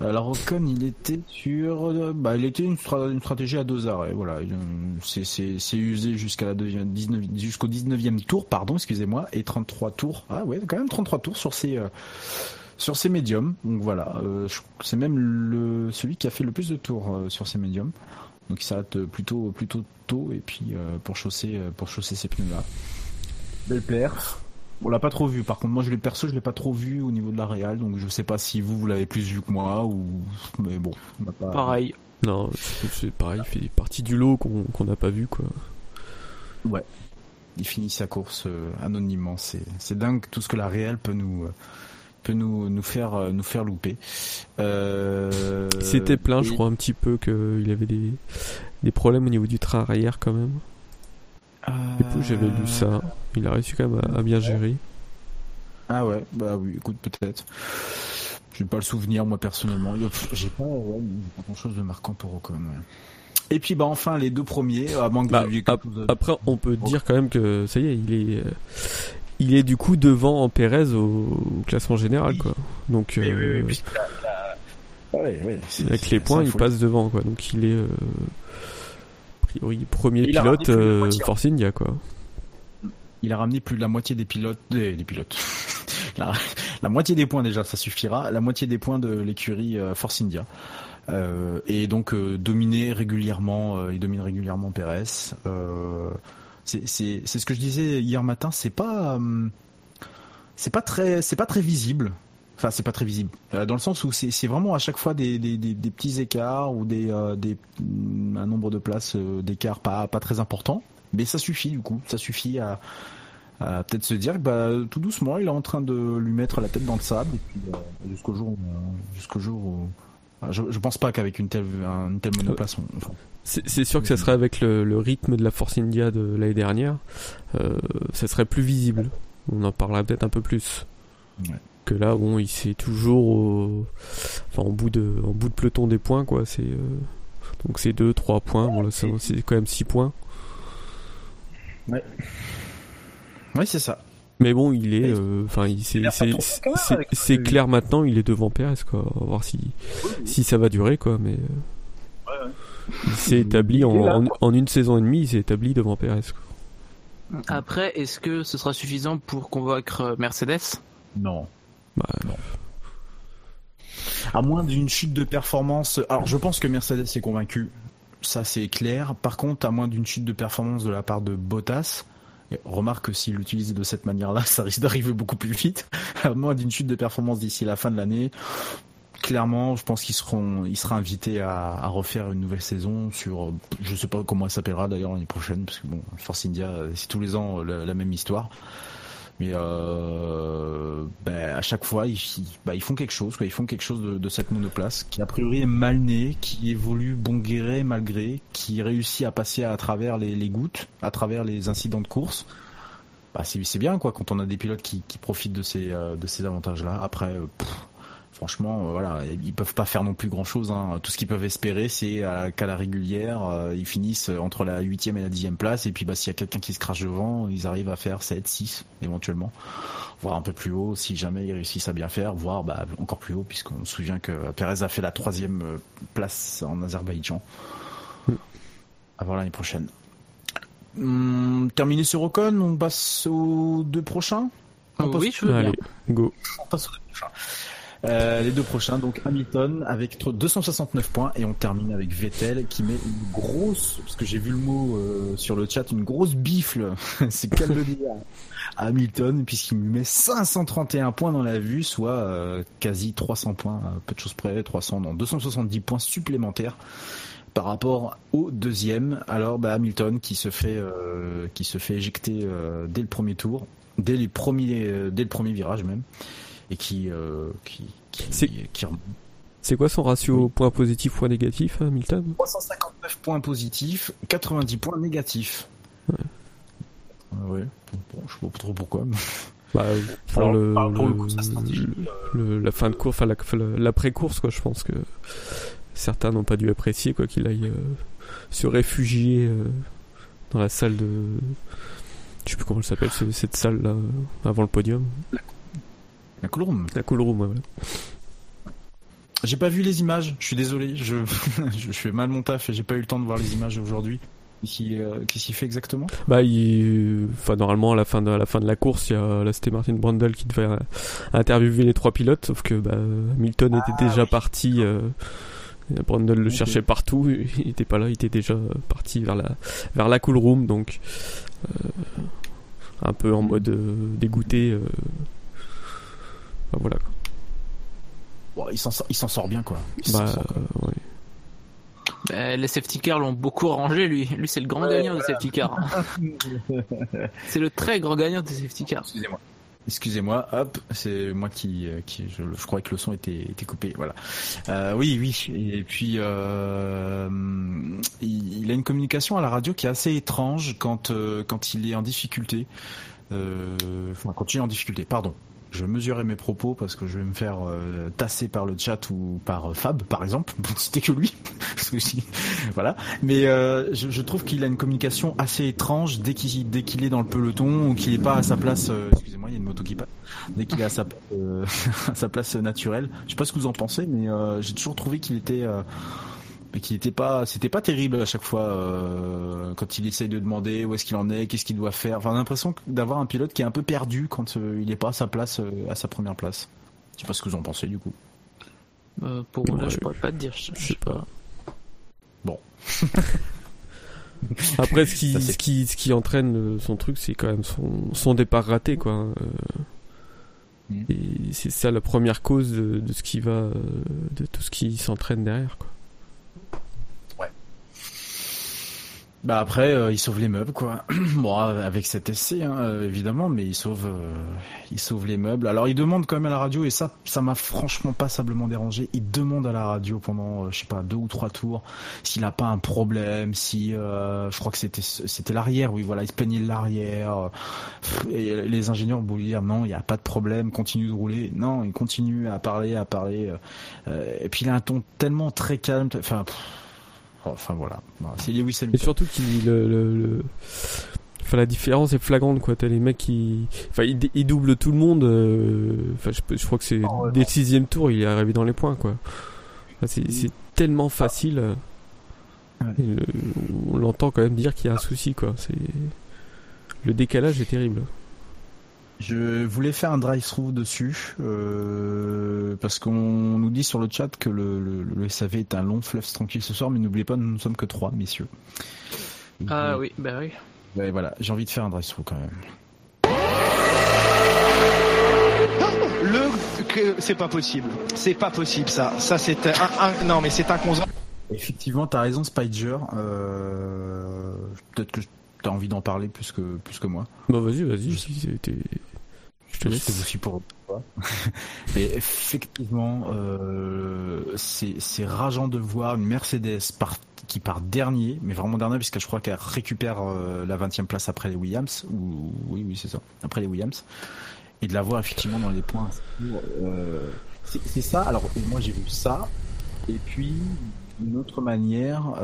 Et- alors Ocon, il était sur, euh, bah, il était une, stra- une stratégie à deux arrêts. Voilà, Il, euh, c'est usé jusqu'à la deuxième, 19, jusqu'au 19e tour, pardon, excusez-moi, et 33 tours. Ah ouais, quand même 33 tours sur ces euh, sur ces médiums. Donc voilà, euh, c'est même le celui qui a fait le plus de tours euh, sur ces médiums. Donc il s'arrête plutôt plutôt tôt et puis euh, pour chausser euh, pour chausser ces pneus là. Belle paire. On l'a pas trop vu. Par contre, moi, je l'ai perso, je l'ai pas trop vu au niveau de la réal, donc je sais pas si vous vous l'avez plus vu que moi ou. Mais bon, on n'a pas. Pareil. Non, c'est pareil, il fait partie du lot qu'on qu'on n'a pas vu quoi. Ouais. Il finit sa course euh, anonymement. C'est c'est dingue tout ce que la réal peut nous euh, peut nous nous faire euh, nous faire louper. Euh... Il s'était plaint, je crois, un petit peu qu'il avait des, des problèmes au niveau du train arrière quand même. Et puis j'avais lu ça. Il a réussi quand même à, à bien gérer. Ah ouais, bah oui, écoute, peut-être. J'ai pas le souvenir, moi, personnellement. J'ai pas, ouais, pas grand chose de marquant pour Ocon, ouais. Et puis, bah, enfin, les deux premiers, à moins que Bah, après, on peut dire quand même que ça y est, il est, euh, il est du coup devant Pérez au, au classement général, quoi. Donc, Oui, oui, oui, puisque la- la- Ouais, ouais, c'est- avec les points, il fou. passe devant, quoi. Donc, il est, euh, a priori, premier Il pilote plus de la euh, moitié. Force India, quoi. Il a ramené plus de la moitié des pilotes, des, des pilotes. la, la moitié des points déjà, ça suffira. La moitié des points de l'écurie euh, Force India. Euh, et donc euh, dominer régulièrement, euh, il domine régulièrement Pérez. Euh, c'est ce que je disais hier matin. C'est pas hum, c'est pas très c'est pas très visible. Enfin, c'est pas très visible. Euh, dans le sens où c'est vraiment à chaque fois des, des, des, petits écarts ou des, euh, des mm, un nombre de places euh, d'écart pas pas très important. Mais ça suffit du coup. Ça suffit à, peut-être se dire que bah, tout doucement, il est en train de lui mettre la tête dans le sable euh, jusqu'au jour euh, jusqu'au jour où je, je pense pas qu'avec une telle un- une telle monoplace, on, C'est sûr que ça serait avec le, le rythme de la Force India de l'année dernière, euh, ça serait plus visible. On en parlera peut-être un peu plus. Ouais. Que là, bon, il c'est toujours au, enfin, en bout de, en bout de peloton des points, quoi. C'est euh, donc c'est 2, 3 points. Bon là, c'est quand même 6 points. Ouais. Oui, c'est ça. Mais bon, il est, euh, enfin, il c'est clair maintenant, il est devant Perez quoi. On va voir si si ça va durer quoi, mais euh, il s'est établi en, une saison et demie, il s'est établi devant Perez. Quoi. Après, est-ce que ce sera suffisant pour convaincre euh, Mercedes? Non. Bah, À moins d'une chute de performance. Alors, je pense que Mercedes est convaincu. Ça, c'est clair. Par contre, à moins d'une chute de performance de la part de Bottas, et remarque que s'il l'utilise de cette manière-là, ça risque d'arriver beaucoup plus vite. À moins d'une chute de performance d'ici la fin de l'année, clairement, je pense qu'ils seront, il sera invité à, refaire une nouvelle saison sur, je sais pas comment elle s'appellera d'ailleurs l'année prochaine, parce que bon, Force India, c'est tous les ans la, la même histoire. Mais euh, ben, à chaque fois, ben, ils font quelque chose, quoi. Ils font quelque chose de, cette monoplace qui a priori est mal née, qui évolue bon gré mal gré, qui réussit à passer à travers les, gouttes, à travers les incidents de course. Bah, c'est bien quoi quand on a des pilotes qui, profitent de ces euh, de ces avantages-là. Après, euh, franchement, euh, voilà, ils peuvent pas faire non plus grand-chose. Hein. Tout ce qu'ils peuvent espérer, c'est à- qu'à la régulière, euh, ils finissent entre la huitième et la dixième place. Et puis, bah, s'il y a quelqu'un qui se crache devant, ils arrivent à faire 7, 6 éventuellement, voire un peu plus haut si jamais ils réussissent à bien faire, voire bah, encore plus haut puisqu'on se souvient que Perez a fait la troisième euh, place en Azerbaïdjan. À voir l'année prochaine. Hum, terminé sur Ocon, on passe aux deux prochains? On passe- Oui, je veux bien. Allez, go. on passe aux deux prochains. Euh, les deux prochains, donc Hamilton avec tr- 269 points et on termine avec Vettel qui met une grosse, parce que j'ai vu le mot euh, sur le chat, une grosse bifle, c'est qu'elle le dit à Hamilton puisqu'il lui met 531 points dans la vue, soit euh, quasi 300 points, à peu de choses près, 300, non, 270 points supplémentaires par rapport au deuxième. Alors bah, Hamilton qui se fait euh, qui se fait éjecter euh, dès le premier tour, dès les premiers euh, dès le premier virage même, et qui euh, qui qui, C'est- qui remonte. C'est quoi son ratio point positif point négatif, hein, Milton? 359 points positifs, 90 points négatifs. Ah ouais, bon, je sais pas trop pourquoi. mais- Bah, pour Alors, le, par- pour le le- coup, stratégie, le- la fin de course, enfin la- la- l'après-course, quoi. Je pense que certains n'ont pas dû apprécier, quoi, qu'il aille euh, se réfugier euh, dans la salle de. Je sais plus comment elle s'appelle, ce- cette salle là, avant le podium. La cool room. La cool room, ouais, voilà. J'ai pas vu les images, je suis désolé, je, je fais mal mon taf et j'ai pas eu le temps de voir les images aujourd'hui. Qu'est-ce qu'il euh, fait exactement? Bah, il... enfin, normalement, à la fin de, à la fin de la course, il y a, là, c'était Martin Brundle qui devait euh, interviewer les trois pilotes, sauf que, bah, Hamilton était déjà parti, euh, Brundle le cherchait partout, il était pas là, il était déjà parti vers la, vers la cool room, donc, euh, un peu en mode euh, dégoûté, euh, enfin, voilà, quoi. Bon, il s'en sort, il s'en sort bien quoi. Il Bah, sort, quoi. ouais. Bah, les safety cars l'ont beaucoup rangé, lui. Lui, c'est le grand gagnant des safety cars. c'est le très grand gagnant des safety cars. Excusez-moi. Excusez-moi, hop, c'est moi qui, euh, qui je, je croyais que le son était, était coupé, voilà. Euh, oui, oui, et puis euh, il, il a une communication à la radio qui est assez étrange quand euh, quand il est en difficulté. Euh, enfin, quand il est en difficulté, pardon. Je mesurais mes propos parce que je vais me faire euh, tasser par le chat ou par euh, Fab, par exemple, pour citer que lui. Voilà. Mais euh, je, je trouve qu'il a une communication assez étrange dès qu'il dès qu'il est dans le peloton ou qu'il est pas à sa place. euh, Excusez-moi, il y a une moto qui passe. Dès qu'il est à sa euh, à sa place naturelle. Je sais pas ce que vous en pensez, mais j'ai toujours trouvé qu'il était mais qu'il était pas c'était pas terrible à chaque fois euh, quand il essaye de demander où est-ce qu'il en est, qu'est-ce qu'il doit faire. Enfin, on a l'impression d'avoir un pilote qui est un peu perdu quand euh, il est pas à sa place euh, à sa première place. Je sais pas ce que vous en pensez du coup. Euh, pour moi, là, je pourrais pas te dire. Je, je sais pas. Bon. Après, ce qui, Ça, ce qui, ce qui entraîne son truc, c'est quand même son, son départ raté, quoi. hein, euh. Mm. Et c'est ça la première cause de, de ce qui va, de tout ce qui s'entraîne derrière, quoi. Bah après, euh, il sauve les meubles, quoi. bon, euh, avec cet essai, hein, euh, évidemment, mais il sauve, euh, il sauve les meubles. Alors, il demande quand même à la radio, et ça, ça m'a franchement passablement dérangé. Il demande à la radio pendant, euh, je sais pas, deux ou trois tours, s'il a pas un problème, si, euh, je crois que c'était, c'était l'arrière, oui, voilà, il se plaignait l'arrière. Pff, Et les ingénieurs vont lui dire non, il n'y a pas de problème, continue de rouler. Non, il continue à parler, à parler. euh, euh, et puis il a un ton tellement très calme. Enfin. pff, Enfin voilà, c'est Lewis Et surtout qu'il le, le, le- Enfin, la différence est flagrante, quoi. T'as les mecs qui, enfin, ils, ils doublent tout le monde. euh, Enfin, je, crois que c'est dès le sixième tour, il est arrivé dans les points, quoi. Enfin, c'est, c'est tellement facile. euh, le- on l'entend quand même dire qu'il y a un souci, quoi. C'est le décalage est terrible. Je voulais faire un drive-through dessus euh, parce qu'on nous dit sur le chat que le, le, le SAV est un long fleuve tranquille ce soir, mais n'oubliez pas, nous ne sommes que trois, messieurs. Ah oui, bah oui. Ouais, voilà, j'ai envie de faire un drive-through quand même. Le, que- c'est pas possible. C'est pas possible, ça. Ça, c'est un, un- non, mais c'est inconcevable. Effectivement, t'as raison, Spider. Euh, Peut-être que t'as envie d'en parler plus que plus que moi. Bah vas-y, vas-y. Je te laisse. Aussi pour toi. Mais effectivement, euh, c'est rageant de voir une Mercedes par- qui part dernier, mais vraiment dernier, puisque je crois qu'elle récupère euh, la 20e place après les Williams. Ou oui, oui, c'est ça, après les Williams, et de la voir effectivement dans les points. Euh, c'est c'est ça. Alors moi j'ai vu ça, et puis d'une autre manière.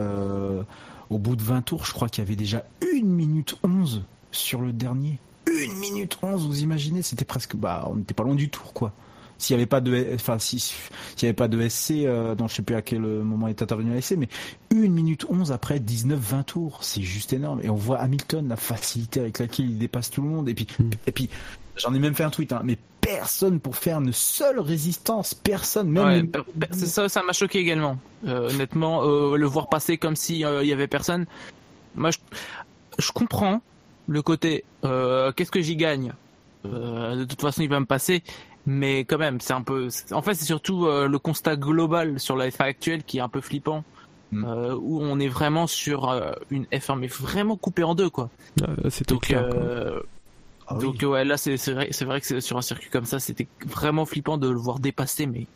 Euh, au bout de 20 tours, je crois qu'il y avait déjà 1 minute 11 sur le dernier. 1 minute 11, vous imaginez C'était presque. Bah, on n'était pas loin du tour, quoi. S'il n'y avait pas de. Enfin, si, s'il n'y avait pas de SC, euh, non, je sais plus à quel moment est intervenu la SC, mais 1 minute 11 après 19-20 tours, c'est juste énorme. Et on voit Hamilton, la facilité avec laquelle il dépasse tout le monde. Et puis, et puis j'en ai même fait un tweet, hein, mais personne pour faire une seule résistance. Personne, même. Ouais, les- per- per- c'est ça, ça m'a choqué également. Euh, honnêtement, euh, le voir passer comme si euh, il y avait personne. Moi, je, je comprends le côté. euh, Qu'est-ce que j'y gagne? Euh, De toute façon, il va me passer. Mais quand même, c'est un peu. c'est- En fait, c'est surtout euh, le constat global sur la F1 actuelle qui est un peu flippant. euh, où on est vraiment sur euh, une F1 mais vraiment coupée en deux quoi. Ah, c'était Donc, clair. quoi. Euh, donc ouais, là c'est vrai, c'est vrai que sur un circuit comme ça, c'était vraiment flippant de le voir dépasser, mais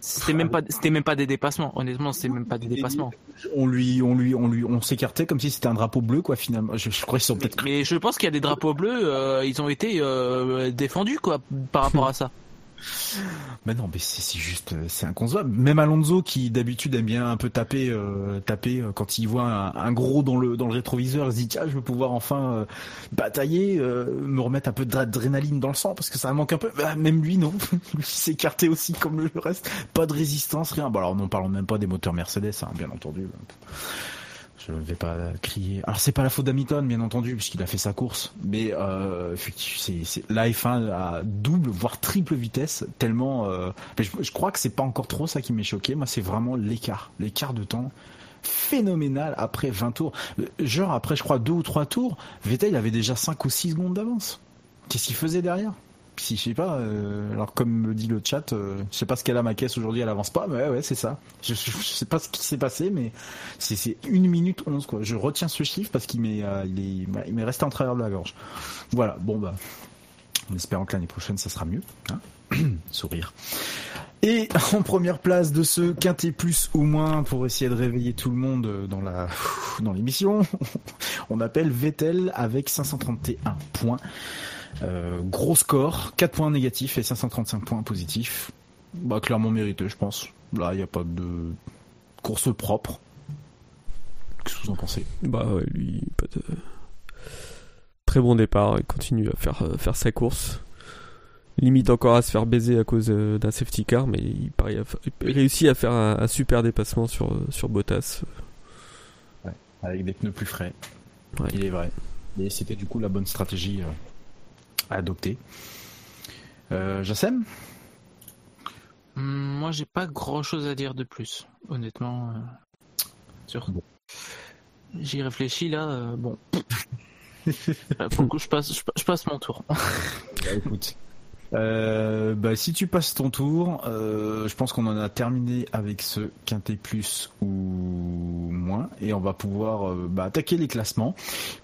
c'était même pas, c'était même pas des dépassements. Honnêtement, c'était même pas des dépassements. on lui, on lui, on lui, on s'écartait comme si c'était un drapeau bleu, quoi, finalement. Je, je crois qu'ils sont peut-être. Mais je pense qu'il y a des drapeaux bleus, euh, ils ont été euh, défendus quoi par rapport à ça. Mais non, mais c'est juste, euh, c'est inconcevable. Même Alonso, qui d'habitude aime bien un peu taper, euh, taper euh, quand il voit un, gros dans le dans le rétroviseur, il se dit tiens, je vais pouvoir enfin batailler, me remettre un peu d'adrénaline dans le sang parce que ça manque un peu. Bah, même lui, non, il s'est écarté aussi comme le reste. Pas de résistance, rien. Bon alors, n'en parlons même pas des moteurs Mercedes, hein, bien entendu. Je ne vais pas crier. Alors c'est pas la faute d'Hamilton, bien entendu, puisqu'il a fait sa course. Mais euh, c'est, la F1 à double, voire triple vitesse, tellement. euh, mais je, je crois que c'est pas encore trop ça qui m'est choqué. Moi, c'est vraiment l'écart, l'écart de temps phénoménal après 20 tours. Euh, Genre après, je crois deux ou trois tours, Vettel avait déjà 5 ou 6 secondes d'avance. Qu'est-ce qu'il faisait derrière? Si je sais pas, euh, alors comme me dit le chat, euh, je sais pas ce qu'elle a ma caisse aujourd'hui, elle avance pas, mais ouais, c'est ça. Je, je, sais pas ce qui s'est passé, mais c'est une minute 11 quoi. Je retiens ce chiffre parce qu'il m'est euh, resté en travers de la gorge. Voilà, bon bah en espérant que l'année prochaine ça sera mieux. Hein Sourire. Et en première place de ce quintet plus ou moins pour essayer de réveiller tout le monde dans la dans l'émission, on appelle Vettel avec 531 points. Euh, gros score, 4 points négatifs et 535 points positifs. Bah clairement mérité, je pense. Là, il n'y a pas de course propre. Qu'est-ce que vous en pensez? Bah ouais, lui, pas de... Très bon départ, il continue à faire, euh, faire sa course. Limite encore à se faire baiser à cause euh, d'un safety car, mais il, parie à fa- il réussit à faire un, un super dépassement sur, sur Bottas. Ouais, avec des pneus plus frais. Ouais. Il est vrai. Et c'était du coup la bonne stratégie euh, à adopter. Euh, Jassem Hum, Moi, j'ai pas grand chose à dire de plus, honnêtement. euh, sur... J'y réfléchis là, euh, bon. Euh, Pour le coup, je passe, je, pa- je passe mon tour. Bah, écoute. Euh, bah, si tu passes ton tour, euh, je pense qu'on en a terminé avec ce quintet plus ou moins, et on va pouvoir euh, bah, attaquer les classements,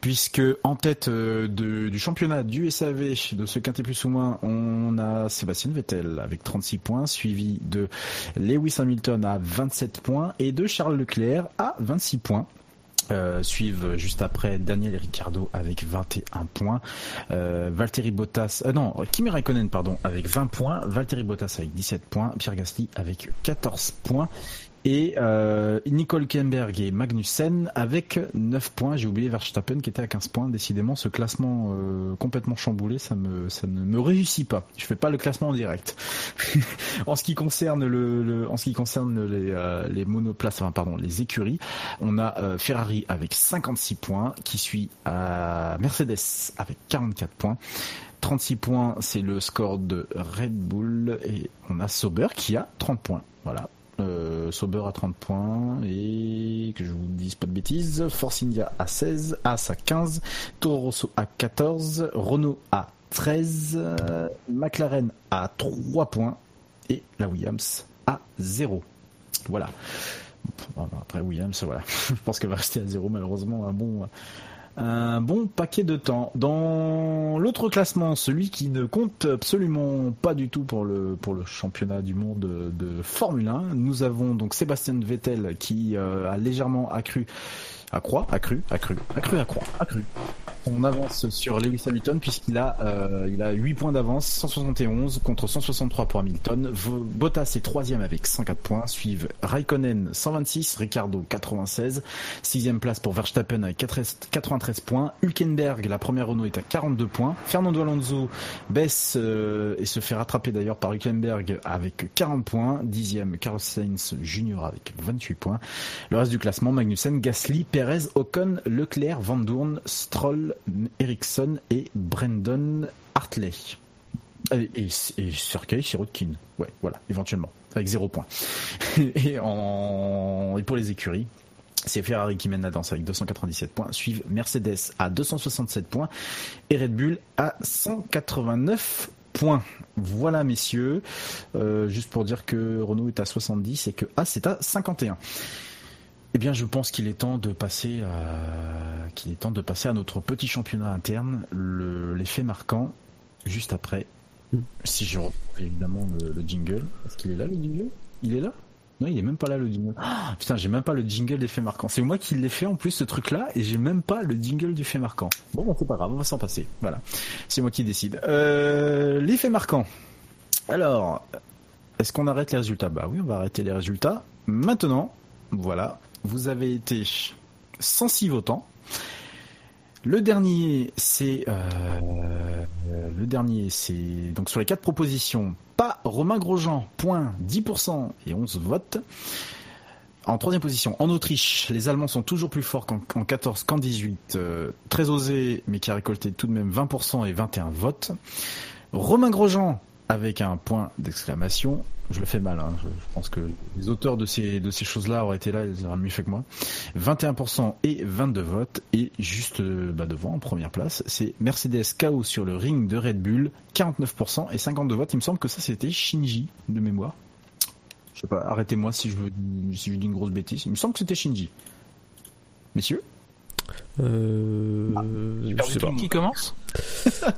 puisque en tête euh, du championnat du SAV de ce quintet plus ou moins, on a Sébastien Vettel avec 36 points, suivi de Lewis Hamilton à 27 points et de Charles Leclerc à 26 points. Euh, suivent juste après Daniel Ricciardo avec 21 points, euh, Bottas, euh, non, Kimi Raikkonen pardon avec 20 points, Valtteri Bottas avec 17 points, Pierre Gasly avec 14 points Et euh, Nicole Kemberg et Magnussen avec 9 points. J'ai oublié Verstappen qui était à 15 points. Décidément, ce classement euh, complètement chamboulé, ça me ça ne me réussit pas. Je fais pas le classement en direct. en ce qui concerne le, le en ce qui concerne les euh, les monoplaces, enfin pardon, les écuries, on a Ferrari avec 56 points qui suit à Mercedes avec 44 points. 36 points, c'est le score de Red Bull et on a Sauber qui a 30 points. Voilà. Euh, Sauber à 30 points et que je vous dise pas de bêtises, Force India à 16, As à 15, Toro Rosso à 14, Renault à 13, euh, McLaren à 3 points et la Williams à 0. Voilà. Après Williams, voilà. je pense qu'elle va rester à 0 malheureusement un bon un bon paquet de temps. Dans l'autre classement, celui qui ne compte absolument pas du tout pour le pour le championnat du monde de, Formule 1, nous avons donc Sébastien Vettel qui euh, a légèrement accru accroît, accru, accru, accru, accroît, accru. On avance sur Lewis Hamilton puisqu'il a euh, il a 8 points d'avance, 171 contre 163 pour Hamilton. Bottas est troisième avec 104 points, suivent Raikkonen 126, Ricardo 96, sixième place pour Verstappen avec 93 points, Hülkenberg la première Renault est à 42 points, Fernando Alonso baisse euh, et se fait rattraper d'ailleurs par Hülkenberg avec 40 points, dixième Carlos Sainz Junior avec 28 points. Le reste du classement Magnussen, Gasly, Perez, Ocon, Leclerc, Van Dorn, Stroll, Ericsson et Brandon Hartley. Et, et, et Sergei Sirotkin. Ouais, voilà, éventuellement. Avec zéro point. et pour les écuries, c'est Ferrari qui mène la danse avec 297 points, suivent Mercedes à 267 points et Red Bull à 189 points. Voilà messieurs, Euh, juste pour dire que Renault est à 70 et que As est à 51. Eh bien, je pense qu'il est temps de passer à qu'il est temps de passer à notre petit championnat interne, le- l'effet marquant, juste après. Si je retrouve évidemment le, le jingle, est-ce qu'il est là le jingle? Il est là? Non, il est même pas là le jingle. Ah, putain, j'ai même pas le jingle d'effet marquant. C'est moi qui l'ai fait en plus ce truc-là et j'ai même pas le jingle du fait marquant. Bon, bah, c'est pas grave, on va s'en passer. Voilà, c'est moi qui décide. Euh, l'effet marquant. Alors, est-ce qu'on arrête les résultats? Bah oui, on va arrêter les résultats. Maintenant, voilà, vous avez été 106 votants. Le dernier, c'est euh, le dernier, c'est donc sur les quatre propositions, pas Romain Grosjean, point 10% et 11 votes. En troisième position, en Autriche, les Allemands sont toujours plus forts qu'en qu'en 14 qu'en 18. euh, très osé, mais qui a récolté tout de même 20% et 21 votes. Romain Grosjean, avec un point d'exclamation. Je le fais mal, hein. je, je pense que les auteurs de ces, de ces choses-là auraient été là, ils auraient mieux fait que moi. 21% et 22 votes. Et juste euh, bah, devant, en première place, c'est Mercedes KO sur le ring de Red Bull, 49% et 52 votes. Il me semble que ça, c'était Shinji, de mémoire. Je sais pas, arrêtez-moi si je, veux, si je dis une grosse bêtise. Il me semble que c'était Shinji. Messieurs? Euh, je sais pas. Qui commence?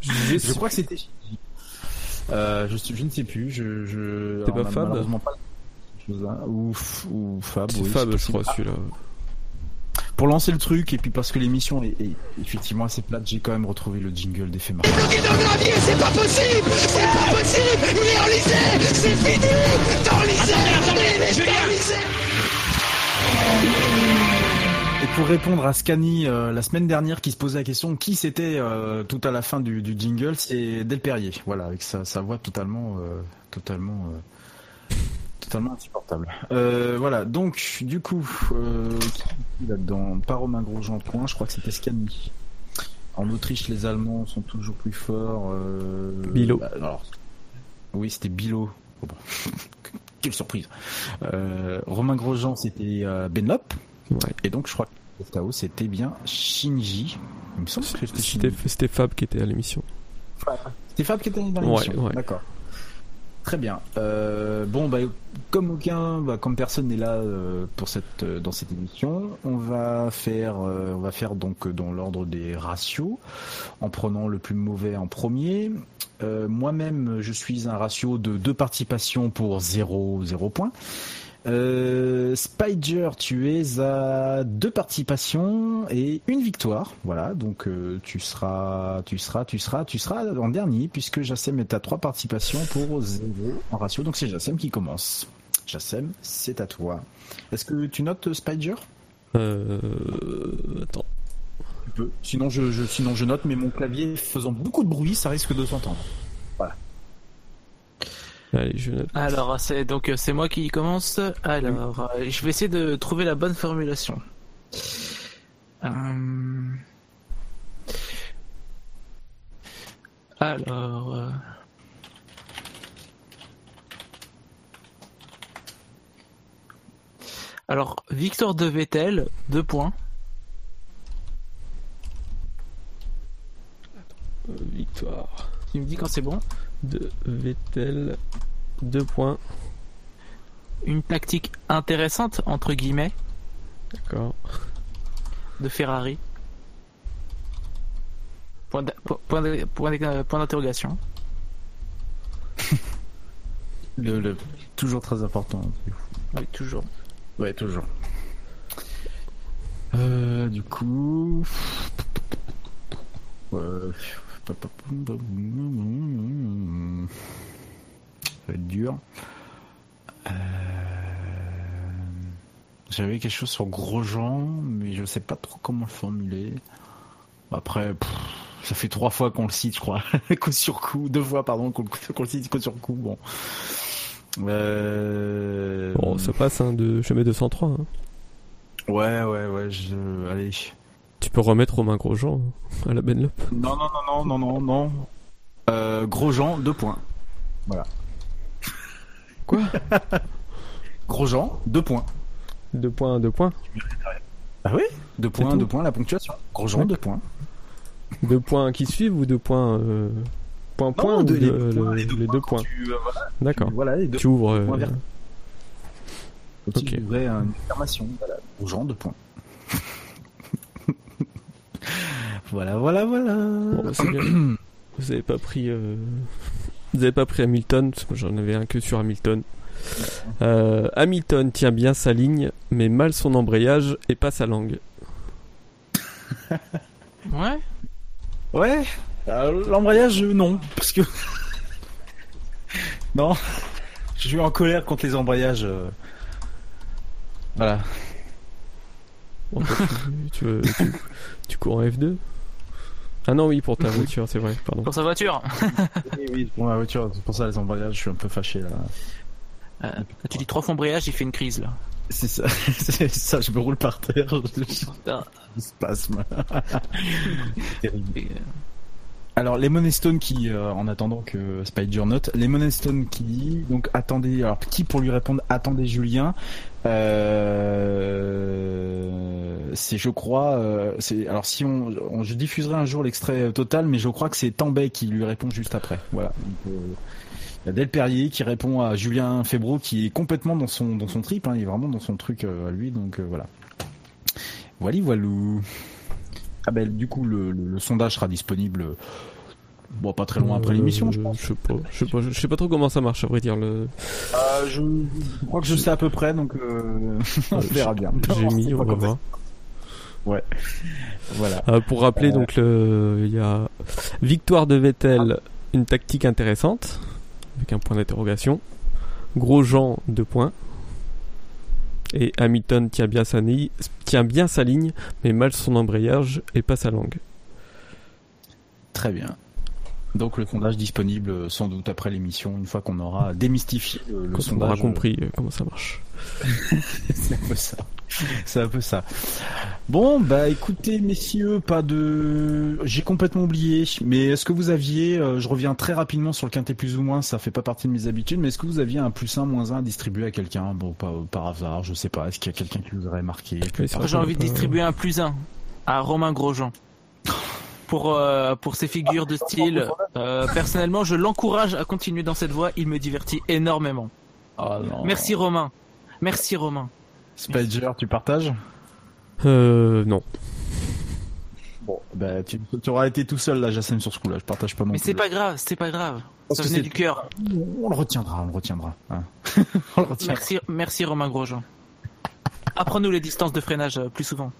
Je Je crois que c'était Shinji. Euh, je, suis- je ne sais plus. Je, je, C'était on pas Fab malheureusement pas chose-là. Ou, ou Fab. C'est oui, Fab, je crois, celui-là. Pour lancer le truc, et puis parce que l'émission est, est effectivement assez plate, j'ai quand même retrouvé le jingle d'effet marquant. C'est pas possible C'est pas possible Il est enlisé C'est fini T'enlisé Il est enlisé Et pour répondre à Scani euh, la semaine dernière qui se posait la question qui c'était euh, tout à la fin du, du jingle, c'est Del Perrier. Voilà, avec sa, sa voix totalement, euh, totalement, totalement insupportable. Voilà, donc du coup, là-dedans Pas Romain Grosjean point, je crois que c'était Scani. En Autriche, les Allemands sont toujours plus forts. Bilo. bah, alors, oui, c'était Bilo. Oh, bon. Quelle surprise. Romain Grosjean, c'était euh, Et donc, je crois que Tao, c'était bien Shinji. Il me semble que c'était Shinji. C'était c'était Fab qui était à l'émission. C'était Fab qui était dans l'émission. Ouais, ouais. D'accord. Très bien. Euh, bon, bah, comme aucun, bah, comme personne n'est là euh, pour cette, euh, dans cette émission, on va faire, euh, on va faire donc euh, dans l'ordre des ratios, en prenant le plus mauvais en premier. Euh, Moi-même, je suis un ratio de deux participations pour 0, 0 points. Euh, Spider, tu es à deux participations et une victoire. Voilà, donc euh, tu seras, tu seras, tu seras, tu seras en dernier puisque Jassem est à trois participations pour zéro en ratio. Donc c'est Jassem qui commence. Jassem, c'est à toi. Est-ce que tu notes euh, Spider? Euh... Attends. Tu peux. Sinon je, je- sinon je note, mais mon clavier faisant beaucoup de bruit, ça risque de s'entendre. Voilà. Allez, je note. Alors, c'est donc euh, c'est moi qui commence. Alors, euh, je vais essayer de trouver la bonne formulation. Euh, Alors. euh, Alors, Victor de Vettel, deux points. Victoire Tu me dis quand c'est bon. De Vettel. Deux points. Une tactique intéressante, entre guillemets, D'accord. de Ferrari. Point d'interrogation. Le, le- toujours très important. Oui, toujours. Ouais, toujours. Euh, du coup. Euh, Ça va être dur. Euh, J'avais quelque chose sur Grosjean, mais je sais pas trop comment le formuler. Après, pff, ça fait trois fois qu'on le cite, je crois. coup sur coup, deux fois, pardon, qu'on qu'on le cite coup sur coup. Bon. Euh... Bon, ça passe hein, de chemin 203. Hein. Ouais, ouais, ouais, je... allez. Tu peux remettre Romain Grosjean hein, à la Benlop. Non, non, non, non, non, non, non. Euh, Grosjean, deux points. Voilà. Quoi? Grosjean, deux points. Deux points, deux points. Ah oui? Deux points, deux points, la ponctuation. Grosjean, Ouais. deux points. Deux points qui suivent ou deux points euh... Point point ou deux- les le- deux points, le- les deux les deux points. Tu, euh, voilà, D'accord. tu- voilà, les deux Tu ouvres. euh, vers- ouvrir une affirmation? Voilà. Grosjean, deux points. Voilà, voilà, voilà. Bon, bah, bien. Vous avez pas pris. euh, Vous avez pas pris Hamilton, parce que j'en avais un que sur Hamilton. Euh, Hamilton tient bien sa ligne, mais mal son embrayage et pas sa langue. Ouais. Ouais. Euh, L'embrayage, euh, non, parce que non, je suis en colère contre les embrayages. Voilà. Bon, tu, tu, veux- tu- tu cours en F2 Ah non, oui, pour ta voiture, c'est vrai, pardon. Pour sa voiture. Oui, oui, pour ma voiture, c'est pour ça les embrayages, je suis un peu fâché là. Euh, tu dis trois fois embrayage, il fait une crise là. C'est ça, c'est ça, je me roule par terre, je, Putain. spasme. Terrible. Euh, Alors Lemon Stone qui, euh, en attendant que Spider note, Lemon Stone qui dit, donc attendez, alors qui pour lui répondre, attendez Julien, euh, c'est je crois, euh, c'est alors si on, je diffuserai un jour l'extrait total, mais je crois que c'est Tambay qui lui répond juste après. Voilà. Donc, euh, il y a Del Perrier qui répond à Julien Febro qui est complètement dans son dans son trip, hein, il est vraiment dans son truc euh, à lui, donc euh, voilà. Voilà, voilou. Ah ben du coup le, le- le sondage sera disponible bon pas très loin après Euh, l'émission je pense. Je sais pas, je sais pas, je sais pas trop comment ça marche, à vrai dire. Le... Euh, je, je crois que je sais à peu près donc euh, on Euh, verra bien. J'ai mis, on va voir. Ouais. Voilà. Euh, pour rappeler, Euh, donc, le... il y a victoire de Vettel, une tactique intéressante, avec un point d'interrogation. Grosjean, deux points. Et Hamilton tient bien, sa ligne, mais mal son embrayage et pas sa langue. Très bien. Donc le sondage disponible euh, sans doute après l'émission une fois qu'on aura démystifié le, le Quand on sondage. aura compris euh, comment ça marche. C'est un peu ça. C'est un peu ça. Bon, bah écoutez, messieurs, pas de. J'ai complètement oublié, mais est-ce que vous aviez. euh, je reviens très rapidement sur le quintet plus ou moins, ça fait pas partie de mes habitudes, mais est-ce que vous aviez un plus un, moins un à distribuer à quelqu'un? Bon, pas, par hasard, je sais pas. Est-ce qu'il y a quelqu'un qui vous aurait marqué? J'ai envie de distribuer un plus un à Romain Grosjean. Pour, euh, pour ses figures de style, euh, personnellement, je l'encourage à continuer dans cette voie. Il me divertit énormément. Oh non. Merci Romain. Merci Romain. Spider, tu partages Euh, non. Bon, bah tu, tu auras été tout seul là, Jassem, sur ce coup-là. Je partage pas non Mais c'est pas grave, c'est pas grave. Parce Ça venait c'est- du cœur. On le retiendra, on le retiendra. hein. on le retiendra. Merci, merci Romain Grosjean. Apprends-nous les distances de freinage euh, plus souvent.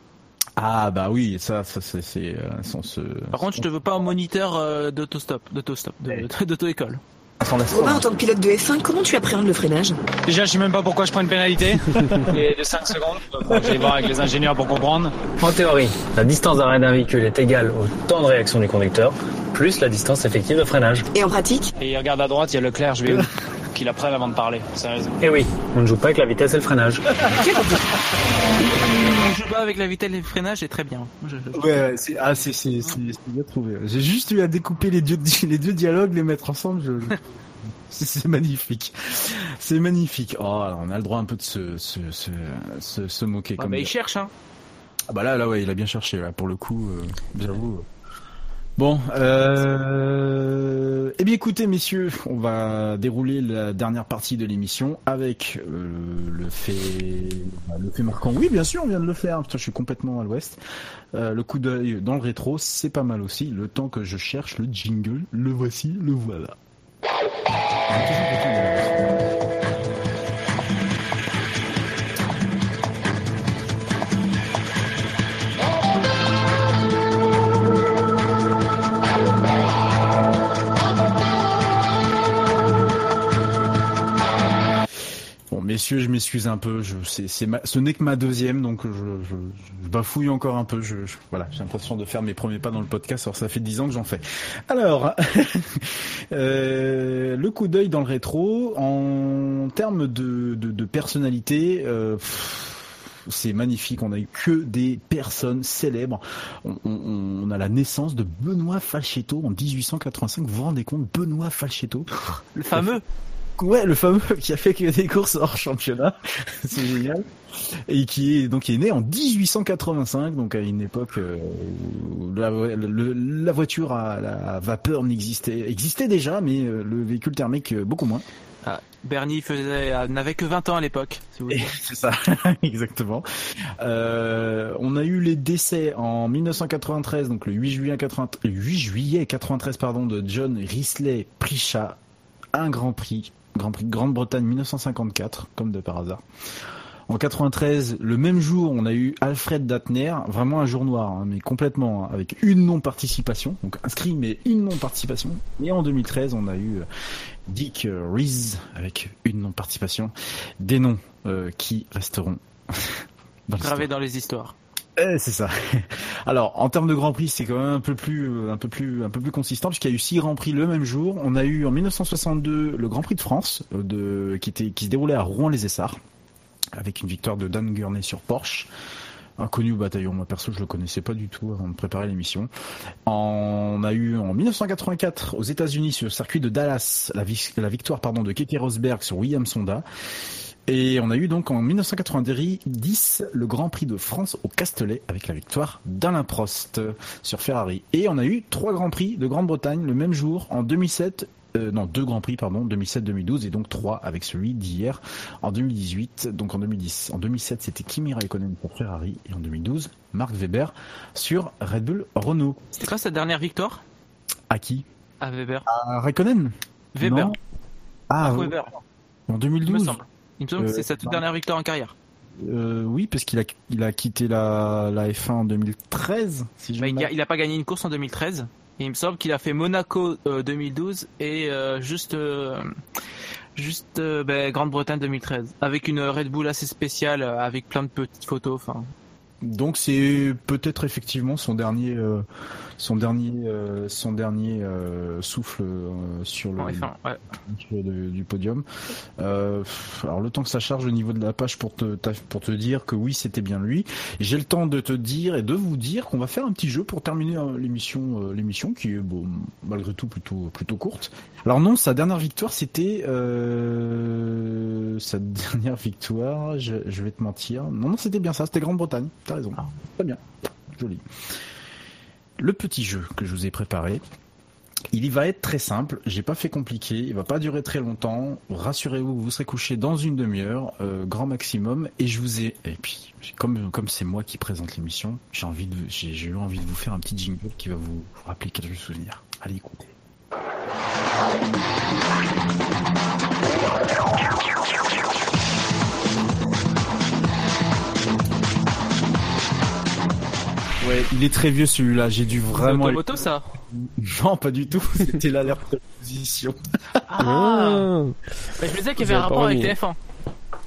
Ah bah oui, ça, ça c'est, c'est euh, sans se. Par contre, je te veux pas en moniteur euh, d'autostop, d'autostop, de- d'auto-école. Sans la Romain, en tant que pilote de F1, comment tu appréhendes le freinage? Déjà, je sais même pas pourquoi je prends une pénalité. Et de 5 secondes. Faut que J'aille voir avec les ingénieurs pour comprendre. En théorie, la distance d'arrêt d'un véhicule est égale au temps de réaction du conducteur, plus la distance effective de freinage. Et en pratique? Et il regarde à droite, il y a Leclerc, je vais où? Qu'il apprenne avant de parler, sérieusement. Et oui, on ne joue pas avec la vitesse et le freinage. On joue pas avec la vitesse et le freinage, c'est très bien. Je- je- Ouais, c'est ah, c'est c'est c'est c'est bien trouvé. J'ai juste eu à découper les deux les deux dialogues, les mettre ensemble. Je... C'est magnifique, c'est magnifique. Oh, on a le droit un peu de se se se, se, se moquer Ah, comme bah, il ça. cherche, hein. Ah bah là, là, ouais, il a bien cherché, là, pour le coup, euh, j'avoue. Bon, euh... eh bien écoutez messieurs, on va dérouler la dernière partie de l'émission avec euh, le fait bah, le fait marquant. Oui, bien sûr, on vient de le faire. Putain, je suis complètement à l'ouest. Euh, le coup d'œil dans le rétro, c'est pas mal aussi. Le temps que je cherche le jingle, le voici, le voilà. Messieurs, je m'excuse un peu. Je, ma- ce n'est que ma deuxième, donc je, je, je bafouille encore un peu. Je, je- voilà, j'ai l'impression de faire mes premiers pas dans le podcast. Alors ça fait dix ans que j'en fais. Alors, euh, le coup d'œil dans le rétro, en termes de, de, de personnalité. euh, pff, c'est magnifique, on a eu que des personnes célèbres. On, on- on a la naissance de Benoît Falchetto en 1885. Vous vous rendez compte, Benoît Falchetto Le fameux. Ouais, le fameux qui a fait que des courses hors championnat, c'est génial. Et qui est donc qui est né en 1885, donc à une époque euh, où la, le- la voiture à la vapeur n'existait existait déjà, mais euh, le véhicule thermique euh, beaucoup moins. Ah, Bernie faisait, n'avait que 20 ans à l'époque. si vous voulez. C'est ça, exactement. Euh, on a eu les décès en 1993, donc le 8 juillet 93, 8 juillet 93 pardon, de John Risley Pritchard, un Grand Prix, Grand Prix de Grande-Bretagne 1954, comme de par hasard. En 93, le même jour, on a eu Alfred Datner, vraiment un jour noir, hein, mais complètement, hein, avec une non-participation, donc inscrit, mais une non-participation. Et en 2013, on a eu euh, Dick euh, Reese, avec une non-participation. Des noms euh, qui resteront dans l'histoire. Gravé dans les histoires. Eh, c'est ça. Alors, en termes de Grand Prix, c'est quand même un peu plus, euh, un peu plus, un peu plus consistant puisqu'il y a eu six Grands Prix le même jour. On a eu en 1962 le Grand Prix de France, euh, de, qui était, qui se déroulait à Rouen-les-Essarts, avec une victoire de Dan Gurney sur Porsche. Inconnu au bataillon, moi perso je le connaissais pas du tout avant de préparer l'émission. On a eu en 1984 aux États-Unis sur le circuit de Dallas la, vi- la victoire pardon de Keke Rosberg sur William Sonda. Et on a eu donc en 1990 le Grand Prix de France au Castellet avec la victoire d'Alain Prost sur Ferrari. Et on a eu trois Grands Prix de Grande-Bretagne le même jour en 2007. euh, non, deux Grands Prix, pardon, 2007-2012 et donc trois avec celui d'hier en 2018, donc en 2010. En 2007, c'était Kimi Raikkonen pour Ferrari et en 2012, Mark Webber sur Red Bull Renault. C'était quoi sa dernière victoire? À qui? À Weber. À Raikkonen? Weber. Non. Ah, oui. Weber. en Il me 2012 semble. Il me semble que Euh, c'est sa toute bah. dernière victoire en carrière. Euh, oui, parce qu'il a, il a quitté la, la F1 en 2013, si je Bah, il, m'abuse. a, il a pas gagné une course en 2013. Et il me semble qu'il a fait Monaco euh, 2012 et euh, juste euh, juste euh, ben, Grande-Bretagne 2013 avec une Red Bull assez spéciale avec plein de petites photos. Donc c'est peut-être effectivement son dernier, son dernier, euh, son dernier euh, souffle euh, sur le en F1, ouais. sur le- du podium. Euh, alors le temps que ça charge au niveau de la page pour te pour te dire que oui c'était bien lui. J'ai le temps de te dire et de vous dire qu'on va faire un petit jeu pour terminer l'émission l'émission qui est bon malgré tout plutôt plutôt courte. Alors non sa dernière victoire c'était euh, sa dernière victoire. Je, je vais te mentir. Non non c'était bien ça c'était Grande-Bretagne. T'as raison. Très bien joli. Le petit jeu que je vous ai préparé. Il y va être très simple, j'ai pas fait compliqué, il va pas durer très longtemps. Rassurez-vous, vous serez couché dans une demi-heure, euh, grand maximum, et je vous ai. Et puis, comme c'est moi qui présente l'émission, j'ai eu envie de vous faire un petit jingle qui va vous, vous rappeler quelques souvenirs. Allez, écoutez. Ouais, Il est très vieux celui-là. J'ai dû vraiment. C'est moto ça Non, pas du tout. C'était l'alerte de position. Ah. Bah, je me disais qu'il y avait un rapport avec TF1.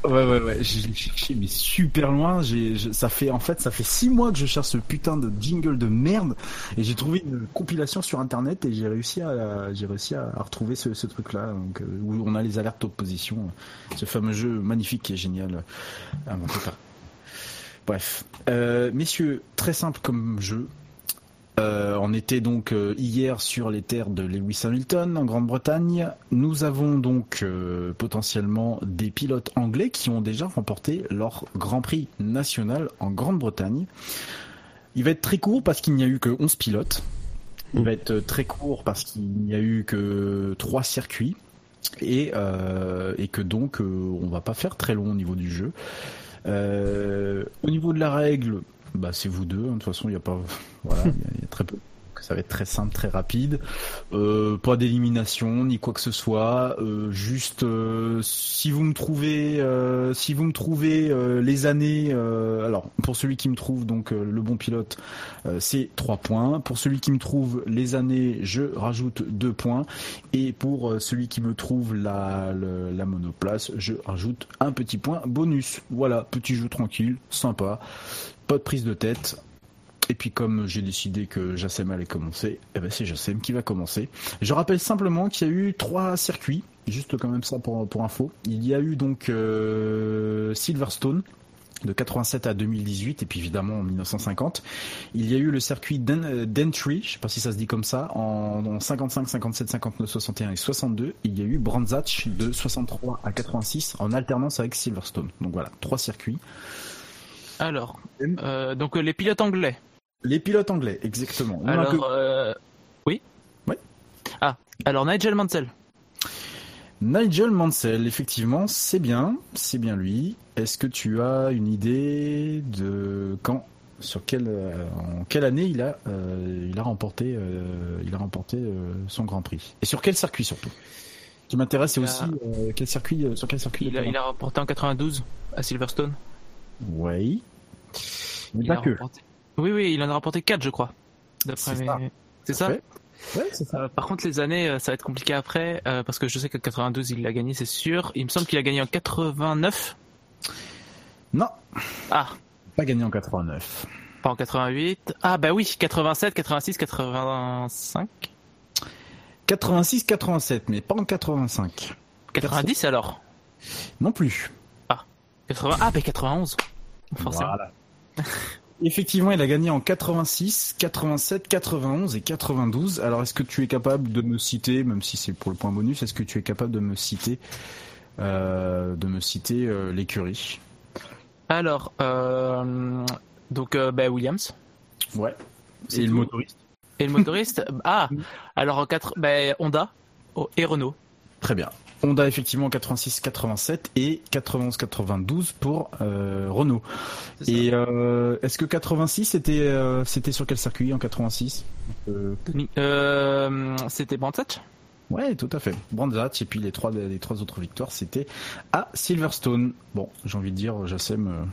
Ouais ouais ouais, j'ai cherché mais super loin. J'ai, ça fait en fait ça fait six mois que je cherche ce putain de jingle de merde et j'ai trouvé une compilation sur internet et j'ai réussi à j'ai réussi à, à retrouver ce, ce truc là donc euh, où on a les alertes d'opposition, ce fameux jeu magnifique et génial euh, inventé par. Bref, euh, messieurs, très simple comme jeu. Euh, on était donc euh, hier sur les terres de Lewis Hamilton en Grande-Bretagne. Nous avons donc euh, potentiellement des pilotes anglais qui ont déjà remporté leur Grand Prix national en Grande-Bretagne. Il va être très court parce qu'il n'y a eu que 11 pilotes. Il va être très court parce qu'il n'y a eu que 3 circuits. Et, et que donc on va pas faire très long au niveau du jeu. Euh, au niveau de la règle, bah c'est vous deux. hein. De toute façon, il n'y a pas, voilà, il y, y a très peu. Ça va être très simple, très rapide. Euh, pas d'élimination ni quoi que ce soit. Euh, juste, euh, si vous me trouvez, si vous me trouvez les années. alors, pour celui qui me trouve donc le bon pilote, c'est 3 points. Pour celui qui me trouve les années, je rajoute 2 points. Et pour celui qui me trouve la, le- la monoplace, je rajoute un petit point bonus. Voilà, petit jeu tranquille, sympa, pas de prise de tête. Et puis comme j'ai décidé que Jassem allait commencer, eh ben c'est Jassem qui va commencer. Je rappelle simplement qu'il y a eu trois circuits, juste quand même ça pour, pour info. Il y a eu donc euh, Silverstone de 87 à 2018 et puis évidemment en 1950. Il y a eu le circuit d'En- d'Entry, je sais pas si ça se dit comme ça, en, en 55, 57, 59, 61 et 62. Il y a eu Brandzach de 63 à 86 en alternance avec Silverstone. Donc voilà, trois circuits. Alors, euh, donc euh, les pilotes anglais. Les pilotes anglais, exactement. On Alors, que- euh, oui. Oui. Ah, alors Nigel Mansell. Nigel Mansell, effectivement, c'est bien, c'est bien lui. Est-ce que tu as une idée de quand, sur quelle, euh, en quelle année il a, euh, il a remporté, euh, il a remporté euh, son Grand Prix? Et sur quel circuit surtout? Ce qui m'intéresse, c'est a- aussi euh, quel circuit, sur quel circuit Il a, il a remporté en 92 à Silverstone. Oui. Mais Il pas a que. remporté- Oui, oui, il en a remporté 4, je crois. D'après C'est mes- ça. C'est ça Ouais. Ça. Euh, par contre, les années, euh, ça va être compliqué après, euh, parce que je sais qu'en 92, il l'a gagné, c'est sûr. Il me semble qu'il a gagné en 89. Non. Ah, Pas gagné en 89. pas en 88. Ah, bah oui, 87, 86, 85. 86, 87, mais pas en 85. 90 alors? Non plus. 80... Ah, bah 91. Forcément. Voilà. Effectivement, il a gagné en 86, 87, 91 et 92. Alors, est-ce que tu es capable de me citer, même si c'est pour le point bonus, est-ce que tu es capable de me citer, euh, de me citer euh, l'écurie? Alors, euh, donc, euh, bah, Williams. Ouais. C'est Et le tout. motoriste Et le motoriste? Ah, alors en 4, bah, Honda et Renault. Très bien. Honda effectivement 86, 87 et 91, 92 pour euh, Renault. Et euh, est-ce que 86 c'était euh, c'était sur quel circuit en 86 Euh, Euh, C'était Brandsatch Ouais, tout à fait. Brandzat et puis les trois les trois autres victoires c'était à Silverstone. Bon, j'ai envie de dire Jassem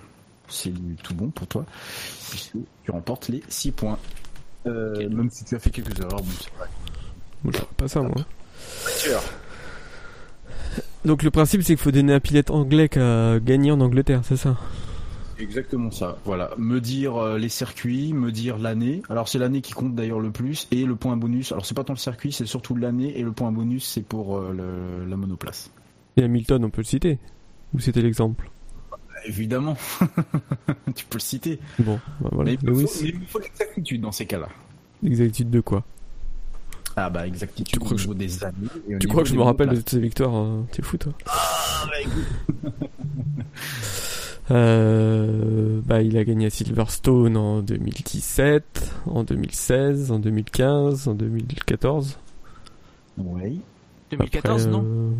c'est tout bon pour toi puisque tu remportes les 6 points. Euh, Même si tu as fait quelques erreurs, bon, c'est vrai. Moi, je fais pas ça, moi. Sûr. Donc le principe, c'est qu'il faut donner un pilote anglais qui a gagné en Angleterre, c'est ça? Exactement ça. Voilà, me dire euh, les circuits, me dire l'année. Alors c'est l'année qui compte d'ailleurs le plus et le point bonus. Alors c'est pas tant le circuit, c'est surtout l'année et le point bonus c'est pour euh, le- la monoplace. Et Hamilton, on peut le citer? Ou c'était l'exemple? Évidemment, tu peux le citer. Bon, bah voilà. Mais il faut, mais il me faut l'exactitude dans ces cas-là. exactitude de quoi? Ah bah exactitude crois au que niveau des années. et au Tu crois que je me rappelle de toutes ces victoires hein T'es fou, toi Ah, bah. Euh, bah, il a gagné à Silverstone en 2017, en 2016, en 2015, en 2014. Oui. 2014, Après, non euh,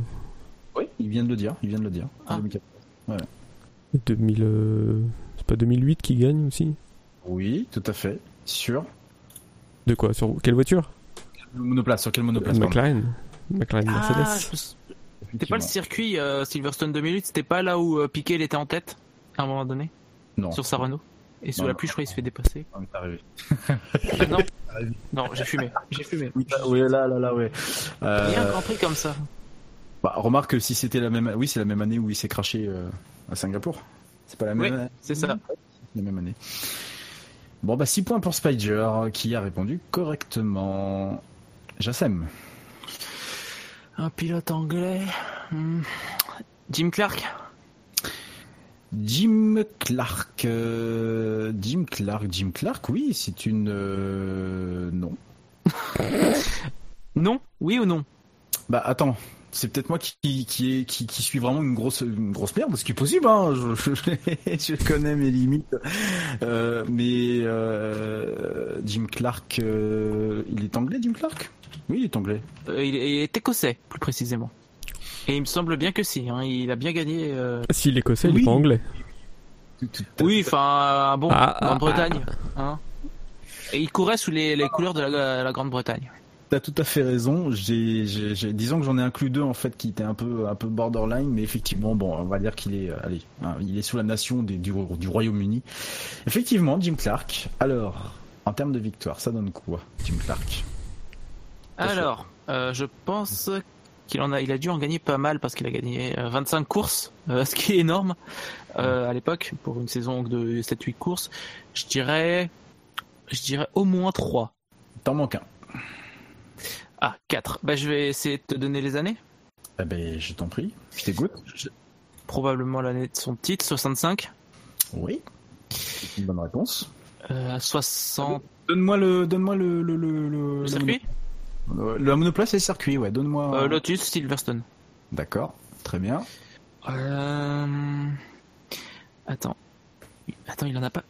Oui, il vient de le dire. Il vient de le dire. Ah. 2014. Ouais. 2000, euh, c'est pas 2008 qui gagne aussi? Oui, tout à fait. Sur De quoi? Sur quelle voiture? Le monoplace. Sur quel monoplace McLaren. McLaren Ah, Mercedes. C'était pas le circuit euh, Silverstone 2008, c'était pas là où euh, Piquet il était en tête à un moment donné Non. sur sa Renault Et sous Non, la non. pluie, je crois, il se fait dépasser. On est arrivé. Ah, non, non, j'ai fumé. J'ai fumé. Oui, oui, là, là, là, ouais. Il y a un Euh, Grand Prix comme ça. bah, remarque que si c'était la même, oui, c'est la même année où il s'est craché euh, à Singapour. C'est pas la même. Oui, année c'est ça. La même année. Bon, bah 6 points pour Spider qui a répondu correctement. Jassem. Un pilote anglais. hmm, Jim Clark. Jim Clark. euh, Jim Clark. Jim Clark, oui, c'est une. euh, non. Non Oui ou non? Bah attends, c'est peut-être moi qui qui, est, qui qui suis vraiment une grosse une grosse merde, ce qui est possible. Hein, je, je, je connais mes limites. Euh, mais euh, Jim Clark, euh, il est anglais, Jim Clark? Oui, il est anglais. Euh, il, est- il est écossais, plus précisément. Et il me semble bien que si. hein, il a bien gagné. euh, S'il est écossais, il Oui. est pas anglais. Oui, enfin, bon, Ah, ah, Grande-Bretagne. hein. Et il courait sous les, les couleurs de la, la Grande-Bretagne. T'as tout à fait raison. J'ai, disons que j'en ai inclus deux en fait qui étaient un peu, un peu borderline, mais effectivement, bon, on va dire qu'il est, euh, allez, hein, il est sous la nation des, du, du Royaume-Uni. Effectivement, Jim Clark. Alors, en termes de victoire, ça donne quoi, Jim Clark? Alors, euh, je pense qu'il en a, il a dû en gagner pas mal parce qu'il a gagné euh, 25 courses, euh, ce qui est énorme euh, à l'époque pour une saison de 7-8 courses. Je dirais, je dirais au moins 3. T'en manques un. Ah, 4. Bah, je vais essayer de te donner les années. Eh ben, je t'en prie. Je t'écoute. Probablement l'année de son titre, 65. Oui. C'est une bonne réponse. Euh, 60. Donne-moi le, donne-moi le, le, le, le, Le circuit le, le monoplace et le circuit, ouais. Donne-moi. Euh, Lotus, Silverstone. D'accord. Très bien. Euh... Attends. Attends, il en a pas.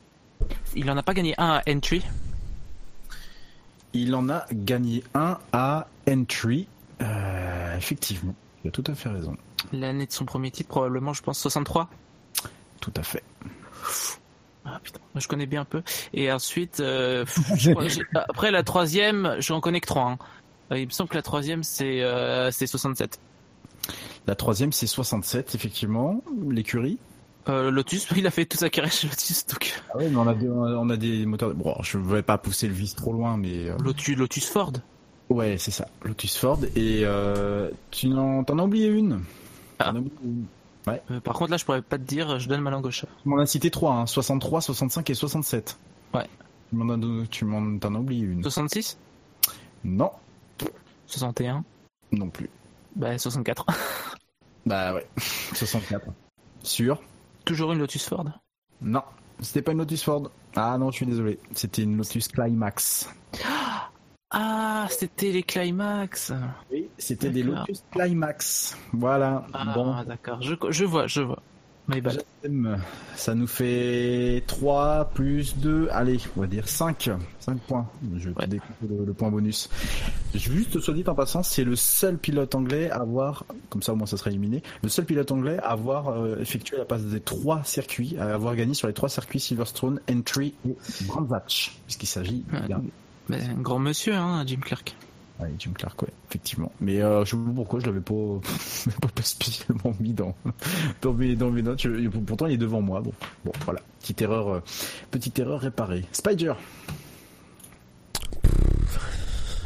Il en a pas gagné un à Entry. Il en a gagné un à Entry. Euh, effectivement. Tu as tout à fait raison. L'année de son premier titre, probablement, je pense 63. Tout à fait. Ah putain, je connais bien un peu. Et ensuite, euh, après la troisième, j'en connais que trois. hein. Euh, Il me semble que la troisième c'est euh, c'est 67. La troisième, c'est 67, effectivement. L'écurie? Euh, Lotus, il a fait toute sa carrière chez Lotus, donc Ah oui, mais on a des, on a des moteurs. Bon, je ne vais pas pousser le vice trop loin, mais. euh, Lotus, Lotus Ford. Ouais, c'est ça. Lotus Ford. Et euh, tu n'en, t'en as oublié une? Ah. Oublié une? Ouais. Euh, par contre là, je pourrais pas te dire, je donne ma langue au chat. Tu m'en as cité trois, hein, 63, 65 et 67. Ouais. Tu m'en as, don- tu m'en, t'en as oublié une. 66, Non, 61, non plus. bah 64. Bah ouais, 64. Sûr? Toujours une Lotus Ford. Non, c'était pas une Lotus Ford. Ah non, je suis désolé. C'était une Lotus Climax. Ah, c'était les Climax. Oui, c'était des. Lotus Climax. Voilà. Ah, bon, d'accord, je, je vois, je vois. My bad. J'aime. Ça nous fait 3 plus 2, allez, on va dire 5. 5 points. Je vais Ouais. découper le, le point bonus. Juste, soit dit en passant, c'est le seul pilote anglais à avoir, comme ça au moins ça sera éliminé, le seul pilote anglais à avoir euh, effectué la passe des trois circuits, à avoir gagné sur les trois circuits Silverstone, Entry et Brands Hatch, puisqu'il s'agit d'un Bah, un grand monsieur, hein, Jim Clark. Ouais, Jim Clark, ouais, effectivement. Mais euh, je sais pas pourquoi je l'avais pas, pas, pas spécialement mis dans, dans, mes, dans mes notes. Je- pourtant, il est devant moi. Bon, bon voilà. Petite erreur, euh, petite erreur réparée. Spider.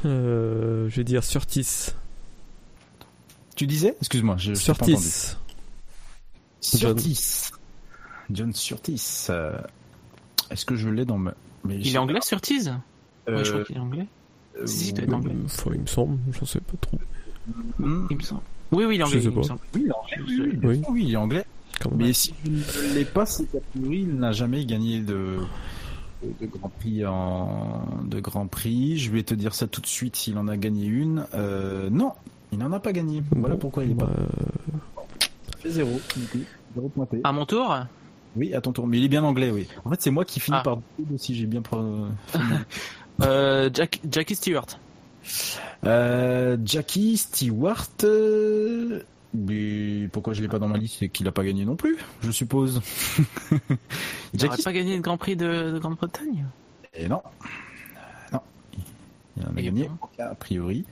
Euh, je vais dire Surtis. Tu disais? Excuse-moi, je. Surtis. Surtis. John Surtis. euh, Est-ce que je l'ai dans ma... Mais Il est anglais sur Tease Euh, Ouais, je crois qu'il est anglais. Euh, Si, il doit être anglais. Enfin, il me semble, j'en sais pas trop. hmm, Il me semble. Oui, oui, il est Je anglais. sais il me pas. semble. Oui, il est anglais. Oui, oui, Oui. il est anglais. Mais si je ne l'ai pas, c'est qu'a priori, il n'a jamais gagné de, de Grand Prix en de Grand Prix. Je vais te dire ça tout de suite s'il en a gagné une. Euh, non, il n'en a pas gagné. Voilà Bon, pourquoi il est bah, pas. Ça fait zéro, du coup. Zéro pointé. À mon tour? Oui, à ton tour. Mais il est bien anglais, oui. En fait, c'est moi qui finis Ah. par si j'ai bien. euh, Jack, Jackie Stewart. Euh, Jackie Stewart. euh, Mais pourquoi je l'ai pas dans ma liste C'est qu'il a pas gagné non plus, je suppose. Il Jackie pas gagné le Grand Prix de, de Grande-Bretagne? Et non. Non. Il en a gagné, a priori.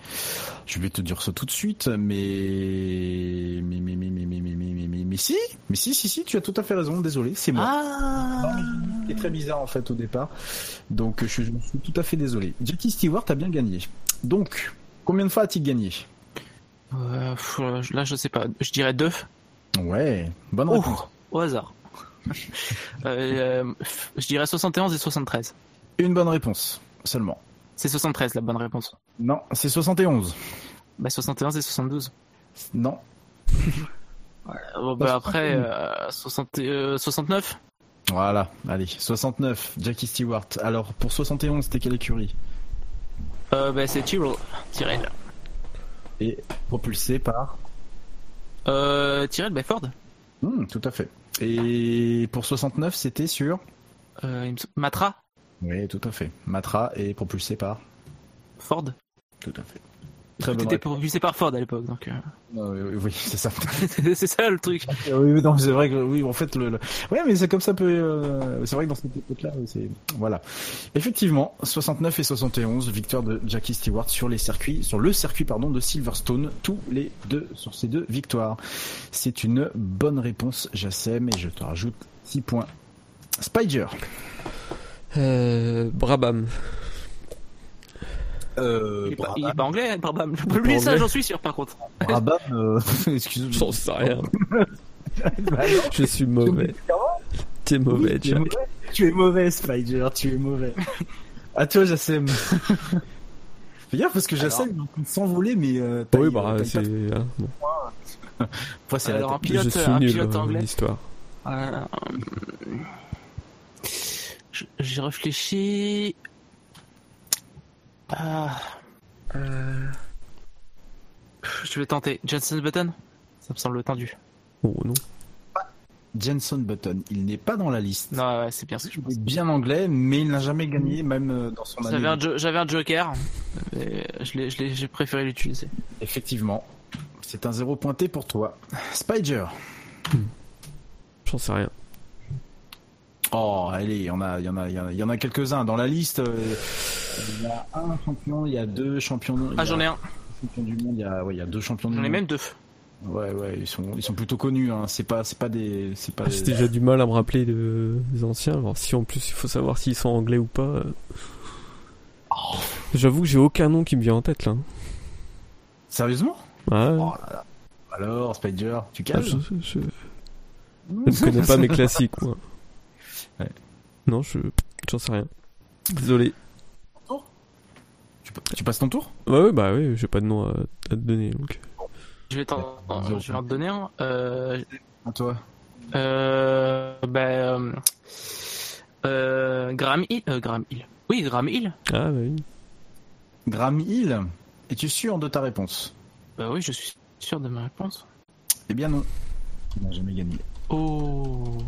Je vais te dire ça tout de suite, mais... Mais, mais, mais, mais, mais, mais, mais, mais, mais, mais si Mais si, si, si, tu as tout à fait raison, désolé, c'est moi. Ah est très bizarre en fait au départ. Donc je suis, je suis tout à fait désolé. Jackie Stewart a bien gagné. Donc, combien de fois a-t-il gagné? Euh, là, je sais pas. Je dirais deux. Ouais, bonne Oh, réponse. au hasard. Euh, euh, je dirais 71 et 73. Une bonne réponse seulement. C'est 73 la bonne réponse. Non, c'est 71. Bah 71 et 72. Non. Bon, bah, après euh, 60, euh, 69. Voilà, allez, 69, Jackie Stewart. Alors, pour 71, c'était quelle écurie? Euh, bah c'est Tyrrell. Tyrrell. Et propulsé par? Euh, Tyrrell, bah Ford. Hmm, Tout à fait. Et pour 69, c'était sur? Euh, Matra. Oui, tout à fait. Matra est propulsé par Ford. Tout à fait. Très T'étais réponse. propulsé par Ford à l'époque, donc. euh, Ah, oui, oui, oui, c'est ça. c'est ça le truc. oui, oui, non, c'est vrai que oui, en fait, le, le- ouais, mais c'est comme ça peut. euh, c'est vrai que dans cette époque-là, c'est voilà. Effectivement, 69 et 71, victoire de Jackie Stewart sur les circuits, sur le circuit pardon de Silverstone, tous les deux sur ces deux victoires. C'est une bonne réponse, Jassem, et je te rajoute 6 points. Spider. Euh, Brabham. Euh, Il est, pas, il est pas anglais, Brabham. Lui, Pas ça, j'en suis sûr, par contre. Brabham, euh, excuse-moi. J'en sais rien. Bah. Je suis mauvais. T'es mauvais, tu es mauvais, tu es mauvais, Spider, tu es mauvais. À toi, Jassem. Fais gaffe parce que Jassem il est en train de s'envoler, mais euh, Oui, bah, t'as- c'est. hein, bon. C'est Alors, un pilote, Je suis un nul pilote anglais. histoire. Euh, je- J'ai réfléchi. Ah, euh, Je vais tenter. Jensen Button? Ça me semble tendu. Oh non. Jenson Button, il n'est pas dans la liste. Non, ouais, c'est bien ce que je pense. Il est bien anglais, mais il n'a jamais gagné, même euh, dans son année. J'avais un, jo- un joker, mais je l'ai- je l'ai- j'ai préféré l'utiliser. Effectivement. C'est un zéro pointé pour toi. Spider. J'en sais rien. Oh, allez, il y en a, il y en a, il y en a, quelques-uns dans la liste. euh, Il y a un champion, il y a deux champions. Ah, j'en ai un. champion du monde. Il y a, ouais, il y a deux champions du J'en monde. ai même deux. Ouais, ouais, ils sont, ils sont plutôt connus. Hein. C'est pas, c'est pas des, c'est pas. J'ai des- déjà du mal à me rappeler de... des anciens. Alors si en plus il faut savoir s'ils sont anglais ou pas. euh. J'avoue que j'ai aucun nom qui me vient en tête là. Sérieusement? Ouais. Oh là là. Alors, Spider, tu Ah, calmes je, je... je ne connais pas mes classiques moi. Ouais. Non, je j'en sais rien. Désolé. tu, tu passes ton tour? Ouais, ouais, bah oui, j'ai pas de nom à, à te donner donc. Je vais t'en je vais en te donner un. Euh, À toi. euh, bah, euh, euh, Graham Hill. euh, Graham Hill. Oui, Graham Hill. Ah, bah oui. Graham Hill, es-tu sûr de ta réponse? Bah oui, je suis sûr de ma réponse. Eh bien non. Il n'a jamais gagné. Oh.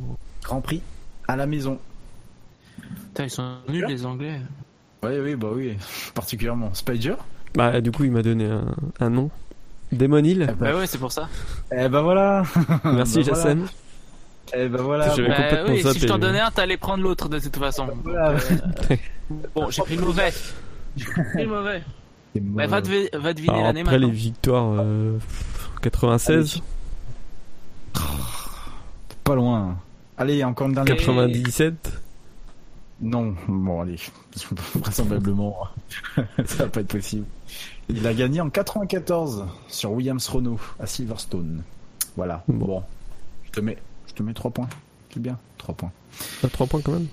Grand Prix à la maison. Putain, ils sont nuls les Anglais. Oui, oui, bah oui, particulièrement. Spider Bah du coup il m'a donné un, un nom. Demon Hill. Bah ouais, c'est pour ça. Eh ben voilà Merci Bah voilà. Eh ben voilà Bah complètement oui, si je t'en donnais un, t'allais prendre l'autre de toute façon. Voilà. Euh, bon, j'ai pris le mauvais. J'ai pris le mauvais. Bah, va, devi- va deviner l'année après les maintenant. victoires euh, 96, Pas loin. Allez, encore une dernière. 97. Non, bon allez, vraisemblablement, ça va pas être possible. Il a gagné en 94 sur Williams Renault à Silverstone. Voilà. Bon, je te mets, je te mets trois points. C'est bien, trois points. À 3 points quand même?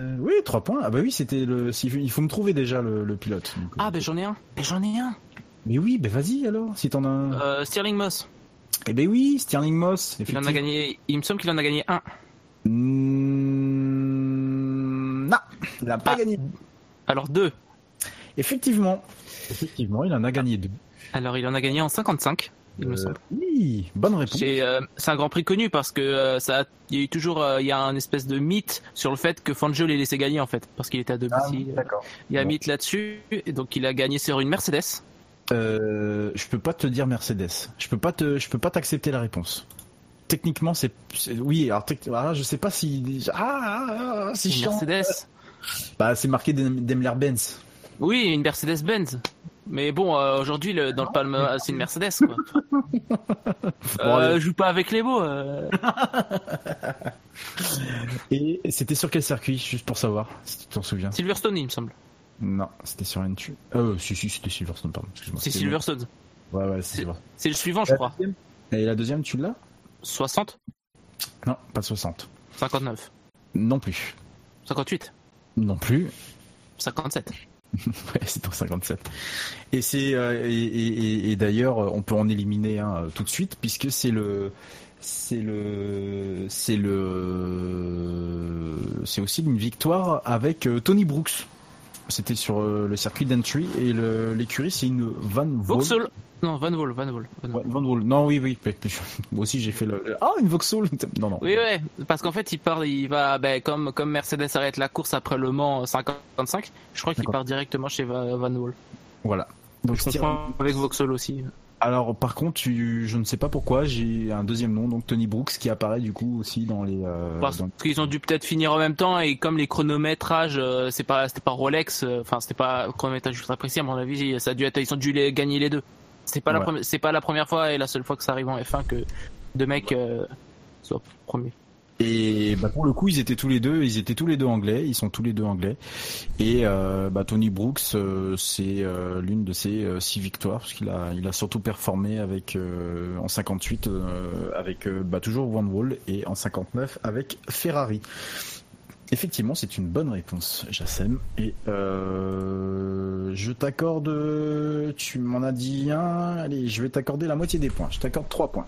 Euh, oui, trois points. Ah bah oui, c'était le. Il faut me trouver déjà le, le pilote. Donc, Ah, bah j'en ai un. Mais j'en ai un. Mais oui, bah vas-y alors, si t'en as un. Euh, Stirling Moss. Eh ben oui, Stirling Moss. Il en a effectivement. gagné. Il me semble qu'il en a gagné un. Mm, Non, il n'a pas Ah. gagné. Alors deux. Effectivement, effectivement, il en a gagné deux. Alors il en a gagné en 55. Il me Euh, semble. oui, bonne réponse. C'est euh, c'est un Grand Prix connu parce que euh, ça, a- il y a eu toujours, euh, il y a un espèce de mythe sur le fait que Fangio l'ait laissé gagner en fait, parce qu'il était à domicile. Ah, d'accord. Il y a un Bon. mythe là-dessus, et donc il a gagné sur une Mercedes. Euh, je peux pas te dire Mercedes. Je peux pas te, je peux pas t'accepter la réponse. Techniquement, c'est, oui. Alors, alors je sais pas si, ah, ah, ah, c'est Une chiant. Mercedes. Bah, c'est marqué Daimler-Benz. Oui, une Mercedes-Benz. Mais bon, euh, aujourd'hui, le- dans le palme, c'est une Mercedes, quoi. Euh, joue pas avec les mots. euh. Et c'était sur quel circuit, juste pour savoir, si tu t'en souviens? Silverstone, il me semble. Non, c'était sur N2. Euh, si, si, c'était Silverstone, pardon. excuse-moi. C'est Silverstone. Ouais, ouais, c'est Silverstone. C'est le suivant, je crois. Et la deuxième, tu l'as? 60 Non, pas de 60. 59 Non plus. 58 Non plus. 57 ouais, c'est en 57. Et c'est euh, et, et- et d'ailleurs, on peut en éliminer un euh, tout de suite puisque c'est le c'est le c'est le c'est aussi une victoire avec euh, Tony Brooks. C'était sur euh, le circuit d'entry et l'écurie c'est une Van. Vauxhall Non, Van Vol, Van Vol. Van. Ouais. Non, oui, oui. Moi aussi, j'ai fait le. Ah, une Vauxhall. Non, non. Oui, ouais, parce qu'en fait, il part, il va, ben, comme, comme Mercedes arrête la course après le Mans 55, je crois qu'il part directement chez Va- Van Vol. Voilà. Donc, Je comprends avec Vauxhall aussi. Alors, par contre, tu... je ne sais pas pourquoi, j'ai un deuxième nom, donc Tony Brooks, qui apparaît du coup aussi dans les. euh, Parce dans- qu'ils ont dû peut-être finir en même temps et comme les chronométrages, euh, c'est pas, c'était pas Rolex, euh, enfin, c'était pas chronométrage ultra précis, à mon avis, ça a dû être, ils ont dû les, gagner les deux. C'est pas la Ouais. c'est pas la première fois et la seule fois que ça arrive en F1 que deux mecs euh, soient premiers. Et bah, pour le coup, ils étaient tous les deux, ils étaient tous les deux anglais, ils sont tous les deux anglais. Et euh, bah, Tony Brooks, euh, c'est euh, l'une de ses euh, six victoires, parce qu'il a, il a surtout performé avec euh, en 58 euh, avec bah, toujours Van Wall et en 59 avec Ferrari. Effectivement, c'est une bonne réponse, Jassem. Et euh, je t'accorde, tu m'en as dit un, allez, je vais t'accorder la moitié des points. Je t'accorde trois points.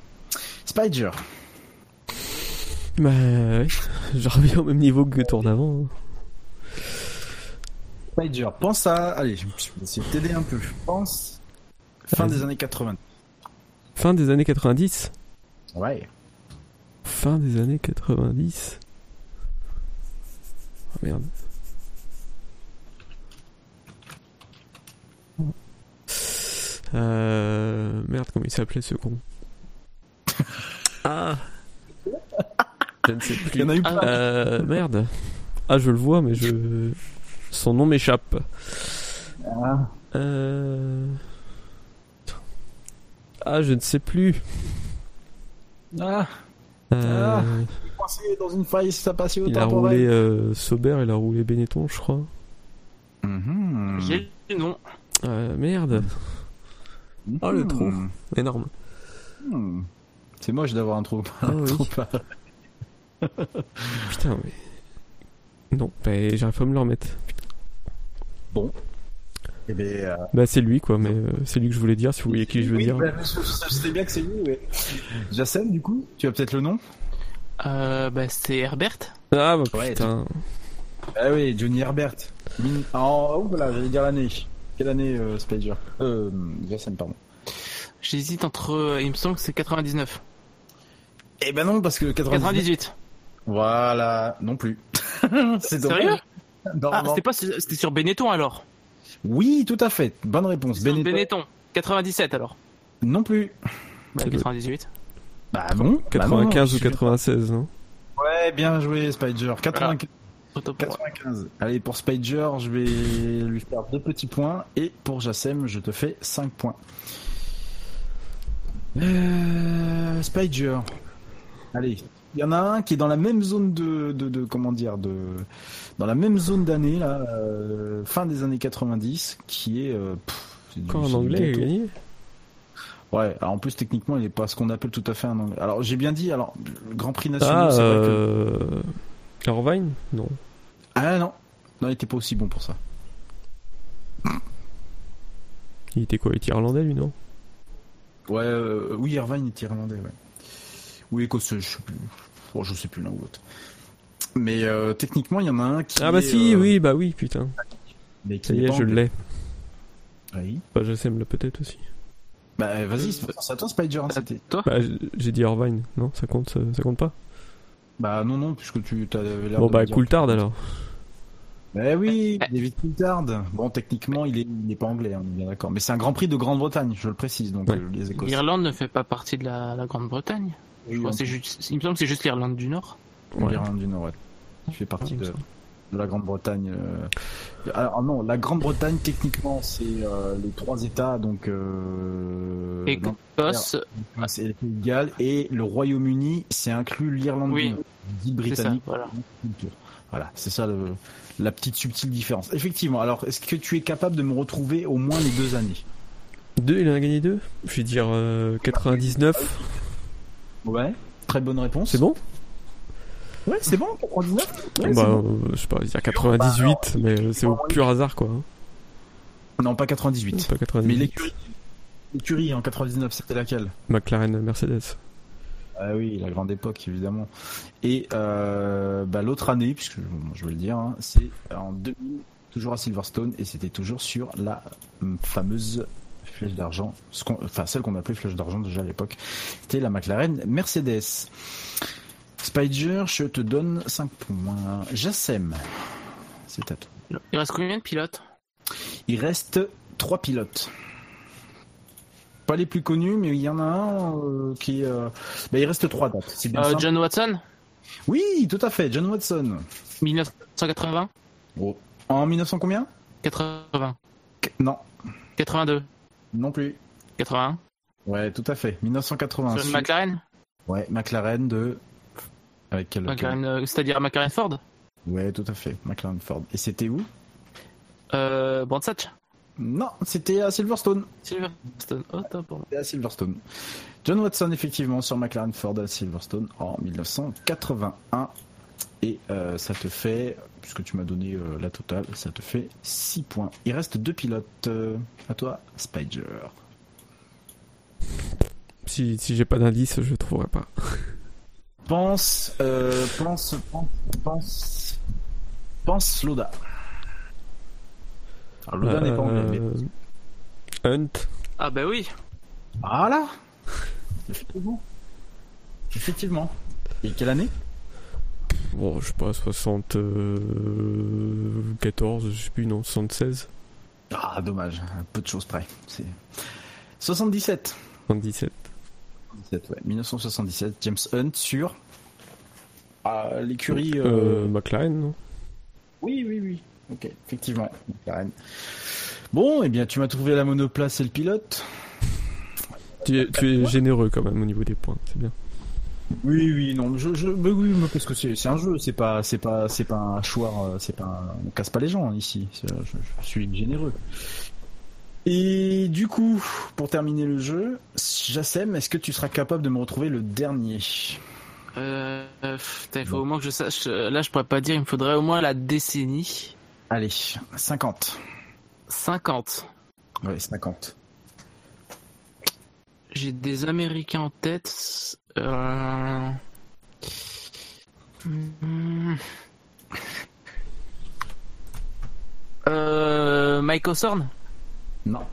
Spider. Bah ouais, je reviens au même niveau que tourne avant. hein. Pense à, allez, je vais essayer de t'aider un peu. Pense fin des années 80. Fin des années 90 Ouais. Fin des années 90 Ah merde. Euh... Merde, comment il s'appelait ce con? Ah Je ne sais plus. Il y en a eu plein. Euh, merde. Ah, je le vois, mais je. Son nom m'échappe. Ah. Euh... Ah, je ne sais plus. Ah, Euh, Ah. coincé dans une faille il a roulé euh, Sauber, il a roulé Benetton, je crois. Mhm. J'ai le nom. Euh, merde. Oh, le trou. Énorme. Hmm. C'est moche d'avoir un trou. Ah oui. Putain, mais. Non, bah, j'arrive pas à me le remettre. Bon. Eh ben, euh, Bah, c'est lui, quoi, mais euh, c'est lui que je voulais dire, si vous voyez qui je veux oui, dire. bah, je, sais bien que c'est lui, ouais. Jassem, du coup, tu as peut-être le nom? Euh, bah, c'est Herbert. Ah, bah Ouais, putain. Ah oui, Johnny Herbert. Min- oh, voilà, j'allais dire l'année. Quelle année, euh, Spider Euh, Jassem, pardon. J'hésite entre, euh, il me semble que c'est 99. Eh ben non, parce que 98. 98. Voilà, non plus. c'est dommage. Sérieux? Non, Ah, c'était pas, c'était sur Benetton alors? Oui, tout à fait. Bonne réponse. Sur Benetton. Benetton. 97 alors? Non plus. Bah, C'est le- 98. Bah non. 95 bah ou 96, non? Ouais, bien joué, Spider. 95. Autant pour moi. 95. Allez, pour Spider, je vais lui faire deux petits points. Et pour Jassem, je te fais 5 points. Euh, Spider. Allez, il y en a un qui est dans la même zone de, de, de- comment dire, de, dans la même zone d'année là, euh, fin des années 90, qui est. euh, pff, c'est du- Encore c'est en anglais, il a gâteau. gagné Ouais, alors en plus techniquement, il est pas ce qu'on appelle tout à fait un anglais. Alors j'ai bien dit, alors le Grand Prix national, Ah, c'est vrai que. euh... Irvine Non. Ah non, non, il était pas aussi bon pour ça. Il était quoi Il était irlandais, lui, non? Ouais, euh, oui, Irvine était irlandais, ouais. Ou écossais, je sais plus. Bon, je sais plus l'un ou l'autre. Mais euh, techniquement, il y en a un qui. Ah, bah est, si, euh, oui, bah oui, putain. Mais qui Ça y est, je l'ai. Oui. Bah, je sais, me l'a peut-être aussi. Bah vas-y, c'est c'est à toi, Spider. hein, c'était. Toi Bah, j'ai dit Irvine, non Ça compte, ça, ça compte pas Bah non, non, puisque tu avais l'air Bon, de bah, Coulthard alors. Bah oui, David Coulthard. Bon, techniquement, il est, il est pas anglais, hein, on est bien d'accord. Mais c'est un Grand Prix de Grande-Bretagne, je le précise, donc Ouais. euh, les Écossais. L'Irlande ne fait pas partie de la, la Grande-Bretagne. Je Oui, crois en que c'est juste, il me semble que c'est juste l'Irlande du Nord. Ouais. L'Irlande du Nord, ouais. Il fait partie me de, la Grande-Bretagne. euh. Alors non, la Grande-Bretagne, techniquement, c'est euh, les trois États, donc... Euh... Écosse, c'est les Pays de Galles, et le Royaume-Uni, c'est inclus l'Irlande Oui. du Nord. dit C'est ça, britannique. voilà. Voilà, c'est ça le- la petite subtile différence. Effectivement. Alors, est-ce que tu es capable de me retrouver au moins les deux années? Deux, il en a gagné deux? Je vais dire euh, 99. Ouais. Très bonne réponse. C'est bon? Ouais, c'est bon. 99. Ouais, Bah, bon. euh, je sais pas, je vais dire 98, mais c'est au pur hasard quoi. hein. Non, pas 98. Pas 98. Mais l'écurie, l'écurie en 99, c'était laquelle? McLaren Mercedes. Ah oui, la grande époque, évidemment. Et euh, bah, l'autre année, puisque je vais le dire, hein, c'est en 2000, toujours à Silverstone, et c'était toujours sur la hum, fameuse flèche d'argent, ce enfin celle qu'on appelait flèche d'argent déjà à l'époque. C'était la McLaren Mercedes. Spider, je te donne 5 points. Jassem, c'est à toi. Il reste combien de pilotes? Il reste 3 pilotes. Pas les plus connus, mais il y en a un euh, qui... euh, bah, il reste 3 dates. C'est bien Euh, John Watson? Oui, tout à fait, John Watson. 1980 En 1900 combien? 80 Non. 82 Non plus. 81 Ouais, tout à fait. 1980. Sur une McLaren? Ouais, McLaren de... Avec quel... McLaren, euh, C'est-à-dire McLaren Ford? Ouais, tout à fait. McLaren Ford. Et c'était où? Euh, Brandsatch? Non, c'était à Silverstone. Silverstone. Oh, top. C'était à Silverstone. John Watson, effectivement, sur McLaren Ford à Silverstone en 1981. Et euh, ça te fait, puisque tu m'as donné euh, la totale, ça te fait 6 points. Il reste deux pilotes. Euh, à toi, Spider. Si, si j'ai pas d'indice, je trouverai pas. Pense, euh, pense, pense, pense, pense Loda. Alors, Loda n'est pas anglais, mais- Euh, Hunt. Ah bah oui Voilà Effectivement. Effectivement. Et quelle année? Bon, je sais pas, 74, je sais plus, non, 76. Ah, dommage, un peu de choses près. C'est 77. 77. 77, ouais. 1977, James Hunt sur ah, l'écurie. Euh, McLaren, non? Oui, oui, oui. Ok, effectivement, McLaren. Bon, eh bien, tu m'as trouvé la monoplace et le pilote. tu, es- tu es généreux quand même au niveau des points, c'est bien. Oui, oui, non, je, je, mais oui, mais parce que c'est, un jeu, c'est pas, c'est pas, c'est pas un choix, euh, c'est pas, un- on casse pas les gens ici. Je, je suis généreux. Et du coup, pour terminer le jeu, Jassem, est-ce que tu seras capable de me retrouver le dernier? Euh, euh, il faut au moins que je sache. euh, Là, je pourrais pas dire. Il me faudrait au moins la décennie. Allez, 50. 50. Ouais, 50. J'ai des Américains en tête. Euh... Euh, Mike Hawthorne Non.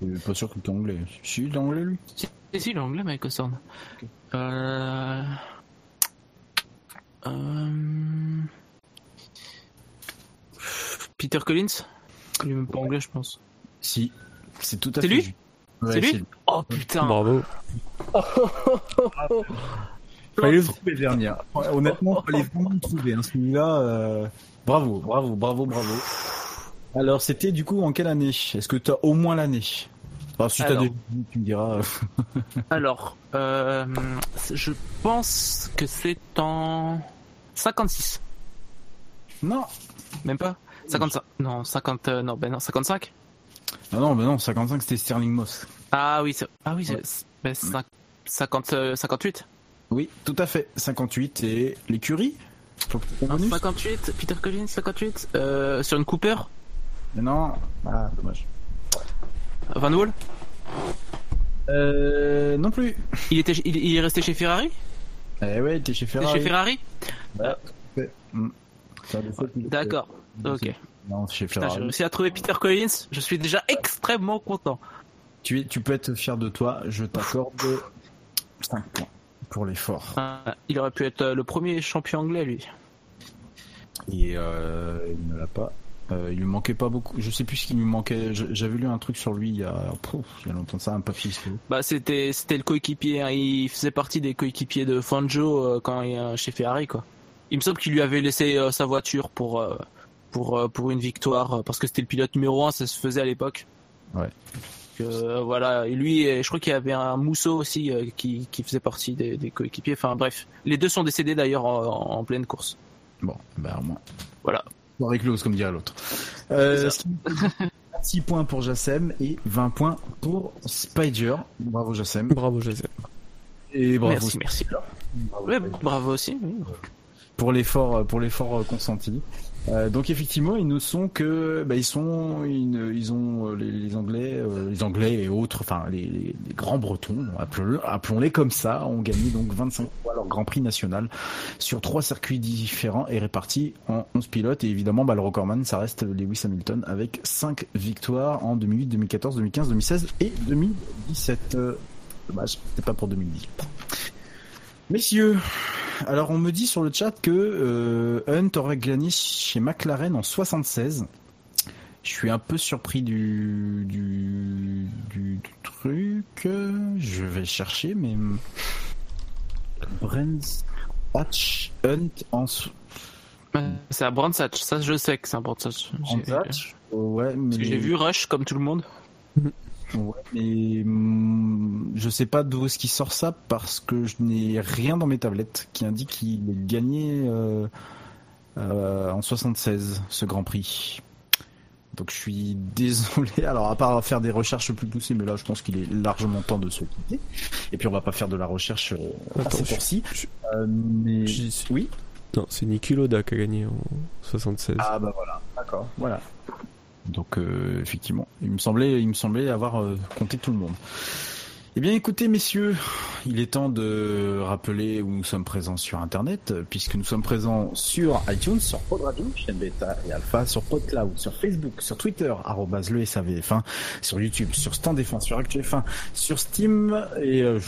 Je suis pas sûr que tu es anglais. Si, il est anglais, lui Si, si, l'anglais, Mike Hawthorne. Euh... Euh... Peter Collins? Il est même pas anglais, je pense. Si, c'est tout à C'est fait lui? juste. Ouais, C'est lui Oh putain Bravo. Fallait le trouver le dernier. Honnêtement, fallait vraiment le trouver. Hein, Celui-là, euh, bravo, bravo, bravo, bravo. Alors, c'était du coup en quelle année? Est-ce que tu as au moins l'année? Enfin, si t'as Alors. des... tu me diras. Alors, euh, je pense que c'est en 56. Non. Même pas? 55. Non, 50. euh, non, ben non, 55. Ah non, non, 55 c'était Sterling Moss. Ah oui, c'est- ah oui, Ouais. c'est- ben, cinq- 50, euh, 58. Oui, tout à fait. 58 et l'écurie Faut- faut Non, bonus 58, Peter Collins, 58. Euh, sur une Cooper Mais non. Ah, dommage. Van Wall Euh, non plus. il, était, il, il est resté chez Ferrari? Eh ouais, chez Il Ferrari. Chez Ferrari Ouais, a des fois qu'il est- D'accord, ok. Non, j'ai réussi à trouver Peter Collins, je suis déjà extrêmement content. Tu, es, tu peux être fier de toi, je t'accorde 5 points pour l'effort. Euh, il aurait pu être euh, le premier champion anglais, lui. Et euh, il ne l'a pas. Euh, il lui manquait pas beaucoup. Je sais plus ce qu'il lui manquait. J'avais lu un truc sur lui il y a, pouf, il y a longtemps ça, un papier. Bah c'était c'était le coéquipier, hein. il faisait partie des coéquipiers de Fangio euh, quand il chez Ferrari quoi. Il me semble qu'il lui avait laissé euh, sa voiture pour pour euh, pour une victoire euh, parce que c'était le pilote numéro un, ça se faisait à l'époque. Ouais. Euh, voilà, et lui, je crois qu'il y avait un Mousseau aussi euh, qui, qui faisait partie des, des coéquipiers. Enfin bref, les deux sont décédés d'ailleurs en, en pleine course. Bon, bah au moins. Voilà. Soirée close, comme dirait l'autre. Euh, 6 points pour Jassem et 20 points pour Spider. Bravo Jassem. Bravo Jassem. Et bravo. Merci, merci. Ouais, bravo aussi. oui. Pour l'effort, pour l'effort consenti. Euh, donc effectivement, ils ne sont que, bah, ils sont, ils, ils ont euh, les, les Anglais, euh, les Anglais et autres, enfin les, les- les grands Bretons, appelons- appelons-les comme ça, ont gagné donc 25 fois leur Grand Prix national sur trois circuits différents et répartis en 11 pilotes. Et évidemment, bah, le recordman, ça reste Lewis Hamilton avec 5 victoires en 2008, 2014, 2015, 2016 et 2017. Euh, dommage, c'était pas pour 2018. Messieurs, alors on me dit sur le chat que euh, Hunt aurait gagné chez McLaren en 76. Je suis un peu surpris du du, du, du truc. Je vais chercher, mais Brands Hatch Hunt en Euh, C'est à Brandsatch, ça je sais que c'est un Brandsatch. J'ai- Hatch. Ouais, mais Parce que j'ai vu Rush comme tout le monde. Ouais, mais hum, je sais pas d'où est-ce qu'il sort ça parce que je n'ai rien dans mes tablettes qui indique qu'il a gagné euh, euh, en 76 ce Grand Prix. Donc je suis désolé. Alors à part faire des recherches plus poussées, mais là je pense qu'il est largement temps de se quitter. Et puis on va pas faire de la recherche euh, à Attends, heure-ci. je- Euh, mais oui. Non, c'est Niki Loda qui a gagné en 76. Ah bah voilà, d'accord. Voilà. Donc euh, effectivement, il me semblait, il me semblait avoir euh, compté tout le monde. Eh bien écoutez messieurs, il est temps de rappeler où nous sommes présents sur internet, euh, puisque nous sommes présents sur iTunes, sur Pod Radio, chaîne bêta et alpha, sur PodCloud, sur Facebook, sur Twitter, arrobase le SAVF1, sur YouTube, sur Stand F1, sur ActuF1, sur Steam et euh,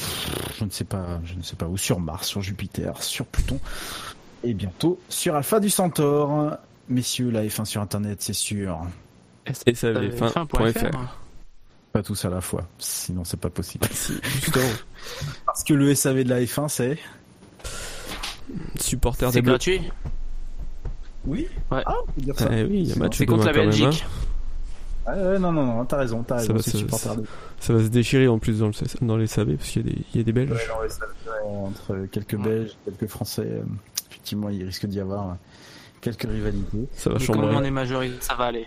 je ne sais pas, je ne sais pas où, sur Mars, sur Jupiter, sur Pluton et bientôt sur Alpha du Centaure. Messieurs, la F1 sur internet, c'est sûr. Et ça avait fin- point fr. Pas tous à la fois, sinon c'est pas possible. Parce que le SAV de la F1, c'est Supporter C'est des Bleus. gratuit. Oui. Ouais. Ah, on peut dire ça. Eh oui, il y a match C'est contre la Belgique. Ah, ouais, non, non, non, t'as raison, t'as Ça raison. va, c'est ça, supporter ça- de- ça va se déchirer en plus dans, le, dans les SAV parce qu'il y, a des- il y a des Belges. Ouais, non, ça- ouais, entre quelques Belges, quelques Français, euh, effectivement, il risque d'y avoir euh, quelques rivalités. Ça va Mais comme chambrer. on est majorité, ça va aller.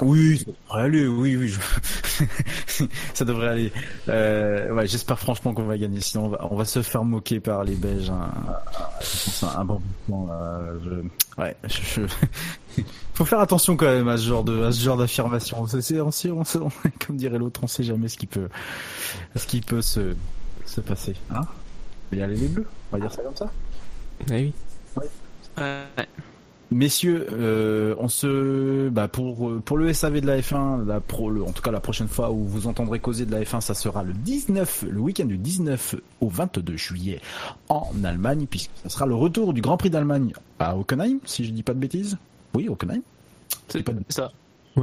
Oui, ça devrait aller, oui, oui, je- ça devrait aller. Euh, ouais, j'espère franchement qu'on va gagner, sinon on va, on va se faire moquer par les Belges. Un, un, un bon moment, euh, je- ouais, je, je- faut faire attention quand même à ce genre de, à ce genre d'affirmation. Comme dirait l'autre, on sait jamais ce qui peut, ce qui peut se, se passer. Hein? Il y aller les bleus, on va dire ça comme ça? Eh oui. Ouais. Messieurs, euh, on se, bah pour pour le SAV de la F1, la pro, le- en tout cas la prochaine fois où vous entendrez causer de la F1, ça sera le 19, le week-end du 19 au 22 juillet en Allemagne, puisque ça sera le retour du Grand Prix d'Allemagne à Hockenheim, si je dis pas de bêtises. Oui, Hockenheim. C'est pas de- ça.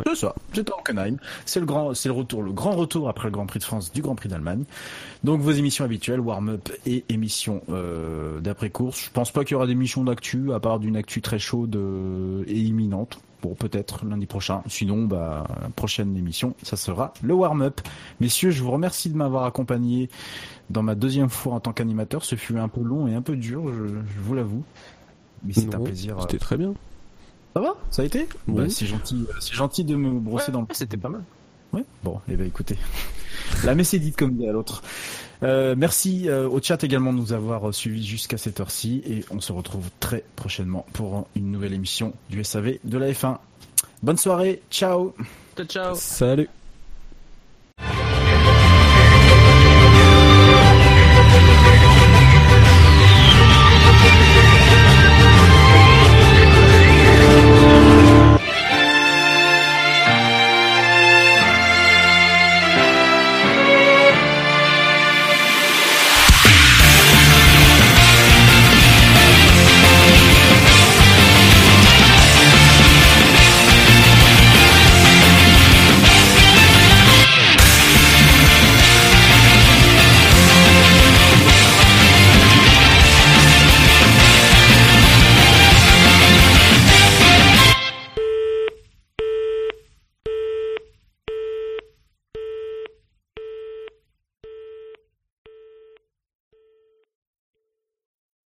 C'est ça, c'est à Hockenheim. C'est le grand, c'est le retour, le grand retour après le Grand Prix de France du Grand Prix d'Allemagne. Donc vos émissions habituelles, warm-up et émissions euh, d'après-course. Je pense pas qu'il y aura d'émissions d'actu, à part d'une actu très chaude euh, et imminente. Bon, peut-être lundi prochain. Sinon, bah, la prochaine émission, ça sera le warm-up. Messieurs, je vous remercie de m'avoir accompagné dans ma deuxième fois en tant qu'animateur. Ce fut un peu long et un peu dur, je, je vous l'avoue. Mais c'est un plaisir. euh, C'était très bien. Ça va Ça a été Oui. Bah, C'est gentil, euh, c'est gentil de me brosser dans le. C'était pas mal. Ouais. Bon, eh ben écoutez, la messe est dite comme dit à l'autre. Euh, merci euh, au chat également de nous avoir suivis jusqu'à cette heure-ci et on se retrouve très prochainement pour une nouvelle émission du SAV de la F1. Bonne soirée, ciao Ciao, ciao. Salut.